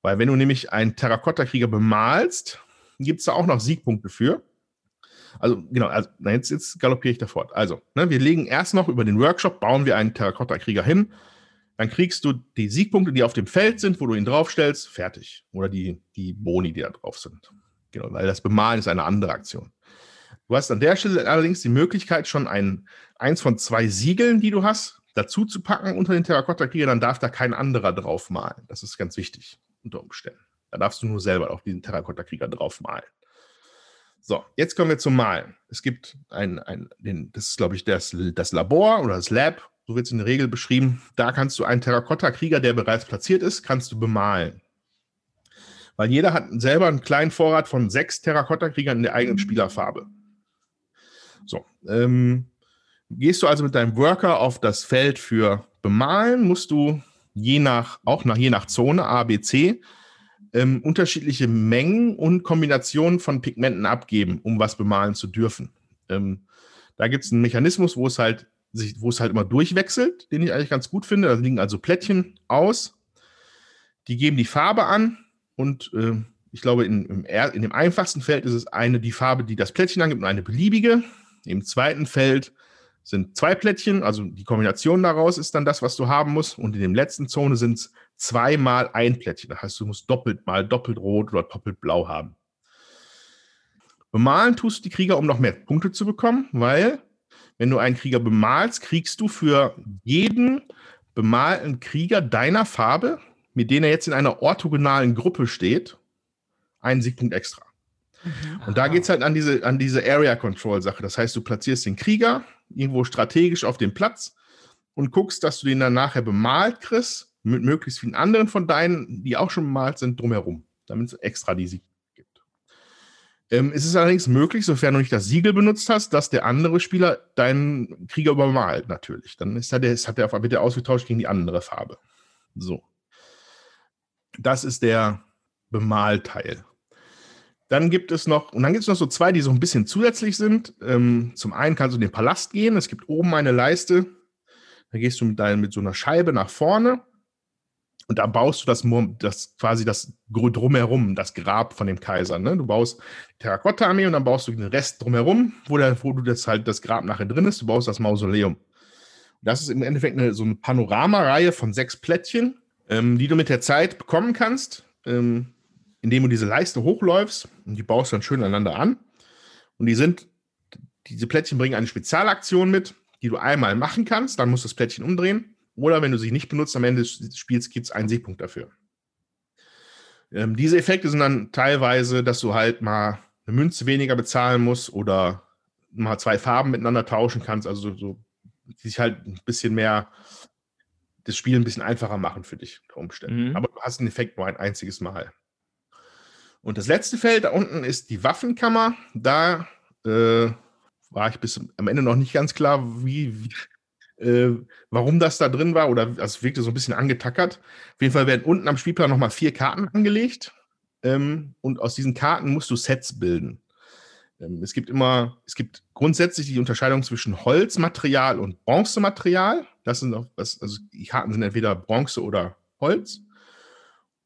Weil wenn du nämlich einen Terrakotta-Krieger bemalst, gibt es da auch noch Siegpunkte für. Also, genau, also, jetzt, jetzt galoppiere ich da fort. Also, ne, wir legen erst noch über den Workshop, bauen wir einen Terrakotta-Krieger hin. Dann kriegst du die Siegpunkte, die auf dem Feld sind, wo du ihn draufstellst, fertig. Oder die, die Boni, die da drauf sind. Genau, weil das Bemalen ist eine andere Aktion. Du hast an der Stelle allerdings die Möglichkeit, schon ein, eins von zwei Siegeln, die du hast, dazu zu packen unter den Terrakotta-Krieger, dann darf da kein anderer drauf malen. Das ist ganz wichtig unter Umständen. Da darfst du nur selber auf diesen Terrakotta-Krieger drauf malen. So, jetzt kommen wir zum Malen. Es gibt ein, ein den, das ist, glaube ich, das, das Labor oder das Lab, so wird es in der Regel beschrieben. Da kannst du einen Terrakotta-Krieger, der bereits platziert ist, kannst du bemalen. Weil jeder hat selber einen kleinen Vorrat von sechs Terrakotta-Kriegern in der eigenen Spielerfarbe. So, ähm, gehst du also mit deinem Worker auf das Feld für Bemalen, musst du je nach, auch nach, je nach Zone, A, B, C, ähm, unterschiedliche Mengen und Kombinationen von Pigmenten abgeben, um was bemalen zu dürfen. Ähm, da gibt es einen Mechanismus, wo es halt sich, wo es halt immer durchwechselt, den ich eigentlich ganz gut finde. Da liegen also Plättchen aus, die geben die Farbe an und äh, ich glaube, in, in dem einfachsten Feld ist es eine, die Farbe, die das Plättchen angibt, und eine beliebige. Im zweiten Feld sind zwei Plättchen, also die Kombination daraus ist dann das, was du haben musst. Und in der letzten Zone sind es zweimal ein Plättchen. Das heißt, du musst doppelt mal doppelt rot oder doppelt blau haben. Bemalen tust du die Krieger, um noch mehr Punkte zu bekommen, weil wenn du einen Krieger bemalst, kriegst du für jeden bemalten Krieger deiner Farbe, mit dem er jetzt in einer orthogonalen Gruppe steht, einen Siegpunkt extra. Mhm. Und da geht es halt an diese, an diese Area Control Sache. Das heißt, du platzierst den Krieger irgendwo strategisch auf dem Platz und guckst, dass du den dann nachher bemalt kriegst, mit möglichst vielen anderen von deinen, die auch schon bemalt sind, drumherum, damit es extra die Sieg gibt. Ähm, es ist allerdings möglich, sofern du nicht das Siegel benutzt hast, dass der andere Spieler deinen Krieger übermalt, natürlich. Dann ist er, ist, hat er, wird er ausgetauscht gegen die andere Farbe. So. Das ist der Bemalteil. Dann gibt es noch, und dann gibt es noch so zwei, die so ein bisschen zusätzlich sind. Ähm, zum einen kannst du in den Palast gehen. Es gibt oben eine Leiste. Da gehst du mit, dein, mit so einer Scheibe nach vorne. Und da baust du das, das quasi das drumherum, das Grab von dem Kaiser. Ne? Du baust die Terrakotta-Armee und dann baust du den Rest drumherum, wo, der, wo du das halt das Grab nachher drin ist. Du baust das Mausoleum. Das ist im Endeffekt eine, so eine Panoramareihe von sechs Plättchen, ähm, die du mit der Zeit bekommen kannst. Ähm, indem du diese Leiste hochläufst und die baust dann schön aneinander an. Und die sind, diese Plättchen bringen eine Spezialaktion mit, die du einmal machen kannst, dann musst du das Plättchen umdrehen. Oder wenn du sie nicht benutzt, am Ende des Spiels gibt es einen Siegpunkt dafür. Ähm, diese Effekte sind dann teilweise, dass du halt mal eine Münze weniger bezahlen musst oder mal zwei Farben miteinander tauschen kannst, also so, die sich halt ein bisschen mehr das Spiel ein bisschen einfacher machen für dich unter Umständen. Mhm. Aber du hast den Effekt nur ein einziges Mal. Und das letzte Feld da unten ist die Waffenkammer. Da äh, war ich bis am Ende noch nicht ganz klar, wie, wie äh, warum das da drin war. Oder also es wirkte so ein bisschen angetackert. Auf jeden Fall werden unten am Spielplan nochmal vier Karten angelegt. Ähm, und aus diesen Karten musst du Sets bilden. Ähm, es gibt immer, es gibt grundsätzlich die Unterscheidung zwischen Holzmaterial und Bronzematerial. Das sind auch, das, also die Karten sind entweder Bronze oder Holz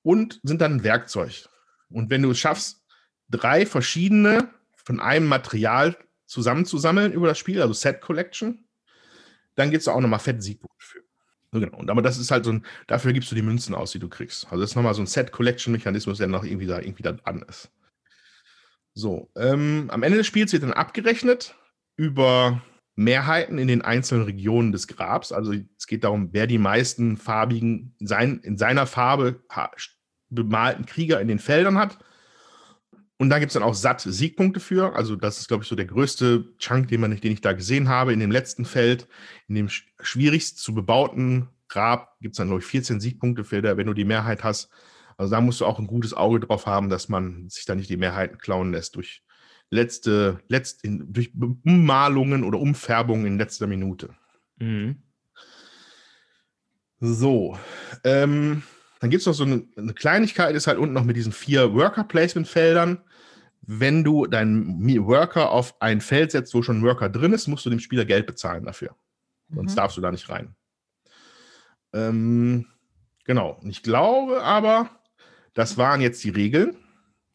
und sind dann ein Werkzeug. Und wenn du es schaffst, drei verschiedene von einem Material zusammenzusammeln über das Spiel, also Set Collection, dann gibt es auch nochmal fette Siegpunkte für. So, genau. Und aber das ist halt so ein, dafür gibst du die Münzen aus, die du kriegst. Also das ist nochmal so ein Set Collection Mechanismus, der noch irgendwie da irgendwie da dran ist. So, ähm, am Ende des Spiels wird dann abgerechnet über Mehrheiten in den einzelnen Regionen des Grabs. Also es geht darum, wer die meisten farbigen, in, sein, in seiner Farbe bemalten Krieger in den Feldern hat. Und da gibt es dann auch satt Siegpunkte für. Also das ist, glaube ich, so der größte Chunk, den, man, den ich da gesehen habe. In dem letzten Feld, in dem sch- schwierigst zu bebauten Grab, gibt es dann, glaube ich, 14 Siegpunkte für, der, wenn du die Mehrheit hast. Also da musst du auch ein gutes Auge drauf haben, dass man sich da nicht die Mehrheiten klauen lässt durch letzte, letzt, in, durch Ummalungen oder Umfärbungen in letzter Minute. Mhm. So, ähm, dann gibt es noch so eine, eine Kleinigkeit, ist halt unten noch mit diesen vier Worker-Placement-Feldern. Wenn du deinen Worker auf ein Feld setzt, wo schon ein Worker drin ist, musst du dem Spieler Geld bezahlen dafür. Sonst Mhm. darfst du da nicht rein. Ähm, genau. Und ich glaube aber, das waren jetzt die Regeln,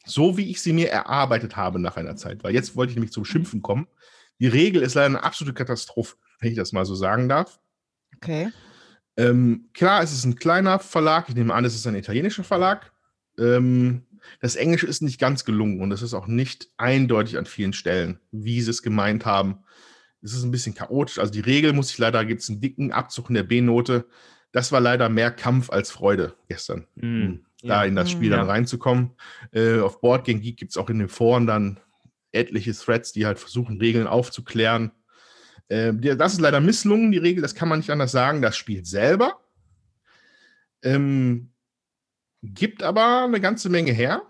so wie ich sie mir erarbeitet habe nach einer Zeit. Weil jetzt wollte ich nämlich zum Schimpfen kommen. Die Regel ist leider eine absolute Katastrophe, wenn ich das mal so sagen darf. Okay. Ähm, klar, es ist ein kleiner Verlag. Ich nehme an, es ist ein italienischer Verlag. Ähm, das Englische ist nicht ganz gelungen und es ist auch nicht eindeutig an vielen Stellen, wie sie es gemeint haben. Es ist ein bisschen chaotisch. Also die Regel muss ich leider, gibt es einen dicken Abzug in der B-Note. Das war leider mehr Kampf als Freude gestern, Mhm. da Ja. in das. Spiel dann Ja. reinzukommen. Äh, auf Board Game Geek gibt es auch in den Foren dann etliche Threads, die halt versuchen, Regeln aufzuklären. Die- das ist leider misslungen, die Regel, das kann man nicht anders sagen. Das Spiel selber ähm, gibt aber eine ganze Menge her,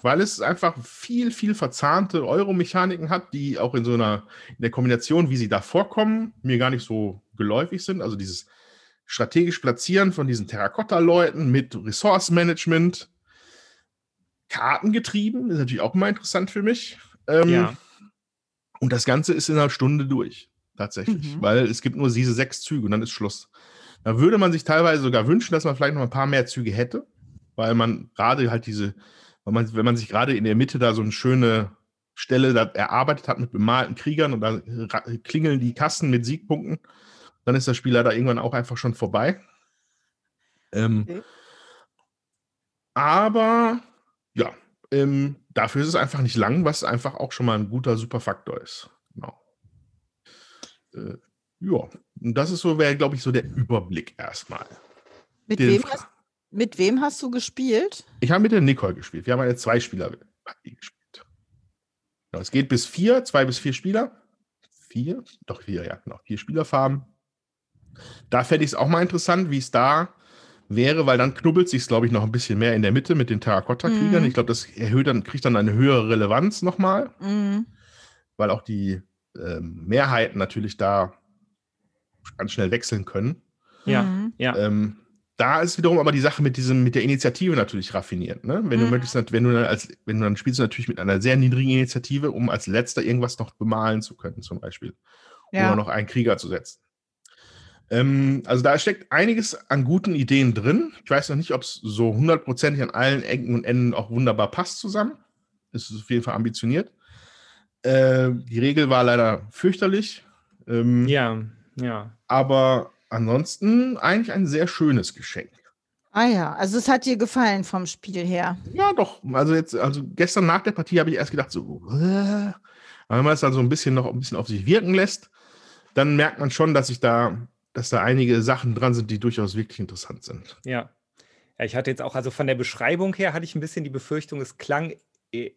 weil es einfach viel, viel verzahnte Euro-Mechaniken hat, die auch in so einer, in der Kombination, wie sie da vorkommen, mir gar nicht so geläufig sind. Also dieses strategisch Platzieren von diesen Terrakotta-Leuten mit Ressource-Management, Kartengetrieben, ist natürlich auch immer interessant für mich. Ähm, Ja. Und das Ganze ist in einer Stunde durch, tatsächlich, Mhm. weil es gibt nur diese sechs Züge und dann ist Schluss. Da würde man sich teilweise sogar wünschen, dass man vielleicht noch ein paar mehr Züge hätte, weil man gerade halt diese, wenn man, wenn man sich gerade in der Mitte da so eine schöne Stelle da erarbeitet hat mit bemalten Kriegern und da klingeln die Kassen mit Siegpunkten, dann ist das Spiel leider irgendwann auch einfach schon vorbei. Ähm, Okay. Aber ja, ähm, dafür ist es einfach nicht lang, was einfach auch schon mal ein guter Superfaktor ist. Äh, ja, und das ist so, wäre, glaube ich, so der Überblick erstmal. Mit Den wem, Fra- hast, mit wem hast du gespielt? Ich habe mit der Nicole gespielt. Wir haben eine Zweispieler-Partie gespielt. Genau, es geht bis vier, zwei bis vier Spieler. Vier? Doch, vier, ja, genau. Vier Spielerfarben. Da fände ich es auch mal interessant, wie es da wäre, weil dann knubbelt sich glaube ich, noch ein bisschen mehr in der Mitte mit den Terrakotta-Kriegern. Mhm. Ich glaube, das erhöht dann, kriegt dann eine höhere Relevanz nochmal, Mhm. weil auch die ähm, Mehrheiten natürlich da ganz schnell wechseln können. Ja. Mhm. Ja. Ähm, da ist wiederum aber die Sache mit diesem, mit der Initiative natürlich raffiniert. Ne? Wenn du Mhm. möchtest, wenn du dann als, wenn du dann spielst du natürlich mit einer sehr niedrigen Initiative, um als letzter irgendwas noch bemalen zu können, zum Beispiel. Ja. Oder noch einen Krieger zu setzen. Ähm, also da steckt einiges an guten Ideen drin. Ich weiß noch nicht, ob es so hundertprozentig an allen Ecken und Enden auch wunderbar passt zusammen. Es ist auf jeden Fall ambitioniert. Äh, die Regel war leider fürchterlich. Ähm, ja, ja. aber ansonsten eigentlich ein sehr schönes Geschenk. Ah ja, also es hat dir gefallen vom Spiel her. Ja, doch. Also jetzt, also gestern nach der Partie habe ich erst gedacht, so, äh, aber wenn man es dann so ein bisschen noch ein bisschen auf sich wirken lässt, dann merkt man schon, dass ich da, dass da einige Sachen dran sind, die durchaus wirklich interessant sind. Ja. Ja, ich hatte jetzt auch, also von der Beschreibung her hatte ich ein bisschen die Befürchtung, es klang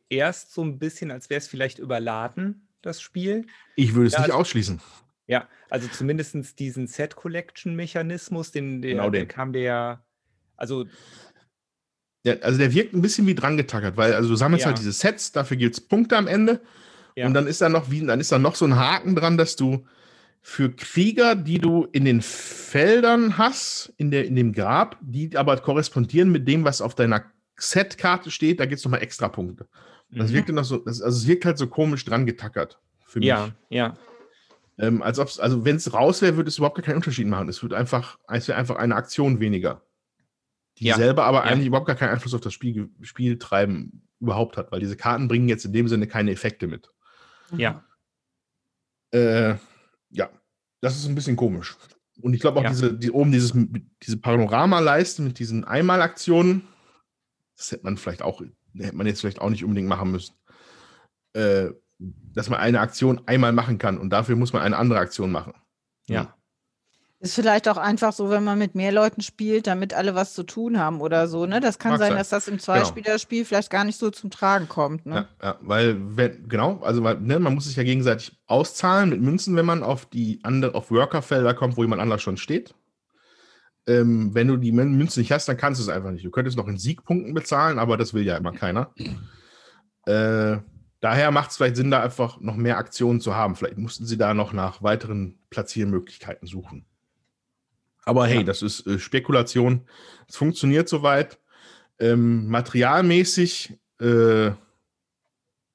erst so ein bisschen, als wäre es vielleicht überladen, das Spiel. Ich würde es Ja, nicht also- ausschließen. Ja, also zumindest diesen Set-Collection-Mechanismus, den, der, Genau der den. kam der, also Ja, also der wirkt ein bisschen wie dran getackert, weil also du sammelst Ja. halt diese Sets, dafür gibt es Punkte am Ende. ja, Und dann ist da noch wie, dann ist da noch so ein Haken dran, dass du für Krieger, die du in den Feldern hast, in, der, in dem Grab, die aber korrespondieren mit dem, was auf deiner Setkarte steht, da gibt es nochmal extra Punkte. Das mhm. wirkt dann noch so, das, also es wirkt halt so komisch dran getackert für mich. ja, ja, Ähm, als ob's, also wenn es raus wäre, würde es überhaupt gar keinen Unterschied machen. Es wird einfach, es wäre einfach eine Aktion weniger. Die Ja. selber aber Ja. eigentlich überhaupt gar keinen Einfluss auf das Spiel, Spieltreiben überhaupt hat, weil diese Karten bringen jetzt in dem Sinne keine Effekte mit. ja, Äh, ja, das ist ein bisschen komisch. Und ich glaube auch Ja. diese, die, oben dieses, diese Panoramaleiste mit diesen Einmalaktionen, das hätte man vielleicht auch, hätte man jetzt vielleicht auch nicht unbedingt machen müssen. Äh, dass man eine Aktion einmal machen kann und dafür muss man eine andere Aktion machen. ja. Ist vielleicht auch einfach so, wenn man mit mehr Leuten spielt, damit alle was zu tun haben oder so. Ne? Das kann sein, sein. dass das im Zweispielerspiel vielleicht gar nicht so zum Tragen kommt. Ne? Ja, ja, weil, wenn, genau, also weil, ne, man muss sich ja gegenseitig auszahlen mit Münzen, wenn man auf die andere, auf Workerfelder kommt, wo jemand anders schon steht. Ähm, wenn du die Mün- Münzen nicht hast, dann kannst du es einfach nicht. Du könntest noch in Siegpunkten bezahlen, aber das will ja immer keiner. Äh, daher macht es vielleicht Sinn, da einfach noch mehr Aktionen zu haben. Vielleicht mussten sie da noch nach weiteren Platziermöglichkeiten suchen. Aber hey, Ja. das ist äh, Spekulation. Es funktioniert soweit. Ähm, materialmäßig, äh,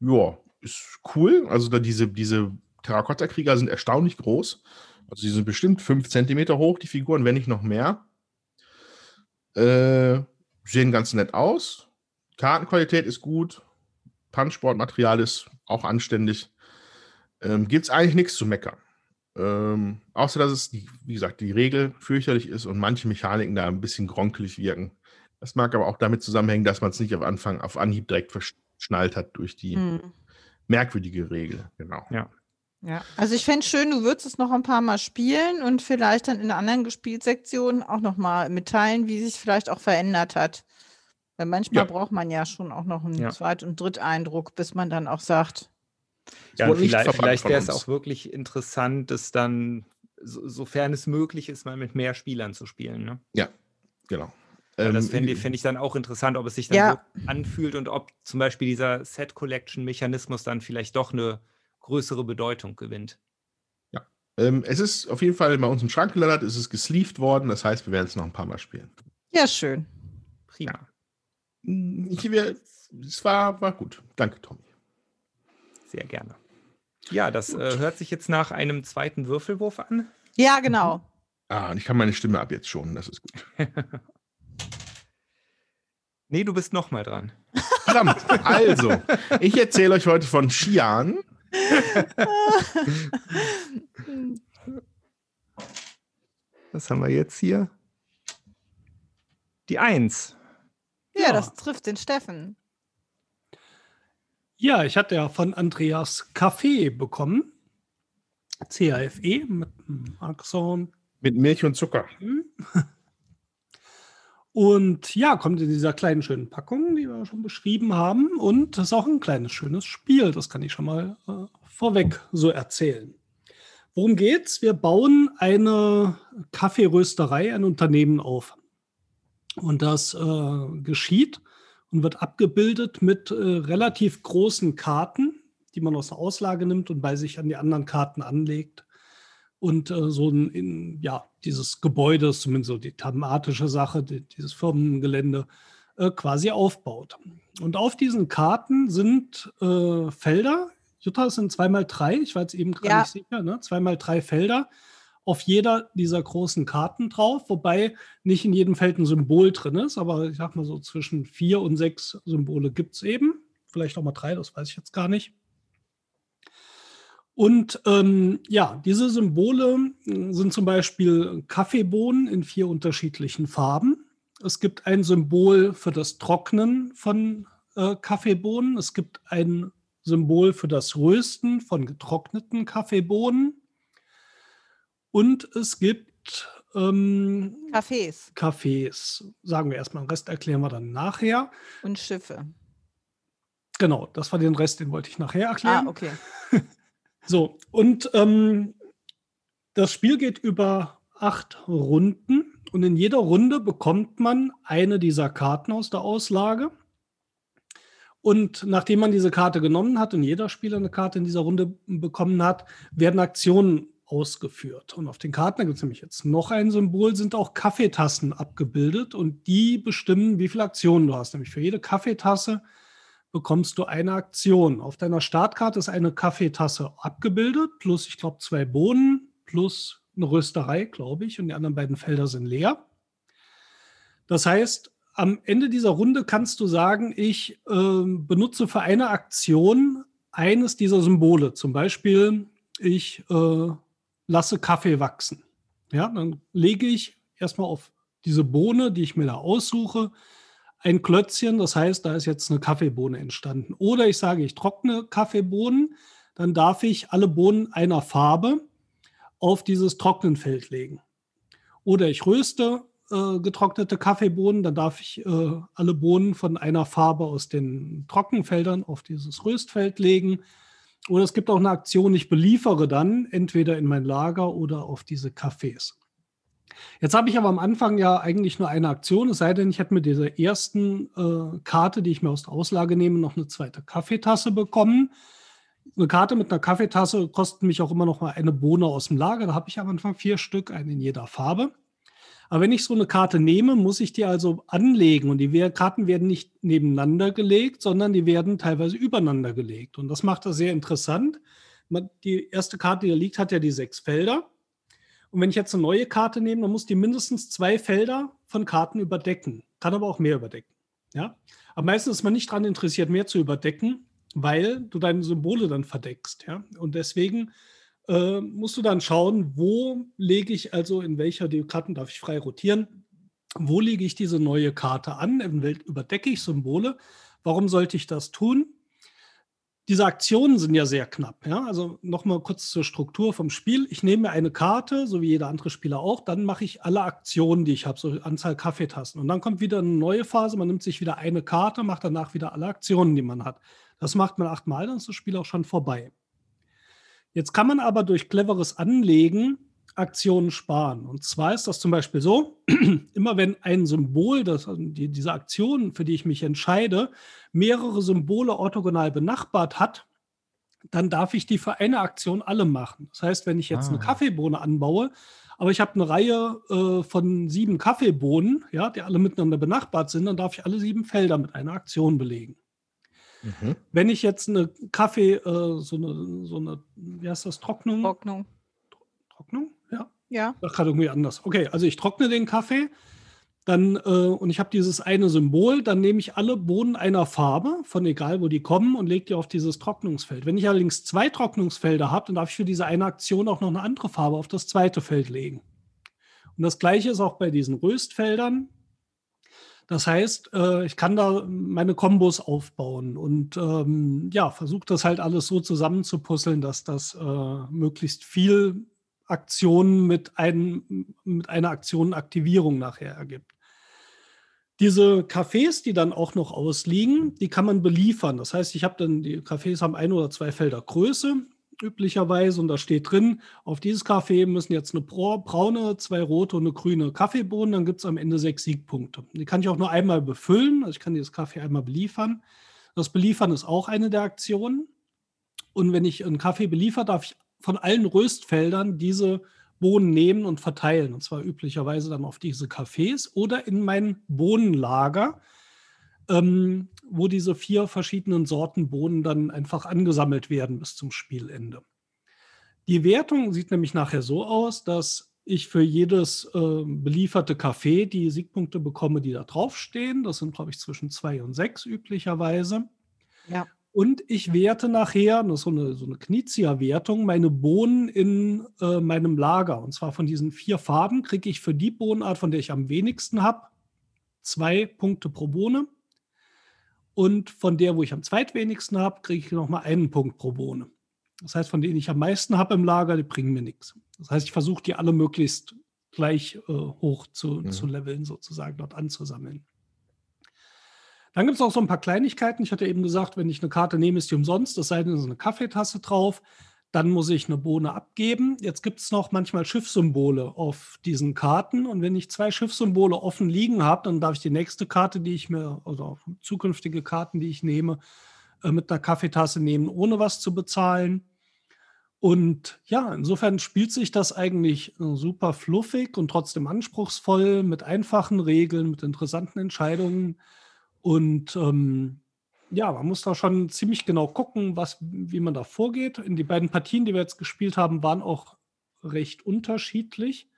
ja, ist cool. Also da diese, diese Terrakotta-Krieger sind erstaunlich groß. Also die sind bestimmt fünf Zentimeter hoch, die Figuren, wenn nicht noch mehr. Äh, sehen ganz nett aus. Kartenqualität ist gut. Punchboard-Material ist auch anständig. Ähm, Gibt es eigentlich nichts zu meckern. Ähm, außer dass es, die, wie gesagt, die Regel fürchterlich ist und manche Mechaniken da ein bisschen gronkelig wirken. Das mag aber auch damit zusammenhängen, dass man es nicht auf Anfang, auf Anhieb direkt verschnallt hat durch die Hm. merkwürdige Regel. Genau. Ja. Ja, also ich fände es schön, du würdest es noch ein paar Mal spielen und vielleicht dann in anderen Gespielsektionen auch noch mal mitteilen, wie sich vielleicht auch verändert hat. Weil manchmal Ja. braucht man ja schon auch noch einen Ja. Zweit- und Dritteindruck, bis man dann auch sagt, Ja, vielleicht, vielleicht wäre es auch wirklich interessant, das dann, so, sofern es möglich ist, mal mit mehr Spielern zu spielen. Ne? Genau. Weil das Ähm, fände ich, fänd ich dann auch interessant, ob es sich dann Ja. wirklich anfühlt und ob zum Beispiel dieser Set-Collection-Mechanismus dann vielleicht doch eine größere Bedeutung gewinnt. ähm, es ist auf jeden Fall bei uns im Schrank gelandet, es ist gesleeved worden, das heißt, wir werden es noch ein paar Mal spielen. ja, schön. Prima. Mm, Ich, wir, es war, war gut. Danke, Tommy. Sehr gerne. Ja, das äh, hört sich jetzt nach einem zweiten Würfelwurf an. Ja, genau. Ah, und ich kann meine Stimme ab jetzt schon, das ist gut. *laughs* Nee, du bist nochmal dran. Verdammt, also, ich erzähle euch heute von Xian. *laughs* Was haben wir jetzt hier? Die Eins. Ja, Ja. das trifft den Steffen. Ja, ich hatte ja von Andreas Kaffee bekommen. CAFE mit Axon. Mit Milch und Zucker. *laughs* Und ja, kommt in dieser kleinen schönen Packung, die wir schon beschrieben haben. Und das ist auch ein kleines schönes Spiel. Das kann ich schon mal äh, vorweg so erzählen. Worum geht's? Wir bauen eine Kaffeerösterei, ein Unternehmen auf. Und das äh, geschieht und wird abgebildet mit äh, relativ großen Karten, die man aus der Auslage nimmt und bei sich an die anderen Karten anlegt. Und äh, so ein, in, ja, dieses Gebäude, zumindest so die thematische Sache, die, dieses Firmengelände, äh, quasi aufbaut. Und auf diesen Karten sind äh, Felder. Jutta, es sind zweimal drei, ich war jetzt eben gar Ja. nicht sicher, ne? zweimal drei Felder auf jeder dieser großen Karten drauf, wobei nicht in jedem Feld ein Symbol drin ist, aber ich sag mal so zwischen vier und sechs Symbole gibt es eben. Vielleicht auch mal drei, das weiß ich jetzt gar nicht. Und ähm, ja, diese Symbole äh, sind zum Beispiel Kaffeebohnen in vier unterschiedlichen Farben. Es gibt ein Symbol für das Trocknen von äh, Kaffeebohnen. Es gibt ein Symbol für das Rösten von getrockneten Kaffeebohnen. Und es gibt ähm, Cafés Cafés. Sagen wir erstmal, den Rest erklären wir dann nachher. und Schiffe. Genau, das war den Rest, den wollte ich nachher erklären. Ah, okay. *laughs* So, und ähm, das Spiel geht über acht Runden und in jeder Runde bekommt man eine dieser Karten aus der Auslage. Und nachdem man diese Karte genommen hat und jeder Spieler eine Karte in dieser Runde bekommen hat, werden Aktionen ausgeführt. Und auf den Karten, da gibt es nämlich jetzt noch ein Symbol, sind auch Kaffeetassen abgebildet und die bestimmen, wie viele Aktionen du hast. Nämlich für jede Kaffeetasse bekommst du eine Aktion. Auf deiner Startkarte ist eine Kaffeetasse abgebildet, plus ich glaube zwei Bohnen, plus eine Rösterei, glaube ich, und die anderen beiden Felder sind leer. Das heißt, am Ende dieser Runde kannst du sagen, ich ähm, benutze für eine Aktion eines dieser Symbole. Zum Beispiel, ich äh, lasse Kaffee wachsen. Ja, dann lege ich erstmal auf diese Bohne, die ich mir da aussuche, ein Klötzchen. Das heißt, da ist jetzt eine Kaffeebohne entstanden. Oder ich sage, ich trockne Kaffeebohnen. Dann darf ich alle Bohnen einer Farbe auf dieses Trocknenfeld legen. Oder ich röste äh, getrocknete Kaffeebohnen, dann darf ich äh, alle Bohnen von einer Farbe aus den Trockenfeldern auf dieses Röstfeld legen. Oder es gibt auch eine Aktion, ich beliefere dann entweder in mein Lager oder auf diese Cafés. Jetzt habe ich aber am Anfang ja eigentlich nur eine Aktion, es sei denn, ich hätte mit dieser ersten äh, Karte, die ich mir aus der Auslage nehme, noch eine zweite Kaffeetasse bekommen. Eine Karte mit einer Kaffeetasse kostet mich auch immer noch mal eine Bohne aus dem Lager. Da habe ich am Anfang vier Stück, eine in jeder Farbe. Aber wenn ich so eine Karte nehme, muss ich die also anlegen. Und die Karten werden nicht nebeneinander gelegt, sondern die werden teilweise übereinander gelegt. Und das macht das sehr interessant. Die erste Karte, die da liegt, hat ja die sechs Felder. Und wenn ich jetzt eine neue Karte nehme, dann muss die mindestens zwei Felder von Karten überdecken. Kann aber auch mehr überdecken. Ja? Aber meistens ist man nicht daran interessiert, mehr zu überdecken, weil du deine Symbole dann verdeckst. Ja? Und deswegen äh, musst du dann schauen, wo lege ich also in welcher, die Karten darf ich frei rotieren, wo lege ich diese neue Karte an, eventuell überdecke ich Symbole. Warum sollte ich das tun? Diese Aktionen sind ja sehr knapp. Ja? Also nochmal kurz zur Struktur vom Spiel. Ich nehme mir eine Karte, so wie jeder andere Spieler auch, dann mache ich alle Aktionen, die ich habe, so Anzahl Kaffeetassen. Und dann kommt wieder eine neue Phase, man nimmt sich wieder eine Karte, macht danach wieder alle Aktionen, die man hat. Das macht man achtmal, dann ist das Spiel auch schon vorbei. Jetzt kann man aber durch cleveres Anlegen Aktionen sparen. Und zwar ist das zum Beispiel so, *clears throat* immer wenn ein Symbol, das, also die, diese Aktion, für die ich mich entscheide, mehrere Symbole orthogonal benachbart hat, dann darf ich die für eine Aktion alle machen. Das heißt, wenn ich jetzt eine Ah. Kaffeebohne anbaue, aber ich habe eine Reihe äh, von sieben Kaffeebohnen, ja, die alle miteinander benachbart sind, dann darf ich alle sieben Felder mit einer Aktion belegen. Mhm. Wenn ich jetzt eine Kaffee, äh, so, eine, so eine, wie heißt das, Trocknung? Trocknung. Trocknung? Ja. Ja. Ach, gerade irgendwie anders. Okay, also ich trockne den Kaffee, dann, äh, und ich habe dieses eine Symbol, dann nehme ich alle Bohnen einer Farbe, von egal wo die kommen, und lege die auf dieses Trocknungsfeld. Wenn ich allerdings zwei Trocknungsfelder habe, dann darf ich für diese eine Aktion auch noch eine andere Farbe auf das zweite Feld legen. Und das gleiche ist auch bei diesen Röstfeldern. Das heißt, äh, ich kann da meine Kombos aufbauen und ähm, ja, versuche das halt alles so zusammenzupuzzeln, dass das äh, möglichst viel Aktionen mit, einem, mit einer Aktionenaktivierung nachher ergibt. Diese Cafés, die dann auch noch ausliegen, die kann man beliefern. Das heißt, ich habe dann, die Cafés haben ein oder zwei Felder Größe üblicherweise und da steht drin, auf dieses Kaffee müssen jetzt eine bra- braune, zwei rote und eine grüne Kaffeebohnen, dann gibt es am Ende sechs Siegpunkte. Die kann ich auch nur einmal befüllen, also ich kann dieses Kaffee einmal beliefern. Das Beliefern ist auch eine der Aktionen. Und wenn ich einen Kaffee beliefer, darf ich von allen Röstfeldern diese Bohnen nehmen und verteilen. Und zwar üblicherweise dann auf diese Cafés oder in mein Bohnenlager, ähm, wo diese vier verschiedenen Sorten Bohnen dann einfach angesammelt werden bis zum Spielende. Die Wertung sieht nämlich nachher so aus, dass ich für jedes äh, belieferte Café die Siegpunkte bekomme, die da draufstehen. Das sind, glaube ich, zwischen zwei und sechs üblicherweise. Ja. Und ich werte nachher, das ist so eine, so eine Knizia-Wertung, meine Bohnen in äh, meinem Lager. Und zwar von diesen vier Farben kriege ich für die Bohnenart, von der ich am wenigsten habe, zwei Punkte pro Bohne. Und von der, wo ich am zweitwenigsten habe, kriege ich nochmal einen Punkt pro Bohne. Das heißt, von denen ich am meisten habe im Lager, die bringen mir nichts. Das heißt, ich versuche die alle möglichst gleich äh, hoch zu, mhm. zu leveln, sozusagen dort anzusammeln. Dann gibt es auch so ein paar Kleinigkeiten. Ich hatte eben gesagt, wenn ich eine Karte nehme, ist die umsonst, es sei denn, es ist eine Kaffeetasse drauf. Dann muss ich eine Bohne abgeben. Jetzt gibt es noch manchmal Schiffssymbole auf diesen Karten. Und wenn ich zwei Schiffssymbole offen liegen habe, dann darf ich die nächste Karte, die ich mir, also zukünftige Karten, die ich nehme, äh, mit einer Kaffeetasse nehmen, ohne was zu bezahlen. Und ja, insofern spielt sich das eigentlich äh, super fluffig und trotzdem anspruchsvoll mit einfachen Regeln, mit interessanten Entscheidungen. Und ähm, ja, man muss da schon ziemlich genau gucken, was, wie man da vorgeht. In die beiden Partien, die wir jetzt gespielt haben, waren auch recht unterschiedlich.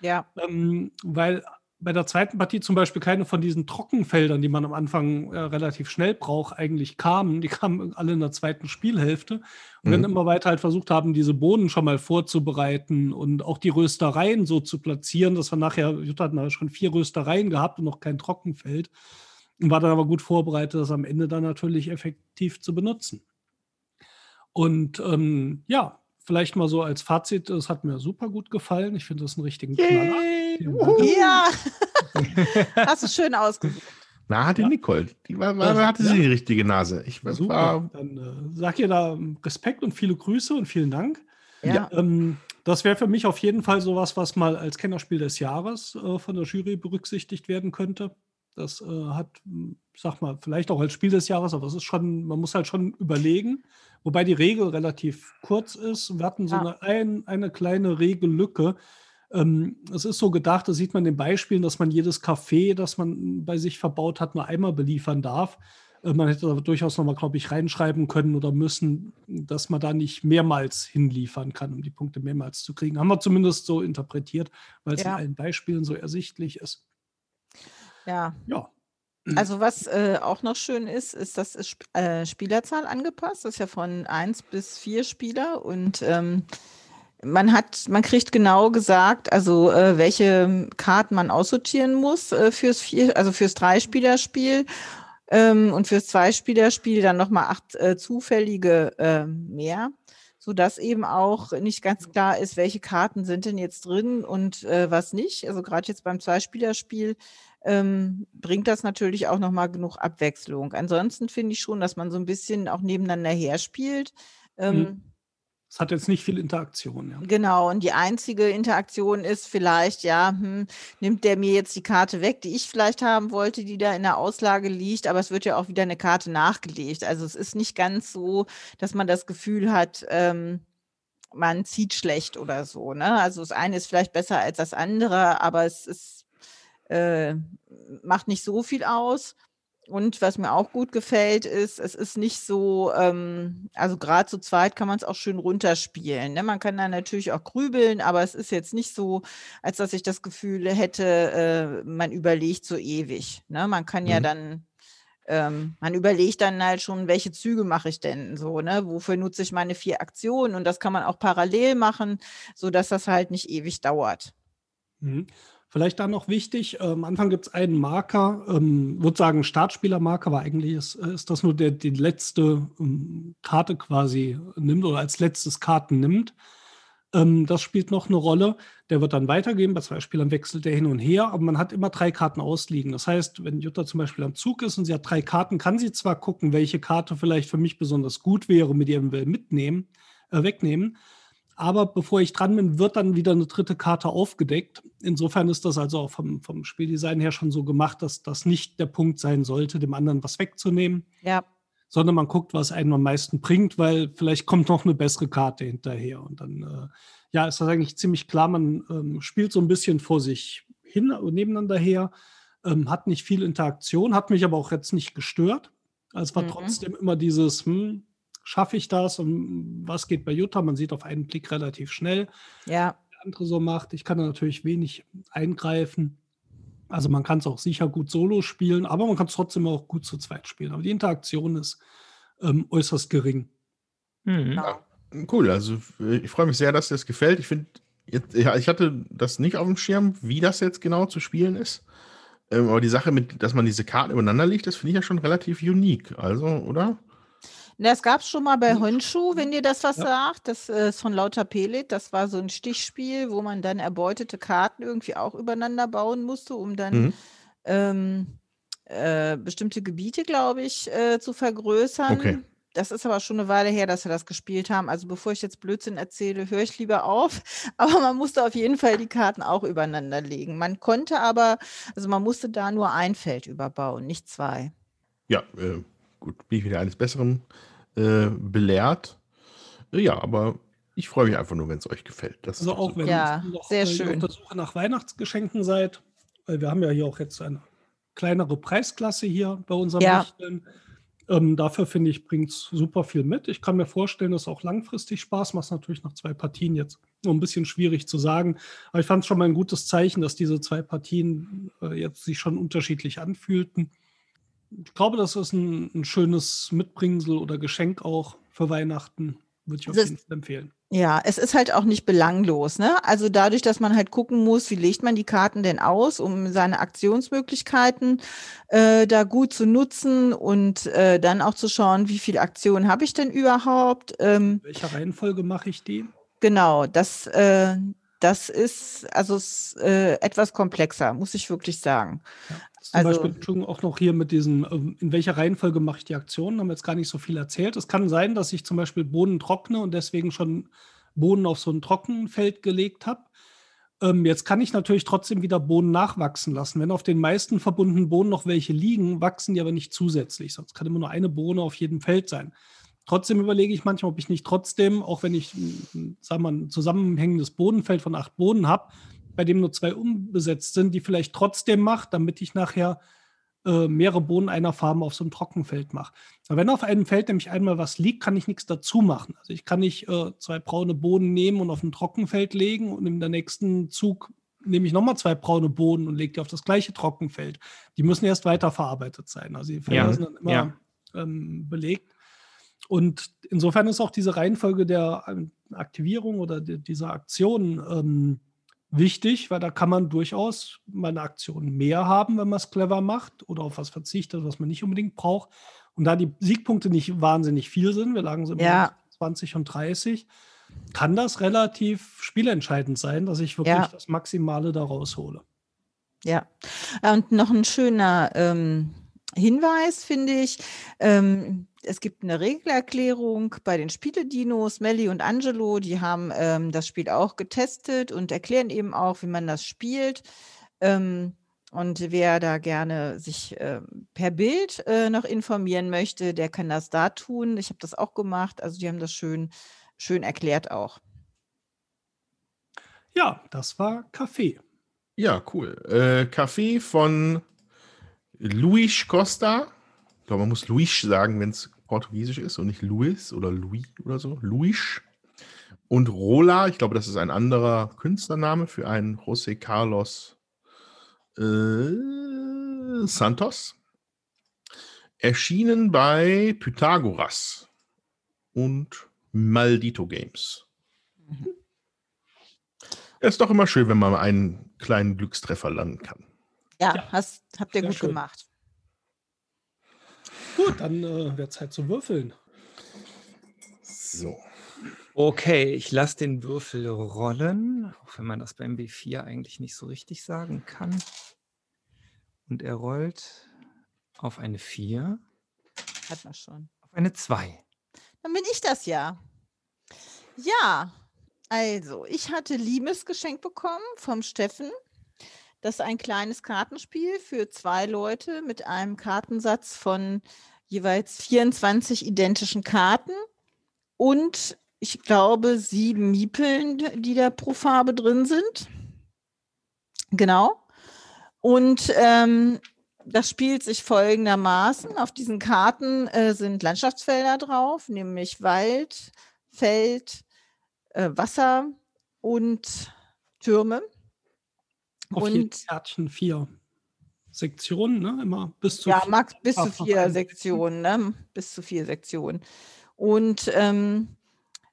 Ja. Ähm, weil bei der zweiten Partie zum Beispiel keine von diesen Trockenfeldern, die man am Anfang äh, relativ schnell braucht, eigentlich kamen. Die kamen alle in der zweiten Spielhälfte. Und mhm. dann immer weiter halt versucht haben, diese Bohnen schon mal vorzubereiten und auch die Röstereien so zu platzieren, dass wir nachher, Jutta hatten schon vier Röstereien gehabt und noch kein Trockenfeld. Und war dann aber gut vorbereitet, das am Ende dann natürlich effektiv zu benutzen. Und ähm, ja, vielleicht mal so als Fazit, es hat mir super gut gefallen. Ich finde das einen richtigen Knaller. Ja, *laughs* hast du schön ausgesucht. Na, hatte ja. Nicole. Die war, war, hatte ja. sie die richtige Nase. Ich war, Super. Dann äh, sag ihr da Respekt und viele Grüße und vielen Dank. Ja. Ähm, das wäre für mich auf jeden Fall sowas, was mal als Kennerspiel des Jahres äh, von der Jury berücksichtigt werden könnte. Das äh, hat, sag mal, vielleicht auch als Spiel des Jahres, aber es ist schon, man muss halt schon überlegen, wobei die Regel relativ kurz ist. Wir hatten so ja. eine, ein, eine kleine Regellücke. Ähm, es ist so gedacht, das sieht man in den Beispielen, dass man jedes Café, das man bei sich verbaut hat, nur einmal beliefern darf. Äh, man hätte aber durchaus nochmal, glaube ich, reinschreiben können oder müssen, dass man da nicht mehrmals hinliefern kann, um die Punkte mehrmals zu kriegen. Haben wir zumindest so interpretiert, weil es ja. in allen Beispielen so ersichtlich ist. Ja. Ja. Also was äh, auch noch schön ist, ist, dass es äh, Spielerzahl angepasst. Das ist ja von 1 bis 4 Spieler und ähm, man hat, man kriegt genau gesagt, also äh, welche Karten man aussortieren muss äh, fürs vier, also fürs Dreispielerspiel ähm, und fürs Zweispielerspiel dann nochmal acht äh, zufällige äh, mehr, sodass eben auch nicht ganz klar ist, welche Karten sind denn jetzt drin und äh, was nicht. Also gerade jetzt beim Zweispielerspiel ähm, bringt das natürlich auch nochmal genug Abwechslung. Ansonsten finde ich schon, dass man so ein bisschen auch nebeneinander herspielt. Ähm, mhm. Es hat jetzt nicht viel Interaktion. Ja. Genau, und die einzige Interaktion ist vielleicht, ja, hm, nimmt der mir jetzt die Karte weg, die ich vielleicht haben wollte, die da in der Auslage liegt, aber es wird ja auch wieder eine Karte nachgelegt. Also es ist nicht ganz so, dass man das Gefühl hat, ähm, man zieht schlecht oder so. Ne? Also das eine ist vielleicht besser als das andere, aber es ist äh, macht nicht so viel aus. Und was mir auch gut gefällt, ist, es ist nicht so, ähm, also gerade zu zweit kann man es auch schön runterspielen. Ne? Man kann da natürlich auch grübeln, aber es ist jetzt nicht so, als dass ich das Gefühl hätte, äh, man überlegt so ewig. Ne? Man kann mhm. ja dann, ähm, man überlegt dann halt schon, welche Züge mache ich denn so, ne? Wofür nutze ich meine vier Aktionen? Und das kann man auch parallel machen, sodass das halt nicht ewig dauert. Mhm. Vielleicht da noch wichtig, äh, am Anfang gibt es einen Marker, ähm, würde sagen Startspielermarker, aber eigentlich ist, äh, ist das nur der die letzte ähm, Karte quasi nimmt oder als letztes Karten nimmt. Ähm, das spielt noch eine Rolle. Der wird dann weitergehen. Bei zwei Spielern wechselt der hin und her, aber man hat immer drei Karten ausliegen. Das heißt, wenn Jutta zum Beispiel am Zug ist und sie hat drei Karten, kann sie zwar gucken, welche Karte vielleicht für mich besonders gut wäre, mit ihr mitnehmen, äh, wegnehmen. Aber bevor ich dran bin, wird dann wieder eine dritte Karte aufgedeckt. Insofern ist das also auch vom, vom Spieldesign her schon so gemacht, dass das nicht der Punkt sein sollte, dem anderen was wegzunehmen. Ja. Sondern man guckt, was einem am meisten bringt, weil vielleicht kommt noch eine bessere Karte hinterher. Und dann, äh, ja, ist das eigentlich ziemlich klar. Man ähm, spielt so ein bisschen vor sich hin und nebeneinander her, ähm, hat nicht viel Interaktion, hat mich aber auch jetzt nicht gestört. Also es war mhm. trotzdem immer dieses, hm, schaffe ich das und was geht bei Jutta? Man sieht auf einen Blick relativ schnell, ja. der andere so macht. Ich kann da natürlich wenig eingreifen. Also man kann es auch sicher gut solo spielen, aber man kann es trotzdem auch gut zu zweit spielen. Aber die Interaktion ist ähm, äußerst gering. Mhm. Ja, cool, also ich freue mich sehr, dass dir das gefällt. Ich finde, ja, ich hatte das nicht auf dem Schirm, wie das jetzt genau zu spielen ist. Ähm, aber die Sache mit, dass man diese Karten übereinander legt, das finde ich ja schon relativ unique. Also, oder? Das gab es schon mal bei Honshu, wenn dir das was ja. sagt. Das äh, ist von Lauter Pelit. Das war so ein Stichspiel, wo man dann erbeutete Karten irgendwie auch übereinander bauen musste, um dann mhm. ähm, äh, bestimmte Gebiete, glaube ich, äh, zu vergrößern. Okay. Das ist aber schon eine Weile her, dass wir das gespielt haben. Also bevor ich jetzt Blödsinn erzähle, höre ich lieber auf. *laughs* Aber man musste auf jeden Fall die Karten auch übereinander legen. Man konnte aber, also man musste da nur ein Feld überbauen, nicht zwei. Ja, äh, gut, bin ich wieder eines Besseren äh, belehrt. Äh, ja, aber ich freue mich einfach nur, wenn es euch gefällt. Das also auch wenn ja, ihr noch sehr äh, schön. auf der Suche nach Weihnachtsgeschenken seid, weil wir haben ja hier auch jetzt eine kleinere Preisklasse hier bei unserem ja. Wichteln. Ähm, dafür finde ich, bringt es super viel mit. Ich kann mir vorstellen, dass es auch langfristig Spaß macht. Natürlich nach zwei Partien jetzt nur ein bisschen schwierig zu sagen. Aber ich fand es schon mal ein gutes Zeichen, dass diese zwei Partien äh, jetzt sich schon unterschiedlich anfühlten ich glaube, das ist ein, ein, schönes Mitbringsel oder Geschenk auch für Weihnachten. Würde ich auf jeden Fall empfehlen. Ja, es ist halt auch nicht belanglos. Ne? Also dadurch, dass man halt gucken muss, wie legt man die Karten denn aus, um seine Aktionsmöglichkeiten äh, da gut zu nutzen und äh, dann auch zu schauen, wie viele Aktionen habe ich denn überhaupt. Ähm, Welcher Reihenfolge mache ich die? Genau, das, äh, das ist also äh, etwas komplexer, muss ich wirklich sagen. Ja. Zum also, Beispiel auch noch hier mit diesen, ähm, in welcher Reihenfolge mache ich die Aktionen, haben wir jetzt gar nicht so viel erzählt. Es kann sein, dass ich zum Beispiel Bohnen trockne und deswegen schon Bohnen auf so ein Trockenfeld gelegt habe. Ähm, jetzt kann ich natürlich trotzdem wieder Bohnen nachwachsen lassen. Wenn auf den meisten verbundenen Bohnen noch welche liegen, wachsen die aber nicht zusätzlich. Sonst kann immer nur eine Bohne auf jedem Feld sein. Trotzdem überlege ich manchmal, ob ich nicht trotzdem, auch wenn ich sagen wir, ein zusammenhängendes Bodenfeld von acht Bohnen habe, bei dem nur zwei unbesetzt sind, die vielleicht trotzdem macht, damit ich nachher äh, mehrere Bohnen einer Farbe auf so einem Trockenfeld mache. Aber wenn auf einem Feld nämlich einmal was liegt, kann ich nichts dazu machen. Also ich kann nicht äh, zwei braune Bohnen nehmen und auf ein Trockenfeld legen und in der nächsten Zug nehme ich nochmal zwei braune Bohnen und lege die auf das gleiche Trockenfeld. Die müssen erst weiterverarbeitet sein. Also die Felder ja. sind dann immer ja. ähm, belegt. Und insofern ist auch diese Reihenfolge der ähm, Aktivierung oder de, dieser Aktion ähm, wichtig, weil da kann man durchaus mal eine Aktion mehr haben, wenn man es clever macht oder auf was verzichtet, was man nicht unbedingt braucht. Und da die Siegpunkte nicht wahnsinnig viel sind, wir lagen so ja. 20 und 30, kann das relativ spielentscheidend sein, dass ich wirklich ja. das Maximale da raushole. Ja, und noch ein schöner ähm, Hinweis, finde ich. Ähm, es gibt eine Regelerklärung bei den Spieledinos. Melli und Angelo, die haben ähm, das Spiel auch getestet und erklären eben auch, wie man das spielt. Ähm, und wer da gerne sich äh, per Bild äh, noch informieren möchte, der kann das da tun. Ich habe das auch gemacht. Also die haben das schön, schön erklärt auch. Ja, das war Kaffee. Ja, cool. Äh, Kaffee von Luis Costa. Ich glaube, man muss Luis sagen, wenn es portugiesisch ist und nicht Luis oder Louis oder so. Luis. Und Rola, ich glaube, das ist ein anderer Künstlername für einen José Carlos äh, Santos. Erschienen bei Pythagoras und Maldito Games. Mhm. ist doch immer schön, wenn man einen kleinen Glückstreffer landen kann. Ja, ja. Hast, habt ihr Sehr gut schön. gemacht. Gut, dann äh, wird Zeit zu würfeln. So. Okay, ich lasse den Würfel rollen, auch wenn man das beim B4 eigentlich nicht so richtig sagen kann. Und er rollt auf eine 4. Hat man schon. Auf eine 2. Dann bin ich das ja. Ja, also, ich hatte Liebesgeschenk bekommen vom Steffen. Das ist ein kleines Kartenspiel für zwei Leute mit einem Kartensatz von jeweils 24 identischen Karten und ich glaube sieben Miepeln, die da pro Farbe drin sind. Genau. Und ähm, das spielt sich folgendermaßen. Auf diesen Karten äh, sind Landschaftsfelder drauf, nämlich Wald, Feld, äh, Wasser und Türme. Auf und Kärtchen vier Sektionen, ne? Immer bis zu ja, max bis zu vier Sektionen, ne? Bis zu vier Sektionen. Und ähm,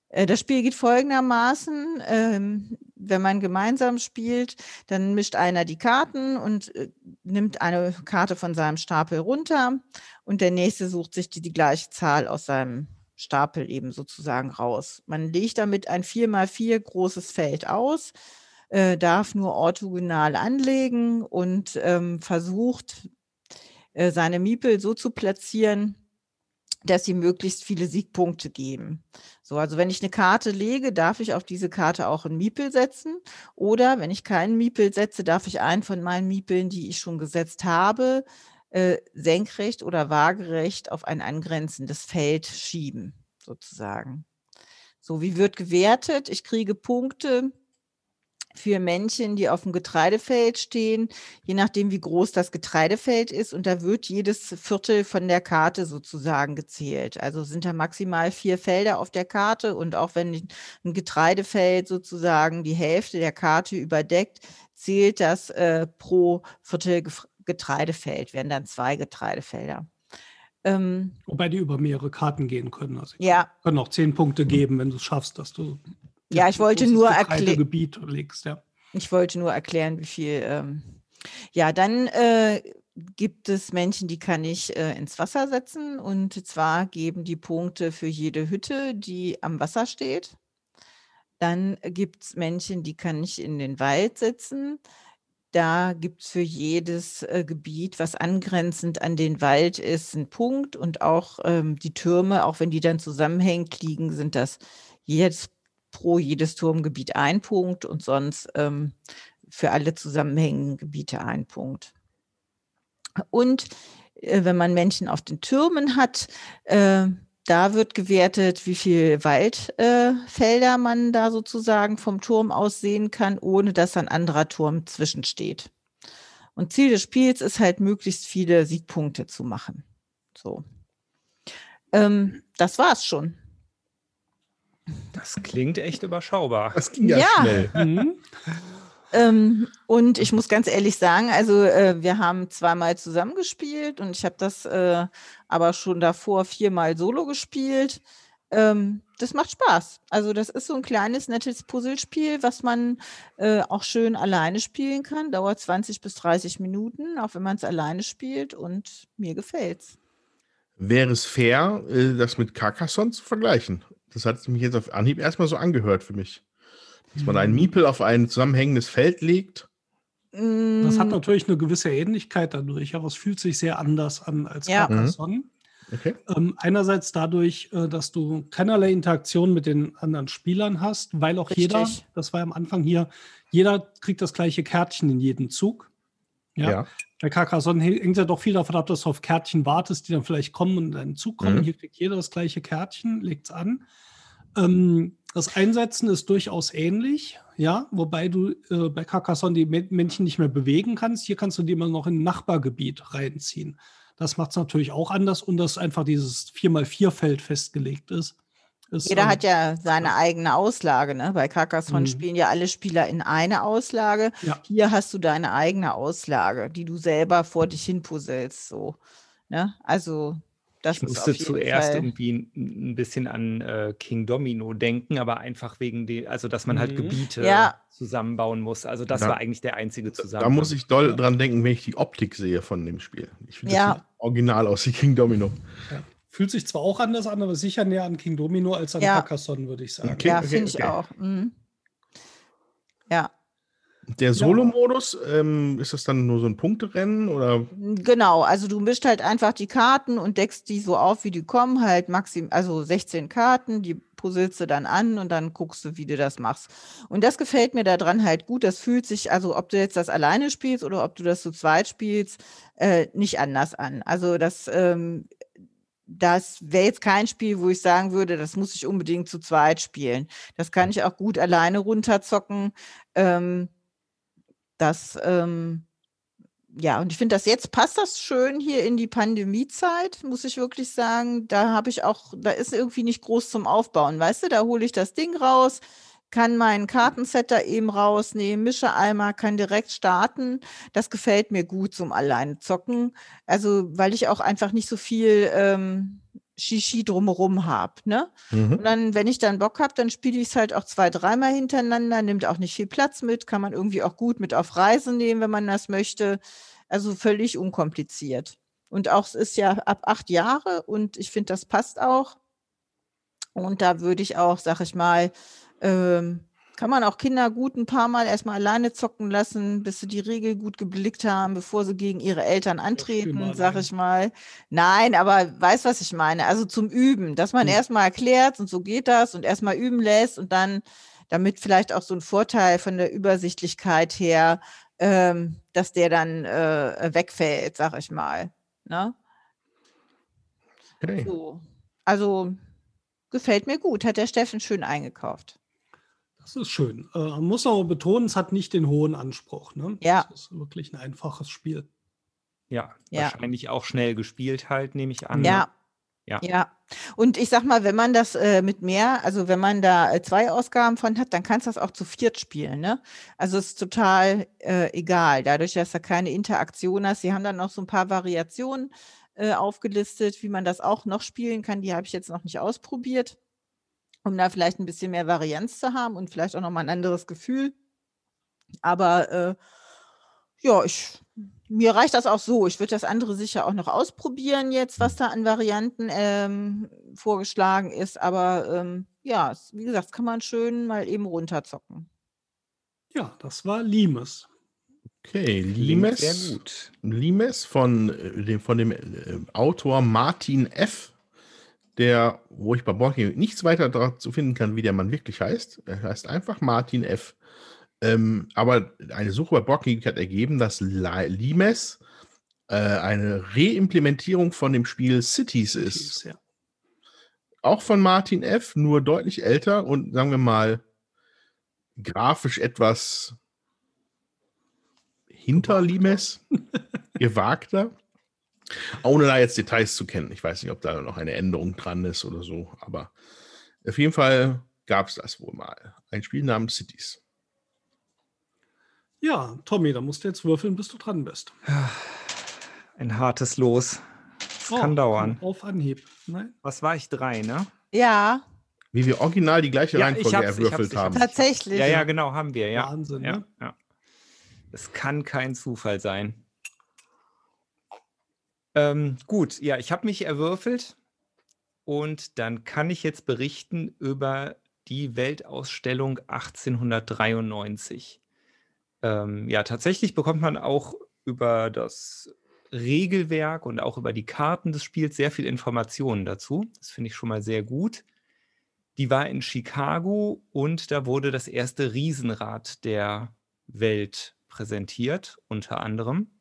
äh, das Spiel geht folgendermaßen: ähm, wenn man gemeinsam spielt, dann mischt einer die Karten und äh, nimmt eine Karte von seinem Stapel runter und der nächste sucht sich die, die gleiche Zahl aus seinem Stapel eben sozusagen raus. Man legt damit ein 4x4 großes Feld aus, äh, darf nur orthogonal anlegen und ähm, versucht, äh, seine Miepel so zu platzieren, dass sie möglichst viele Siegpunkte geben. So, also wenn ich eine Karte lege, darf ich auf diese Karte auch einen Miepel setzen. Oder wenn ich keinen Miepel setze, darf ich einen von meinen Miepeln, die ich schon gesetzt habe, äh, senkrecht oder waagerecht auf ein angrenzendes Feld schieben, sozusagen. So, wie wird gewertet? Ich kriege Punkte für Männchen, die auf dem Getreidefeld stehen, je nachdem, wie groß das Getreidefeld ist. Und da wird jedes Viertel von der Karte sozusagen gezählt. Also sind da maximal vier Felder auf der Karte. Und auch wenn ein Getreidefeld sozusagen die Hälfte der Karte überdeckt, zählt das äh, pro Viertel Getreidefeld, werden dann zwei Getreidefelder. Ähm, Wobei die über mehrere Karten gehen können. Also ja. Können auch zehn Punkte geben, wenn du es schaffst, dass du ja, ich wollte nur erklären. Ja. Ich wollte nur erklären, wie viel. Ähm, ja, dann äh, gibt es Männchen, die kann ich äh, ins Wasser setzen. Und zwar geben die Punkte für jede Hütte, die am Wasser steht. Dann gibt es Männchen, die kann ich in den Wald setzen. Da gibt es für jedes äh, Gebiet, was angrenzend an den Wald ist, einen Punkt. Und auch ähm, die Türme, auch wenn die dann zusammenhängt liegen, sind das jedes pro jedes Turmgebiet ein Punkt und sonst ähm, für alle zusammenhängenden Gebiete ein Punkt. Und äh, wenn man Menschen auf den Türmen hat, äh, da wird gewertet, wie viel Waldfelder äh, man da sozusagen vom Turm aus sehen kann, ohne dass ein anderer Turm zwischensteht. Und Ziel des Spiels ist halt, möglichst viele Siegpunkte zu machen. So. Ähm, das war's schon. Das klingt echt überschaubar. Das ging ja, ja. schnell. Mhm. *laughs* Ähm, und ich muss ganz ehrlich sagen, also äh, wir haben zweimal zusammengespielt und ich habe das äh, aber schon davor viermal solo gespielt. Ähm, das macht Spaß. Also das ist so ein kleines, nettes Puzzlespiel, was man äh, auch schön alleine spielen kann. Dauert 20 bis 30 Minuten, auch wenn man es alleine spielt und mir gefällt's. Wäre es fair, äh, das mit Carcassonne zu vergleichen? Das hat mich jetzt auf Anhieb erstmal so angehört für mich. Dass man einen mhm. Miepel auf ein zusammenhängendes Feld legt. Das hat mm. natürlich eine gewisse Ähnlichkeit dadurch, aber es fühlt sich sehr anders an als ja. Carcassonne. Mhm. Okay. Ähm, einerseits dadurch, äh, dass du keinerlei Interaktion mit den anderen Spielern hast, weil auch Richtig. jeder, das war am Anfang hier, jeder kriegt das gleiche Kärtchen in jedem Zug. Ja. ja. Bei Carcassonne hängt ja doch viel davon ab, dass du auf Kärtchen wartest, die dann vielleicht kommen und in deinen Zug kommen. Mhm. Hier kriegt jeder das gleiche Kärtchen, legt es an. Ähm, das Einsetzen ist durchaus ähnlich, ja, wobei du äh, bei Carcassonne die Männchen nicht mehr bewegen kannst. Hier kannst du die immer noch in ein Nachbargebiet reinziehen. Das macht es natürlich auch anders und dass einfach dieses 4x4-Feld festgelegt ist. Ist Jeder ähm, hat ja seine eigene Auslage. Ne? Bei Carcassonne mhm. spielen ja alle Spieler in eine Auslage. Ja. Hier hast du deine eigene Auslage, die du selber vor dich hin puzzelst. So. Ne? Also das ich musste zuerst Fall. irgendwie ein, ein, bisschen an äh, King Domino denken, aber einfach wegen dem, also dass man halt mhm. halt Gebiete ja. zusammenbauen muss. Also das da, war eigentlich der einzige Zusammenhang. Da muss ich doll dran denken, wenn ich die Optik sehe von dem Spiel. Ich finde ja. das original aus wie King Domino. Ja. Fühlt sich zwar auch anders an, aber sicher näher an King Domino als an ja. Carcassonne, würde ich sagen. Okay, ja, okay, finde okay. ich auch. Mhm. Ja, der Solo-Modus, ähm, ist das dann nur so ein Punkterennen oder? Genau, also du mischt halt einfach die Karten und deckst die so auf, wie die kommen, halt maxim, also 16 Karten, die puzzelst du dann an und dann guckst du, wie du das machst. Und das gefällt mir daran halt gut. Das fühlt sich, also ob du jetzt das alleine spielst oder ob du das zu zweit spielst, äh, nicht anders an. Also das, ähm, das wäre jetzt kein Spiel, wo ich sagen würde, das muss ich unbedingt zu zweit spielen. Das kann ich auch gut alleine runterzocken. Ähm, das, ähm, ja, und ich finde das jetzt passt das schön hier in die Pandemiezeit, muss ich wirklich sagen. Da habe ich auch, da ist irgendwie nicht groß zum Aufbauen, weißt du? Da hole ich das Ding raus, kann meinen Kartensetter eben rausnehmen, mische einmal, kann direkt starten. Das gefällt mir gut zum Alleine zocken. Also, weil ich auch einfach nicht so viel ähm, Shishi drumherum habe. Ne? Mhm. Und dann, wenn ich dann Bock habe, dann spiele ich es halt auch zwei, dreimal hintereinander, nimmt auch nicht viel Platz mit, kann man irgendwie auch gut mit auf Reise nehmen, wenn man das möchte. Also völlig unkompliziert. Und auch es ist ja ab acht Jahre und ich finde, das passt auch. Und da würde ich auch, sag ich mal, ähm, kann man auch Kinder gut ein paar Mal erstmal alleine zocken lassen, bis sie die Regel gut geblickt haben, bevor sie gegen ihre Eltern antreten, sag ich mal. Nein, aber weiß, was ich meine. Also zum Üben, dass man Hm. erstmal erklärt und so geht das und erstmal üben lässt und dann, damit vielleicht auch so ein Vorteil von der Übersichtlichkeit her, ähm, dass der dann äh, wegfällt, sag ich mal. Ne? Okay. So. Also gefällt mir gut, hat der Steffen schön eingekauft. Das ist schön. Äh, man muss aber betonen, es hat nicht den hohen Anspruch. Ne? Ja. Es ist wirklich ein einfaches Spiel. Ja, Ja. wahrscheinlich auch schnell gespielt halt, nehme ich an. Ja. Ja. Ja. Und ich sag mal, wenn man das äh, mit mehr, also wenn man da äh, zwei Ausgaben von hat, dann kannst du das auch zu viert spielen, ne? Also es ist total äh, egal, dadurch, dass da keine Interaktion hast. Sie haben dann noch so ein paar Variationen äh, aufgelistet, wie man das auch noch spielen kann. Die habe ich jetzt noch nicht ausprobiert, um da vielleicht ein bisschen mehr Varianz zu haben und vielleicht auch noch mal ein anderes Gefühl. Aber äh, ja, ich, mir reicht das auch so. Ich würde das andere sicher auch noch ausprobieren jetzt, was da an Varianten ähm, vorgeschlagen ist. Aber ähm, ja, wie gesagt, das kann man schön mal eben runterzocken. Ja, das war Limes. Okay, Limes. sehr gut. Limes von, äh, dem, von dem äh, Autor Martin F., der, wo ich bei Borgi nichts weiter dazu finden kann, wie der Mann wirklich heißt. Er heißt einfach Martin F. Ähm, aber eine Suche bei Borgi hat ergeben, dass Limes äh, eine Reimplementierung von dem Spiel Cities ist. Ja. Auch von Martin F., nur deutlich älter und sagen wir mal grafisch etwas hinter Limes, *laughs* gewagter. Ohne da jetzt Details zu kennen. Ich weiß nicht, ob da noch eine Änderung dran ist oder so, aber auf jeden Fall gab es das wohl mal. Ein Spiel namens Cities. ja, Tommy, da musst du jetzt würfeln, bis du dran bist. Ein hartes Los. Das kann Oh, dauern. Auf Anhieb. Nein? Was war ich? Drei, ne? Ja, Wie wir original die gleiche Ja, Reihenfolge erwürfelt haben. tatsächlich. Ja, ja, genau, haben wir, ja. Wahnsinn, ja, ne? ja. Es kann kein Zufall sein. Ähm, gut, ja, ich habe mich erwürfelt und dann kann ich jetzt berichten über die Weltausstellung 1893. Ähm, ja, tatsächlich bekommt man auch über das Regelwerk und auch über die Karten des Spiels sehr viel Informationen dazu. Das finde ich schon mal sehr gut. Die war in Chicago und da wurde das erste Riesenrad der Welt präsentiert, unter anderem.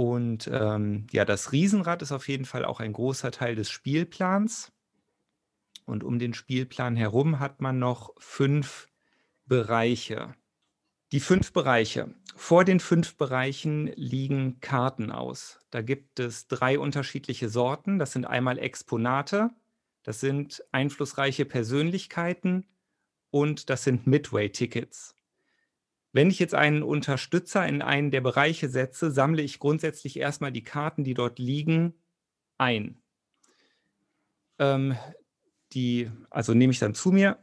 Und ähm, ja, das Riesenrad ist auf jeden Fall auch ein großer Teil des Spielplans. Und um den Spielplan herum hat man noch fünf Bereiche. Die fünf Bereiche. Vor den fünf Bereichen liegen Karten aus. Da gibt es drei unterschiedliche Sorten. Das sind einmal Exponate, das sind einflussreiche Persönlichkeiten und das sind Midway-Tickets. Wenn ich jetzt einen Unterstützer in einen der Bereiche setze, sammle ich grundsätzlich erstmal die Karten, die dort liegen, ein. Ähm, die, also nehme ich dann zu mir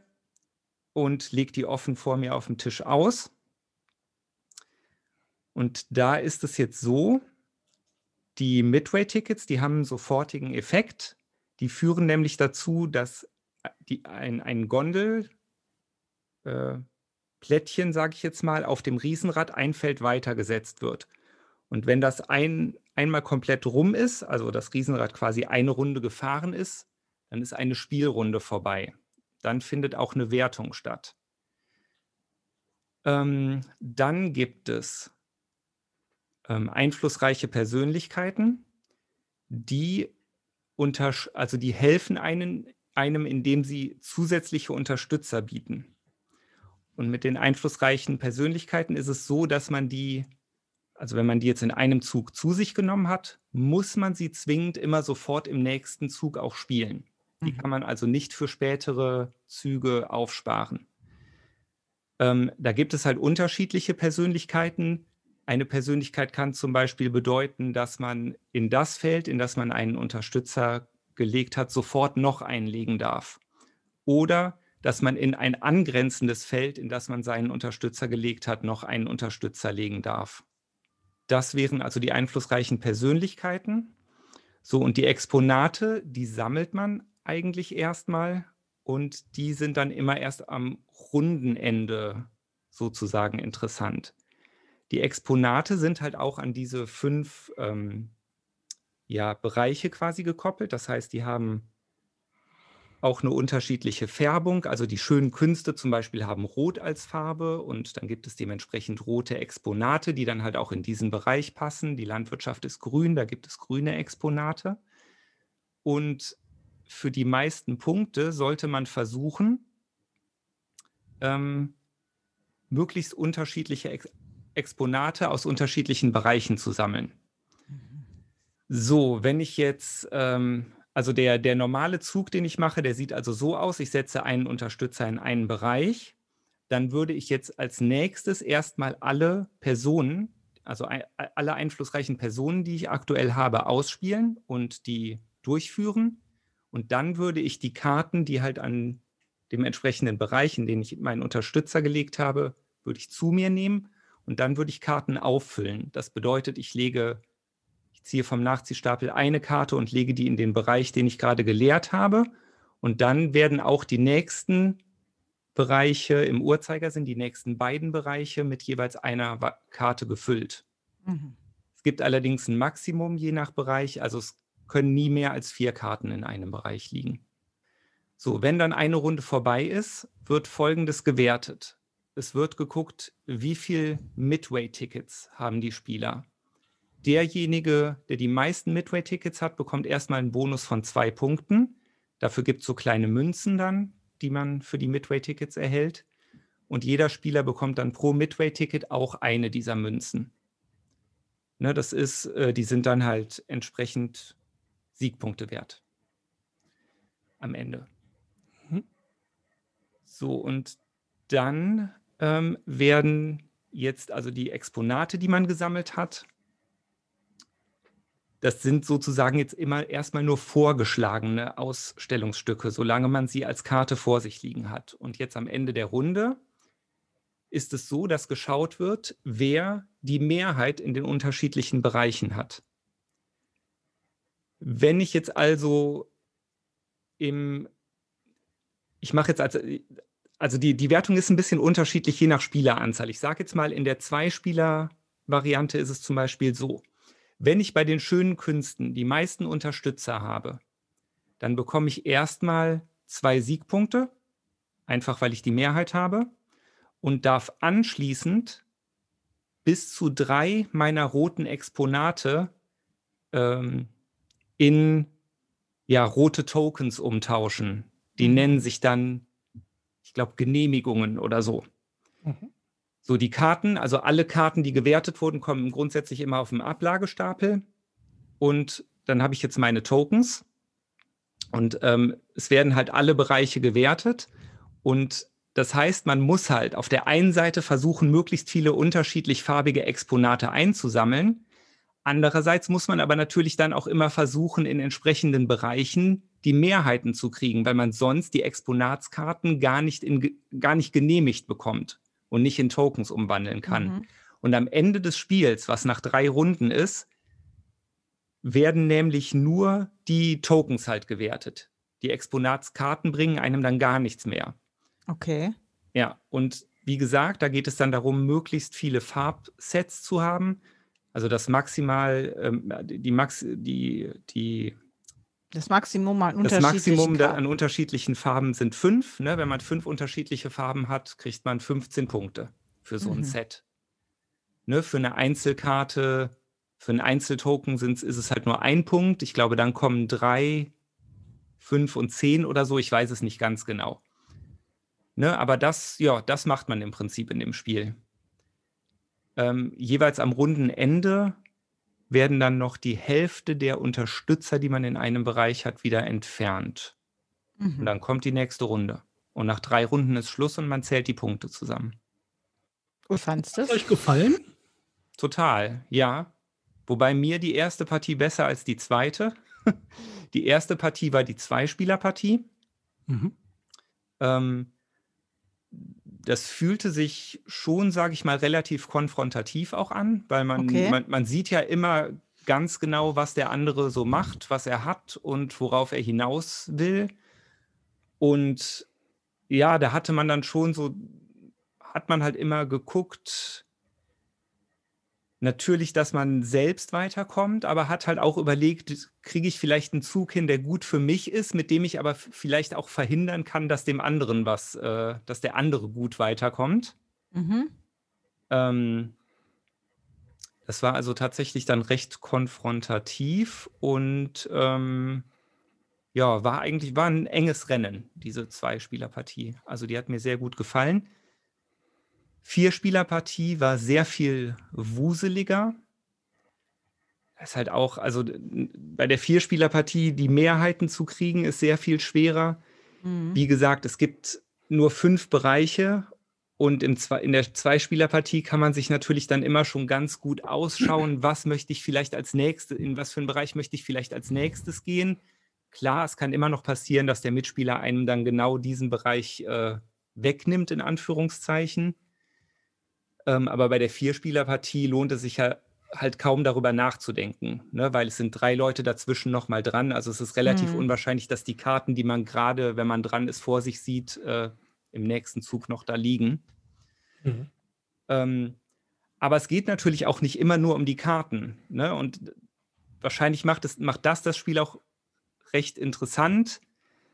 und lege die offen vor mir auf dem Tisch aus. Und da ist es jetzt so, die Midway-Tickets, die haben einen sofortigen Effekt. Die führen nämlich dazu, dass die, ein, ein Gondel, äh, Plättchen, sage ich jetzt mal, auf dem Riesenrad ein Feld weiter gesetzt wird. Und wenn das ein, einmal komplett rum ist, also das Riesenrad quasi eine Runde gefahren ist, dann ist eine Spielrunde vorbei. Dann findet auch eine Wertung statt. Ähm, dann gibt es ähm, einflussreiche Persönlichkeiten, die, untersch also die helfen einen, einem, indem sie zusätzliche Unterstützer bieten. Und mit den einflussreichen Persönlichkeiten ist es so, dass man die, also wenn man die jetzt in einem Zug zu sich genommen hat, muss man sie zwingend immer sofort im nächsten Zug auch spielen. Die kann man also nicht für spätere Züge aufsparen. Ähm, da gibt es halt unterschiedliche Persönlichkeiten. Eine Persönlichkeit kann zum Beispiel bedeuten, dass man in das Feld, in das man einen Unterstützer gelegt hat, sofort noch einlegen darf. Oder dass man in ein angrenzendes Feld, in das man seinen Unterstützer gelegt hat, noch einen Unterstützer legen darf. Das wären also die einflussreichen Persönlichkeiten. So, und die Exponate, die sammelt man eigentlich erstmal und die sind dann immer erst am runden Ende sozusagen interessant. Die Exponate sind halt auch an diese fünf ähm, ja, Bereiche quasi gekoppelt. Das heißt, die haben auch eine unterschiedliche Färbung. Also die schönen Künste zum Beispiel haben Rot als Farbe und dann gibt es dementsprechend rote Exponate, die dann halt auch in diesen Bereich passen. Die Landwirtschaft ist grün, da gibt es grüne Exponate. Und für die meisten Punkte sollte man versuchen, ähm, möglichst unterschiedliche Ex Exponate aus unterschiedlichen Bereichen zu sammeln. Mhm. So, wenn ich jetzt ähm, also der, der normale Zug, den ich mache, der sieht also so aus, ich setze einen Unterstützer in einen Bereich, dann würde ich jetzt als nächstes erstmal alle Personen, also alle einflussreichen Personen, die ich aktuell habe, ausspielen und die durchführen. Und dann würde ich die Karten, die halt an dem entsprechenden Bereich, in den ich meinen Unterstützer gelegt habe, würde ich zu mir nehmen und dann würde ich Karten auffüllen. Das bedeutet, ich lege ziehe vom Nachziehstapel eine Karte und lege die in den Bereich, den ich gerade geleert habe. Und dann werden auch die nächsten Bereiche im Uhrzeigersinn, die nächsten beiden Bereiche mit jeweils einer Karte gefüllt. Mhm. Es gibt allerdings ein Maximum je nach Bereich, also es können nie mehr als vier Karten in einem Bereich liegen. So, wenn dann eine Runde vorbei ist, wird Folgendes gewertet. Es wird geguckt, wie viel Midway-Tickets haben die Spieler derjenige, der die meisten Midway-Tickets hat, bekommt erstmal einen Bonus von zwei Punkten. Dafür gibt es so kleine Münzen dann, die man für die Midway-Tickets erhält. Und jeder Spieler bekommt dann pro Midway-Ticket auch eine dieser Münzen. Ne, das ist, äh, die sind dann halt entsprechend Siegpunkte wert. Am Ende. Mhm. So, und dann ähm, werden jetzt also die Exponate, die man gesammelt hat, das sind sozusagen jetzt immer erstmal nur vorgeschlagene Ausstellungsstücke, solange man sie als Karte vor sich liegen hat. Und jetzt am Ende der Runde ist es so, dass geschaut wird, wer die Mehrheit in den unterschiedlichen Bereichen hat. Wenn ich jetzt also im, ich mache jetzt also, also die, die Wertung ist ein bisschen unterschiedlich je nach Spieleranzahl. Ich sage jetzt mal, in der Zwei-Spieler-Variante ist es zum Beispiel so. Wenn ich bei den schönen Künsten die meisten Unterstützer habe, dann bekomme ich erstmal zwei Siegpunkte, einfach weil ich die Mehrheit habe, und darf anschließend bis zu drei meiner roten Exponate ähm, in ja, rote Tokens umtauschen. Die mhm. nennen sich dann, ich glaube, Genehmigungen oder so. Mhm. So, die Karten, also alle Karten, die gewertet wurden, kommen grundsätzlich immer auf dem Ablagestapel. Und dann habe ich jetzt meine Tokens. Und ähm, es werden halt alle Bereiche gewertet. Und das heißt, man muss halt auf der einen Seite versuchen, möglichst viele unterschiedlich farbige Exponate einzusammeln. Andererseits muss man aber natürlich dann auch immer versuchen, in entsprechenden Bereichen die Mehrheiten zu kriegen, weil man sonst die Exponatskarten gar nicht, in, gar nicht genehmigt bekommt und nicht in Tokens umwandeln kann. Mhm. Und am Ende des Spiels, was nach drei Runden ist, werden nämlich nur die Tokens halt gewertet. Die Exponatskarten bringen einem dann gar nichts mehr. Okay. Ja, und wie gesagt, da geht es dann darum, möglichst viele Farbsets zu haben. Also das maximal, ähm, die, Max, die, die das Maximum an unterschiedlichen Das Maximum an unterschiedlichen Farben sind fünf. Ne? Wenn man fünf unterschiedliche Farben hat, kriegt man 15 Punkte für so ein mhm. Set. Ne? Für eine Einzelkarte, für einen Einzeltoken sind, ist es halt nur ein Punkt. Ich glaube, dann kommen drei, fünf und zehn oder so. Ich weiß es nicht ganz genau. Ne? Aber das, ja, das macht man im Prinzip in dem Spiel. Ähm, jeweils am runden Ende werden dann noch die Hälfte der Unterstützer, die man in einem Bereich hat, wieder entfernt. Mhm. Und dann kommt die nächste Runde. Und nach drei Runden ist Schluss und man zählt die Punkte zusammen. Wie fandest du das? Hat euch gefallen? Total, ja. Wobei mir die erste Partie besser als die zweite. *laughs* Die erste Partie war die Zweispielerpartie. Mhm. Ähm, das fühlte sich schon, sage ich mal, relativ konfrontativ auch an, weil man, Okay. man, man sieht ja immer ganz genau, was der andere so macht, was er hat und worauf er hinaus will. Und ja, da hatte man dann schon so, hat man halt immer geguckt, natürlich, dass man selbst weiterkommt, aber hat halt auch überlegt, kriege ich vielleicht einen Zug hin, der gut für mich ist, mit dem ich aber vielleicht auch verhindern kann, dass dem anderen was, äh, dass der andere gut weiterkommt. Mhm. Ähm, das war also tatsächlich dann recht konfrontativ und ähm, ja, war eigentlich war ein enges Rennen, diese Zwei-Spieler-Partie. Also die hat mir sehr gut gefallen. Vier-Spieler-Partie war sehr viel wuseliger. Das ist halt auch, also bei der Vier-Spieler-Partie die Mehrheiten zu kriegen, ist sehr viel schwerer. Mhm. Wie gesagt, es gibt nur fünf Bereiche und im Zwei, in der Zweispielerpartie kann man sich natürlich dann immer schon ganz gut ausschauen, *clears throat* was möchte ich vielleicht als nächstes, in was für einen Bereich möchte ich vielleicht als nächstes gehen. Klar, es kann immer noch passieren, dass der Mitspieler einem dann genau diesen Bereich äh, wegnimmt, in Anführungszeichen. Ähm, aber bei der Vierspielerpartie lohnt es sich ja halt kaum darüber nachzudenken, ne? weil es sind drei Leute dazwischen nochmal dran. Also es ist relativ Mhm. unwahrscheinlich, dass die Karten, die man gerade, wenn man dran ist, vor sich sieht, äh, im nächsten Zug noch da liegen. Mhm. Ähm, aber es geht natürlich auch nicht immer nur um die Karten. Ne? Und wahrscheinlich macht, es, macht das das Spiel auch recht interessant,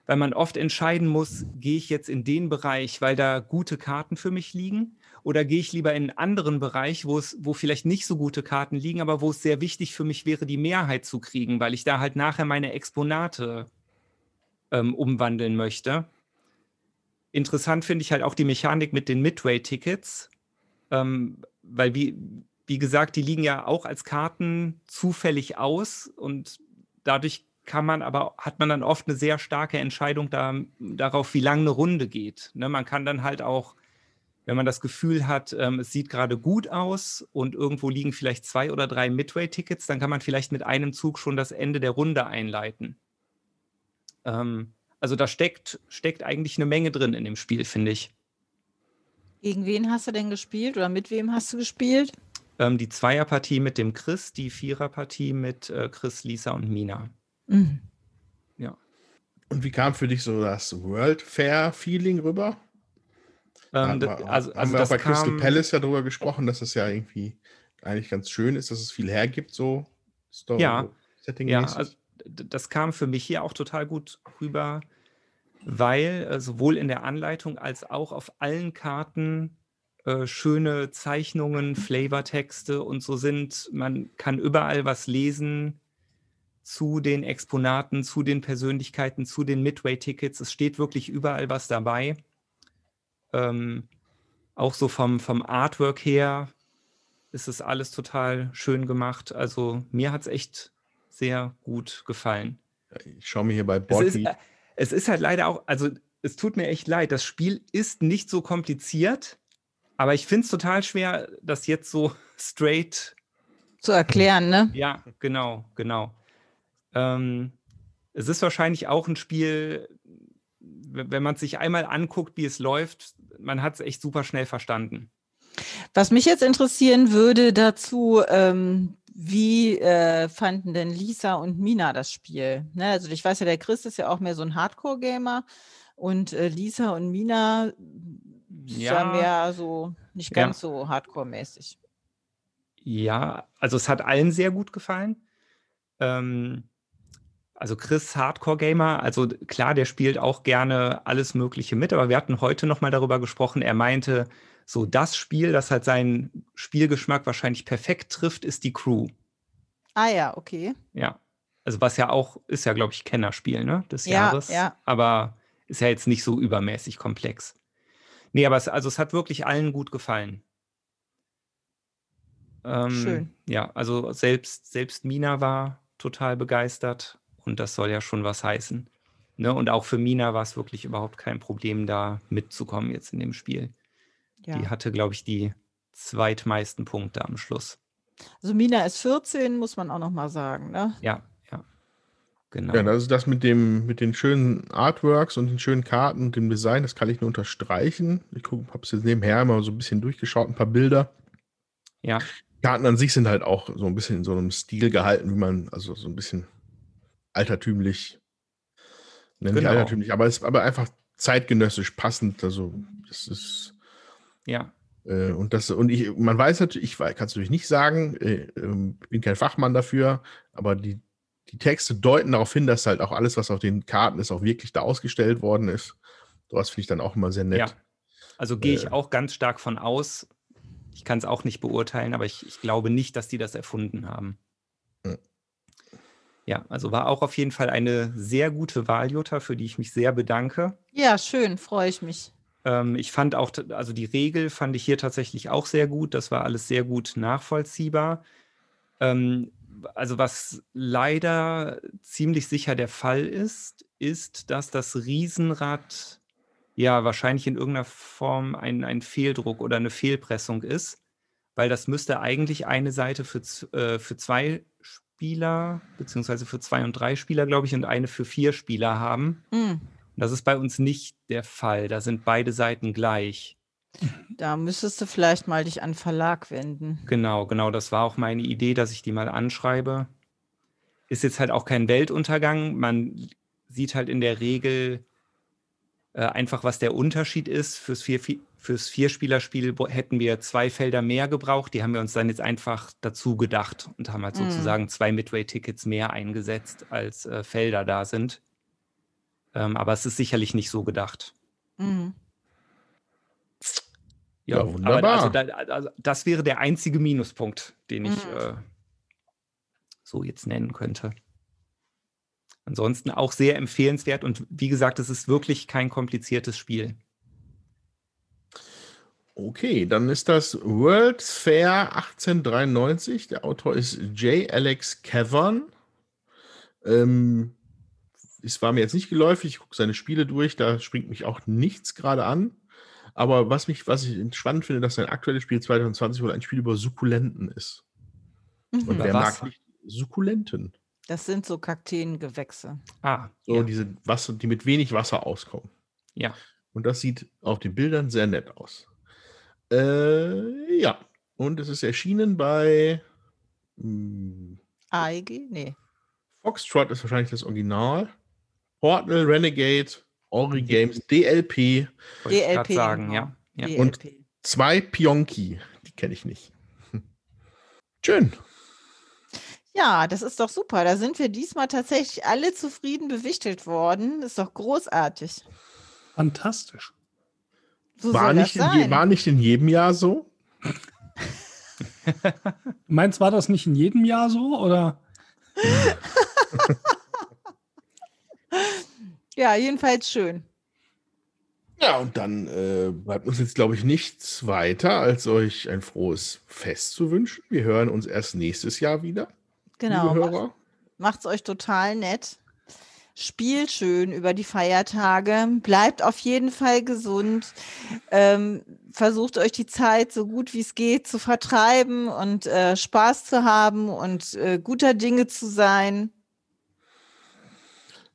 weil man oft entscheiden muss, gehe ich jetzt in den Bereich, weil da gute Karten für mich liegen, oder gehe ich lieber in einen anderen Bereich, wo es, wo vielleicht nicht so gute Karten liegen, aber wo es sehr wichtig für mich wäre, die Mehrheit zu kriegen, weil ich da halt nachher meine Exponate ähm, umwandeln möchte. Interessant finde ich halt auch die Mechanik mit den Midway-Tickets, ähm, weil wie, wie gesagt, die liegen ja auch als Karten zufällig aus und dadurch kann man aber, hat man dann oft eine sehr starke Entscheidung da, darauf, wie lang eine Runde geht. Ne, man kann dann halt auch, wenn man das Gefühl hat, ähm, es sieht gerade gut aus und irgendwo liegen vielleicht zwei oder drei Midway-Tickets, dann kann man vielleicht mit einem Zug schon das Ende der Runde einleiten. Ähm, also da steckt, steckt eigentlich eine Menge drin in dem Spiel, finde ich. Gegen wen hast du denn gespielt oder mit wem hast du gespielt? Ähm, die Zweierpartie mit dem Chris, die Viererpartie mit äh, Chris, Lisa und Mina. Mhm. Und wie kam für dich so das World Fair-Feeling rüber? Ähm, Da da- haben also, wir also auch das bei Crystal kam, Palace ja drüber gesprochen, dass es ja irgendwie eigentlich ganz schön ist, dass es viel hergibt, so Story, Ja, setting Ja, also das kam für mich hier auch total gut rüber, weil äh, sowohl in der Anleitung als auch auf allen Karten äh, schöne Zeichnungen, Flavortexte und so sind. Man kann überall was lesen zu den Exponaten, zu den Persönlichkeiten, zu den Midway-Tickets. Es steht wirklich überall was dabei. Ähm, auch so vom, vom Artwork her ist es alles total schön gemacht. Also mir hat es echt sehr gut gefallen. ich schaue mir hier bei Es ist, äh, es ist halt leider auch, also es tut mir echt leid, das Spiel ist nicht so kompliziert, aber ich finde es total schwer, das jetzt so *laughs* straight, Zu erklären, ne? ja, genau, genau. Ähm, es ist wahrscheinlich auch ein Spiel, wenn man es sich einmal anguckt, wie es läuft, man hat es echt super schnell verstanden. Was mich jetzt interessieren würde dazu, ähm, wie äh, fanden denn Lisa und Mina das Spiel? Ne, also ich weiß ja, der Chris ist ja auch mehr so ein Hardcore-Gamer und äh, Lisa und Mina ja, Ja. mehr so nicht Ja. ganz so Hardcore-mäßig. Ja, also es hat allen sehr gut gefallen. Ähm, also Chris Hardcore-Gamer, also d- klar, der spielt auch gerne alles Mögliche mit, aber wir hatten heute nochmal darüber gesprochen. Er meinte, so das Spiel, das halt seinen Spielgeschmack wahrscheinlich perfekt trifft, ist die Crew. Ah ja, okay. Ja. Also was ja auch, ist ja, glaube ich, Kennerspiel, ne? Des Ja, Jahres. ja. Aber ist ja jetzt nicht so übermäßig komplex. Nee, aber es, also es hat wirklich allen gut gefallen. Ähm, Schön. Ja, also selbst, selbst Mina war total begeistert und das soll ja schon was heißen. Ne? Und auch für Mina war es wirklich überhaupt kein Problem, da mitzukommen jetzt in dem Spiel. Ja. Die hatte, glaube ich, die zweitmeisten Punkte am Schluss. Also Mina ist 14, muss man auch noch mal sagen. Ne? Ja, ja. Genau. Ja, also das mit dem, mit den schönen Artworks und den schönen Karten und dem Design, das kann ich nur unterstreichen. Ich habe es jetzt nebenher immer so ein bisschen durchgeschaut, ein paar Bilder. Ja. Karten an sich sind halt auch so ein bisschen in so einem Stil gehalten, wie man, also so ein bisschen altertümlich, ne, nicht Genau. altertümlich, aber es ist aber einfach zeitgenössisch passend. Also das ist Ja. äh, und das und ich, man weiß natürlich, ich kann es natürlich nicht sagen, äh, ähm, bin kein Fachmann dafür, aber die die Texte deuten darauf hin, dass halt auch alles, was auf den Karten ist, auch wirklich da ausgestellt worden ist. Das finde ich dann auch immer sehr nett. Ja. Also gehe ich Äh. auch ganz stark von aus. Ich kann es auch nicht beurteilen, aber ich, ich glaube nicht, dass die das erfunden haben. Ja. Also war auch auf jeden Fall eine sehr gute Wahl, Jutta, für die ich mich sehr bedanke. Ja, schön, freue ich mich. Ähm, ich fand auch, also die Regel fand ich hier tatsächlich auch sehr gut. Das war alles sehr gut nachvollziehbar. Ähm, also was leider ziemlich sicher der Fall ist, ist, dass das Riesenrad ja wahrscheinlich in irgendeiner Form ein, ein Fehldruck oder eine Fehlpressung ist, weil das müsste eigentlich eine Seite für, äh, für zwei Spieler, beziehungsweise für zwei und drei Spieler, glaube ich, und eine für vier Spieler haben. Hm, Das ist bei uns nicht der Fall. Da sind beide Seiten gleich. da müsstest du vielleicht mal dich an Verlag wenden. Genau, genau. Das war auch meine Idee, dass ich die mal anschreibe. Ist jetzt halt auch kein Weltuntergang. Man sieht halt in der Regel äh, einfach, was der Unterschied ist. Fürs, vier, fürs Vierspielerspiel hätten wir zwei Felder mehr gebraucht. Die haben wir uns dann jetzt einfach dazu gedacht und haben halt Mhm. sozusagen zwei Midway-Tickets mehr eingesetzt, als äh, Felder da sind. Ähm, aber es ist sicherlich nicht so gedacht. Mhm. Ja, aber wunderbar. Also, da, also das wäre der einzige Minuspunkt, den ich Mhm. äh, so jetzt nennen könnte. Ansonsten auch sehr empfehlenswert und wie gesagt, es ist wirklich kein kompliziertes Spiel. Okay, dann ist das World's Fair 1893. Der Autor ist J. Alex Cavern. Ähm, es war mir jetzt nicht geläufig. Ich gucke seine Spiele durch. Da springt mich auch nichts gerade an. Aber was, mich, was ich spannend finde, dass sein aktuelles Spiel 2020 wohl ein Spiel über Sukkulenten ist. Und Mhm. Über wer was? mag nicht Sukkulenten? Das sind so Kakteengewächse. Ah, So ja. diese Wasser, die mit wenig Wasser auskommen. ja. Und das sieht auf den Bildern sehr nett aus. Äh, ja. Und es ist erschienen bei hm, AEG? Nee. Foxtrot ist wahrscheinlich das Original. Portal, Renegade, Ori Games, DLP, DLP, sagen, genau. ja. ja. DLP. Und- zwei Pionki. Die kenne ich nicht. *laughs* Schön. Ja, das ist doch super. Da sind wir diesmal tatsächlich alle zufrieden bewichtelt worden. Ist doch großartig. Fantastisch. So War soll nicht, das in war nicht in jedem Jahr so? Du *laughs* meinst, war das nicht in jedem Jahr so? Oder? *laughs* Ja, jedenfalls schön. Ja, und dann äh, bleibt uns jetzt, glaube ich, nichts weiter, als euch ein frohes Fest zu wünschen. Wir hören uns erst nächstes Jahr wieder, Genau. liebe Hörer. Macht's euch total nett. Spielt schön über die Feiertage. Bleibt auf jeden Fall gesund. Ähm, versucht euch die Zeit so gut wie es geht zu vertreiben und äh, Spaß zu haben und äh, guter Dinge zu sein.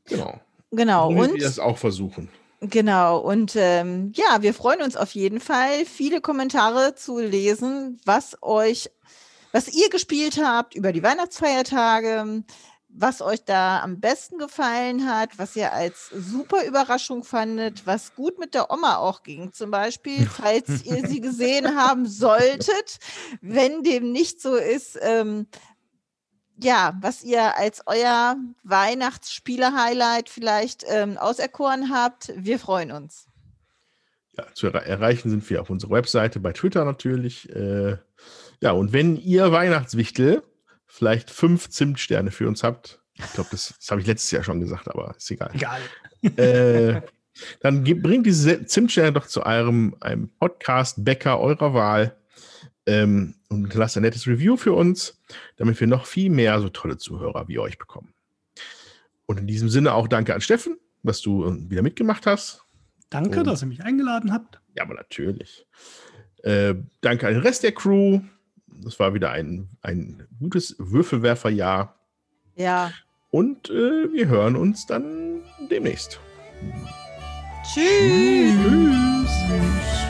Genau. Genau. Und wir das auch versuchen. Genau, und ähm, ja, wir freuen uns auf jeden Fall, viele Kommentare zu lesen, was euch, was ihr gespielt habt über die Weihnachtsfeiertage, was euch da am besten gefallen hat, was ihr als super Überraschung fandet, was gut mit der Oma auch ging, zum Beispiel, falls ihr sie *laughs* gesehen haben solltet. Wenn dem nicht so ist, ähm, ja, was ihr als euer Weihnachtsspiele-Highlight vielleicht ähm, auserkoren habt. Wir freuen uns. Ja, zu erre- erreichen sind wir auf unserer Webseite, bei Twitter natürlich. Äh, ja, und wenn ihr Weihnachtswichtel vielleicht fünf Zimtsterne für uns habt, ich glaube, das, das habe ich letztes Jahr schon gesagt, aber ist egal. Egal. äh, *laughs* dann ge- bringt diese Zimtsterne doch zu eurem einem Podcast-Bäcker eurer Wahl ähm, und hinterlasst ein nettes Review für uns, damit wir noch viel mehr so tolle Zuhörer wie euch bekommen. Und in diesem Sinne auch danke an Steffen, dass du äh, wieder mitgemacht hast. Danke, Oh. dass ihr mich eingeladen habt. Ja, aber natürlich. Äh, danke an den Rest der Crew. Das war wieder ein, ein gutes Würfelwerferjahr. Ja, Und äh, wir hören uns dann demnächst. Tschüss. Tschüss.